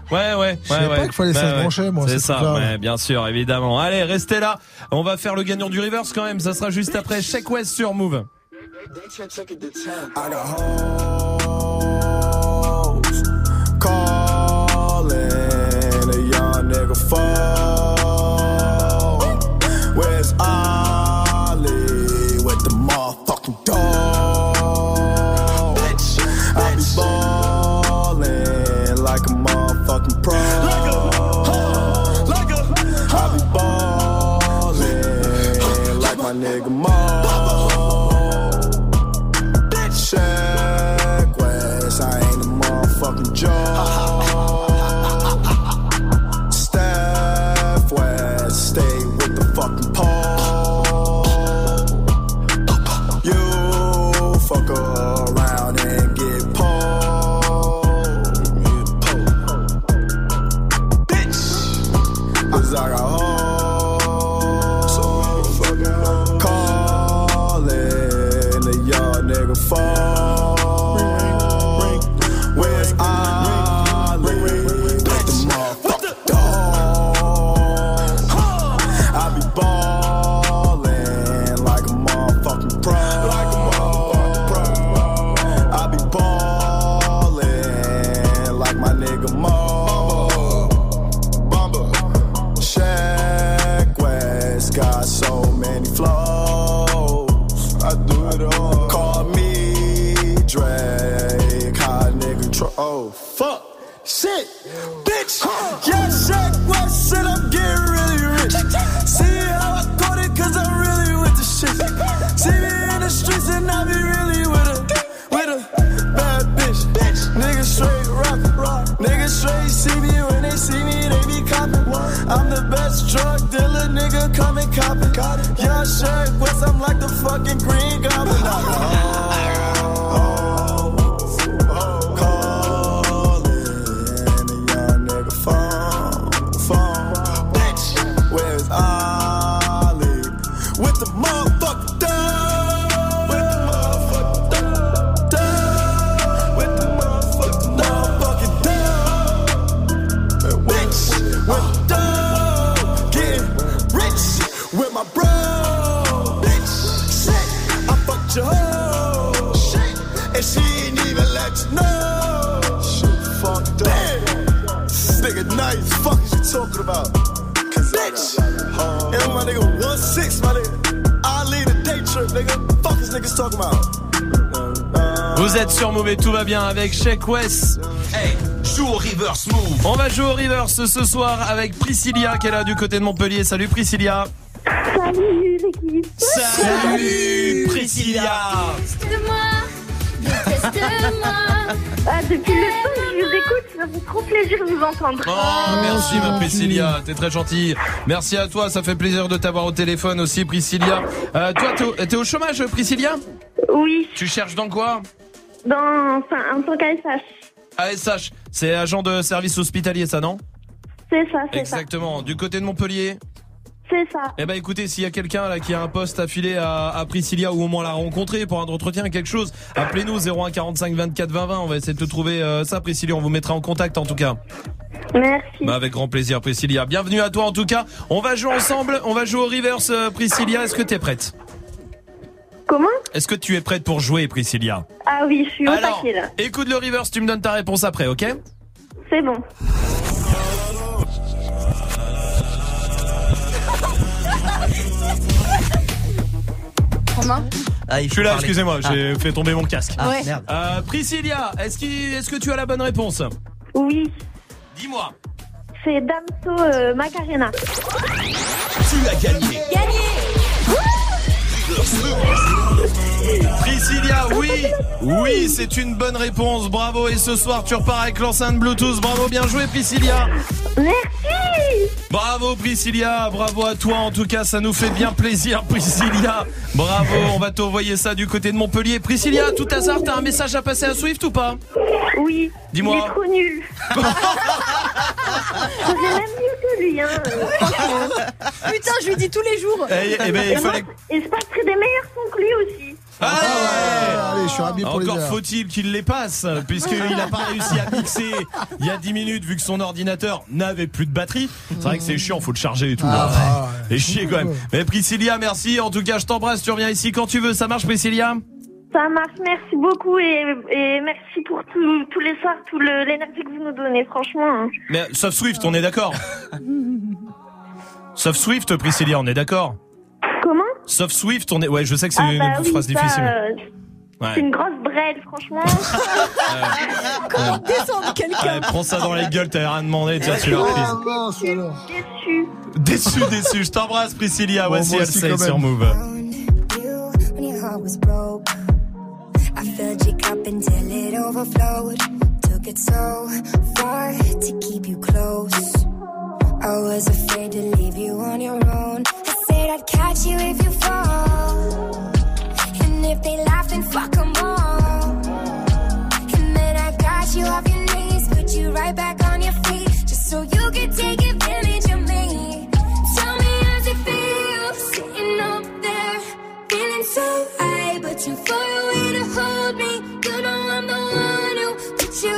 Ouais, ouais. Je savais ouais, pas qu'il fallait ça Ouais, se ouais. brancher, moi, C'est ces ça, ouais, bien sûr, évidemment. Allez, restez là. On va faire le gagnant du reverse quand même. Ça sera juste après Check West sur Move. a phone. Tout va bien avec Check West. Hey, joue au reverse move. On va jouer au reverse ce soir avec Priscilla qui est là du côté de Montpellier. Salut Priscilla. Salut l'équipe. Salut Priscilla. Déteste-moi. Déteste-moi. Ah, depuis le temps que je vous écoute, ça fait trop plaisir de vous entendre. Oh, merci ma Priscilla, t'es très gentille. Merci à toi, ça fait plaisir de t'avoir au téléphone aussi Priscilla. Euh, toi, t'es au, t'es au chômage Priscilla? Oui. Tu cherches dans quoi? Dans, enfin, en tant qu'ASH. ASH, c'est agent de service hospitalier ça non? C'est ça, c'est ça. Exactement, du côté de Montpellier? C'est ça. Eh ben écoutez, s'il y a quelqu'un là qui a un poste affilé à, à Priscilla ou au moins la rencontrer pour un entretien, quelque chose, appelez-nous 01 45 24 20 20. On va essayer de te trouver euh, ça, Priscilla. On vous mettra en contact en tout cas. Merci. Bah avec grand plaisir, Priscilla. Bienvenue à toi en tout cas. On va jouer ensemble. On va jouer au reverse, euh, Priscilla. Est-ce que t'es prête? Comment Est-ce que tu es prête pour jouer, Priscilla Ah oui, je suis au Alors, taquet là. écoute le reverse, tu me donnes ta réponse après, ok C'est bon. Romain Je suis là, excusez-moi, j'ai fait tomber mon casque. Ah, Ouais. merde. Euh, Priscilla, est-ce qu'il- est-ce que tu as la bonne réponse Oui. Dis-moi. C'est Damso euh, Macarena. Tu as gagné. Priscilla, oui, oui, c'est une bonne réponse. Bravo. Et ce soir, tu repars avec l'enceinte Bluetooth. Bravo, bien joué, Priscilla. Merci. Bravo, Priscilla. Bravo à toi. En tout cas, ça nous fait bien plaisir, Priscilla. Bravo. On va t'envoyer ça du côté de Montpellier. Priscilla, à tout hasard, t'as un message à passer à Swift ou pas Oui. Dis-moi. Il est trop nul. J'ai même mieux que lui, hein. Putain, je lui dis tous les jours. Eh, eh ben, il Et moi, fallait- Et je passerai des meilleurs sons que lui aussi. Allez, je suis ravi pour les Encore faut-il qu'il les passe, puisqu'il n'a pas réussi à mixer il y a 10 minutes, vu que son ordinateur n'avait plus de batterie. C'est vrai que c'est chiant, faut le charger et tout. Ah, là. Et chier quand même. Mais Priscilla, merci. En tout cas, je t'embrasse. Tu reviens ici quand tu veux. Ça marche, Priscilla? Ça marche, merci beaucoup et, et merci pour tout- tous les soirs, tout l'énergie que vous nous donnez, franchement. hein. Mais sauf Swift, on est d'accord. Sauf Swift, Priscilla, on est d'accord. Comment? Sauf Swift, on est. Ouais, je sais que c'est Ah une bah oui, phrase ça, difficile. euh, Ouais. C'est une grosse brêle, franchement. Comment descendre quelqu'un Ouais, prends ça dans la gueule, t'avais rien demandé, tiens, tu l'as reprise. Déçu. Déçu, déçu. Je t'embrasse, Priscilla. Bon, Voici moi aussi, sur même. Move. when your heart was broke. I filled your cup until it overflowed. Took it so far to keep you close. I was afraid to leave you on your own. I said I'd catch you if you fall. If they laugh, then fuck 'em all. And then I got you off your knees, put you right back on your feet, just so you could take advantage of me. Tell me how's it feel sitting up there, feeling so high, but too far away to hold me. You know I'm the one who put you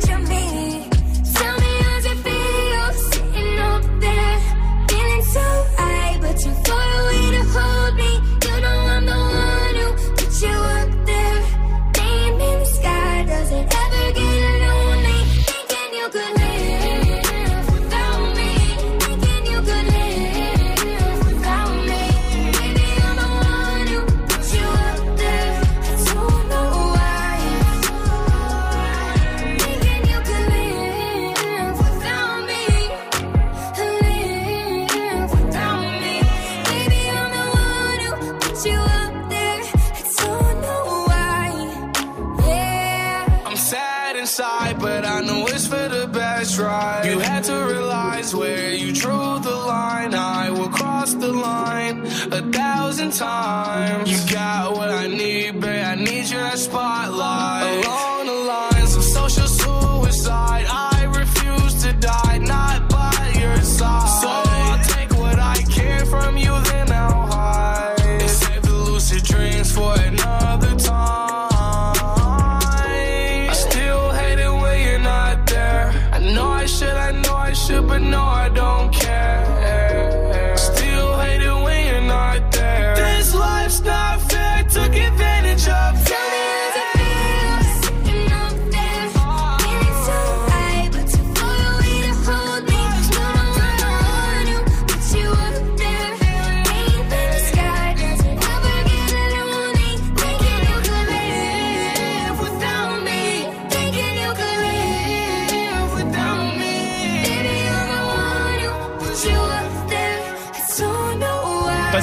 time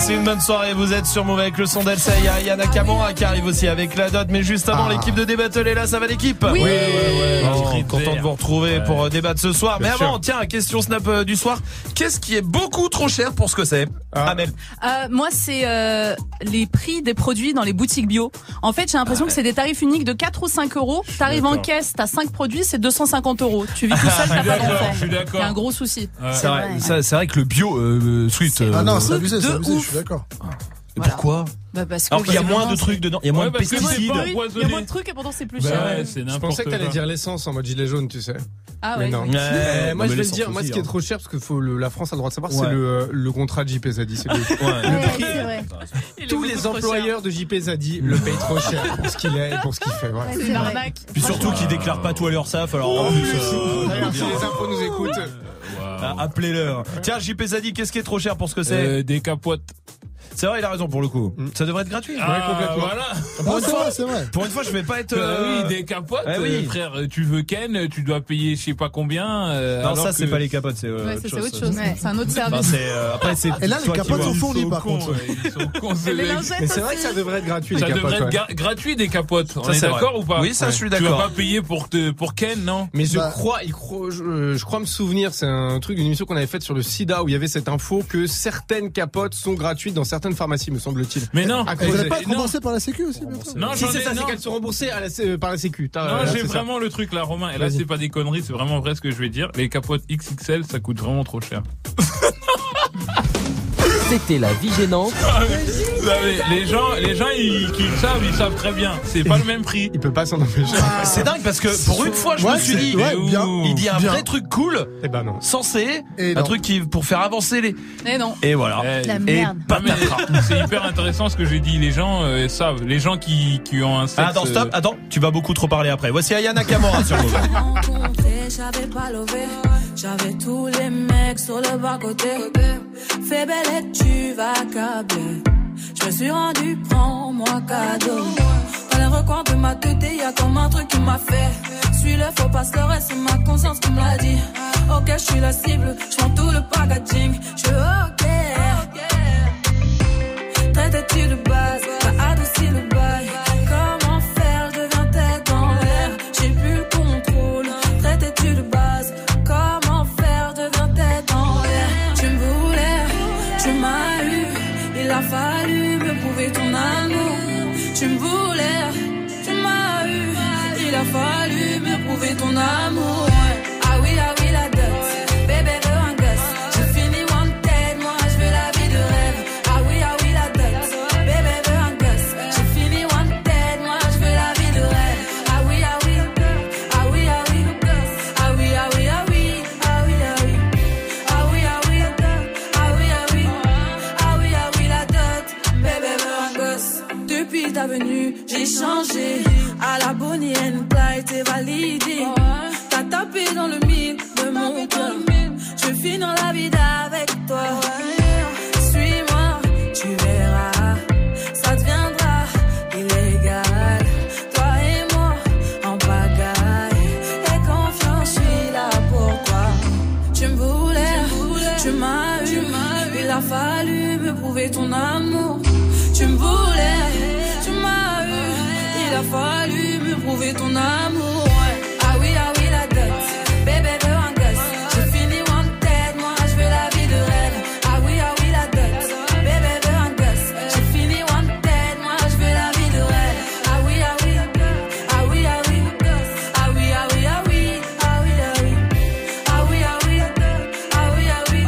Passez une bonne soirée, vous êtes sur Move avec le son d'Elsa. Il y a Yana Kamura qui arrive aussi avec la dot. Mais juste avant, Ah. l'équipe de Débattle est là, ça va l'équipe Oui. Ouais, ouais, ouais. Oh, content de vous retrouver Ouais. pour euh, débattre ce soir. Bien Mais avant, sûr. tiens, question Snap euh, du soir. Qu'est-ce qui est beaucoup trop cher pour ce que c'est Ah. Amel? Euh, moi, c'est euh, les prix des produits dans les boutiques bio. En fait, j'ai l'impression que c'est des tarifs uniques de 4 ou 5 euros. T'arrives en caisse, t'as 5 produits, c'est 250 euros. Tu vis tout seul, t'as pas d'enfant. je suis d'accord. Il y a un gros souci. C'est vrai, ça- c'est vrai que le bio, euh, sweet. Ah non, c'est abusé, c'est de abusé, d'accord. mais Pourquoi Bah parce que Alors qu'il y a moins de trucs dedans, il y a moins Ouais, de parce que c'est pesticides. pas il y a moins de trucs et pourtant c'est plus Bah cher. ouais, c'est Je n'importe pensais que t'allais quoi. dire l'essence en mode gilet jaune, tu sais. Ah Mais ouais. non. ouais. Euh, Ouais, moi, mais je vais le l'essence dire, moi, aussi, ce qui est hein. trop cher, parce que faut le- la France a le droit de savoir, Ouais. c'est le, euh, le contrat de JP Zadi. C'est le, Ouais. le Ouais, prix. c'est vrai. Il est Tous beaucoup les trop employeurs de JP Zadi le payent trop cher pour ce qu'il est et pour ce qu'il fait. voilà. C'est une arnaque. Puis surtout qu'ils déclarent pas tout à l'URSSAF. Alors en plus, euh, D'ailleurs, si les impôts nous écoutent, ah, appelez-leur. Tiens, JP Zadi, qu'est-ce qui est trop cher pour ce que c'est? Euh, des capotes. C'est vrai, il a raison pour le coup. Ça devrait être gratuit. Ah, complètement. Voilà. Pour, une c'est fois, vrai, c'est vrai. pour une fois, je vais pas être. Euh, euh, oui, des capotes, eh oui. frère. Tu veux Ken, tu dois payer je sais pas combien. euh, Non, alors ça c'est que- pas les capotes, c'est euh, Ouais, c'est chose. autre chose. C'est un autre Enfin, service. c'est euh, après c'est. Et là, les capotes sont Ils fournies sont par contre. ouais, Ils sont cons. Mais c'est vrai que ça devrait être gratuit, Ça devrait être ouais. gra- gratuit des capotes. On est c'est d'accord ou pas Oui, ça, je suis Tu d'accord. vas pas payer pour pour Ken, non Mais je Bah- crois, il croit, je, crois me souvenir, c'est un truc d'une émission qu'on avait faite sur le SIDA où il y avait cette info que certaines capotes sont gratuites dans certaines pharmacies, me semble-t-il. Mais non. À Vous cause n'allez des- pas remboursé par la Sécu aussi Non, Si c'est ça, c'est qu'elles sont remboursées à la- par la Sécu. Non, euh, j'ai vraiment le truc là, Romain. Et là, c'est pas des conneries, c'est vraiment vrai ce que je vais dire. Les capotes XXL, ça coûte vraiment trop cher. C'était la vie gênante. Mais les gens, les gens, ils, qui le savent, ils savent très bien. C'est pas le même prix. Il peut pas s'en empêcher. C'est dingue parce que pour une fois, je Ouais, me suis dit, ouais, bien, il dit un bien. vrai truc cool, Eh ben non. censé, Et un truc qui pour faire avancer les. Eh non. Et voilà. Eh, La Et merde. C'est hyper intéressant ce que j'ai dit. Les gens euh, savent. Les gens qui, qui ont un sexe. Ah, attends, stop, euh, attends, tu vas beaucoup trop parler après. Voici Ayana Kamora sur Move. j'avais tous les mecs sur le bas-côté. Fais belle et tu vas câbler. Je me suis rendu, prends-moi cadeau. Dans les recoins de ma tête, y a comme un truc qui m'a fait. Suis le faut pas se leurrer, c'est ma conscience qui me l'a dit. Ok, je suis la cible, je tout le packaging. Je ok. Traite-tu de base, j'ai changé. À la Bonnie Clyde, t'es validé. T'as tapé dans le mille de mon cœur. Je veux finir la vie avec toi. Suis-moi, tu verras. Ça deviendra illégal. Toi et moi, en pagaille. Et confiance, je suis là pour toi. Tu me voulais, tu m'as eu. Il a fallu me prouver ton amour. Ah oui, ah oui, la dot. Bébé veut un gosse. J'ai fini wanted, moi je veux la vie de rêve. Ah oui, ah oui, la dot. Bébé veut un gosse. J'ai fini wanted, moi je veux la vie de rêve. Ah oui, ah oui, ah oui, ah oui. Ah oui, ah oui, ah oui, ah oui, ah oui. Ah oui, ah oui, ah oui, ah oui,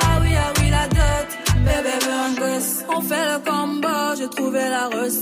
ah oui, ah oui, la dot, bébé veut un gosse. On fait le combo, j'ai trouvé la recette.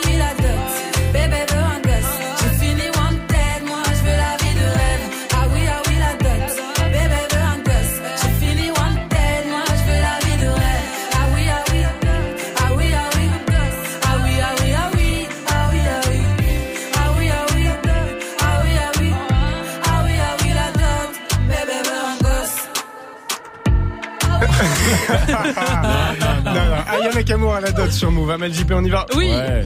oui, non, non, non. Ayana Kamoura la dot sur Move. Amal JP, on y va Oui. Ouais.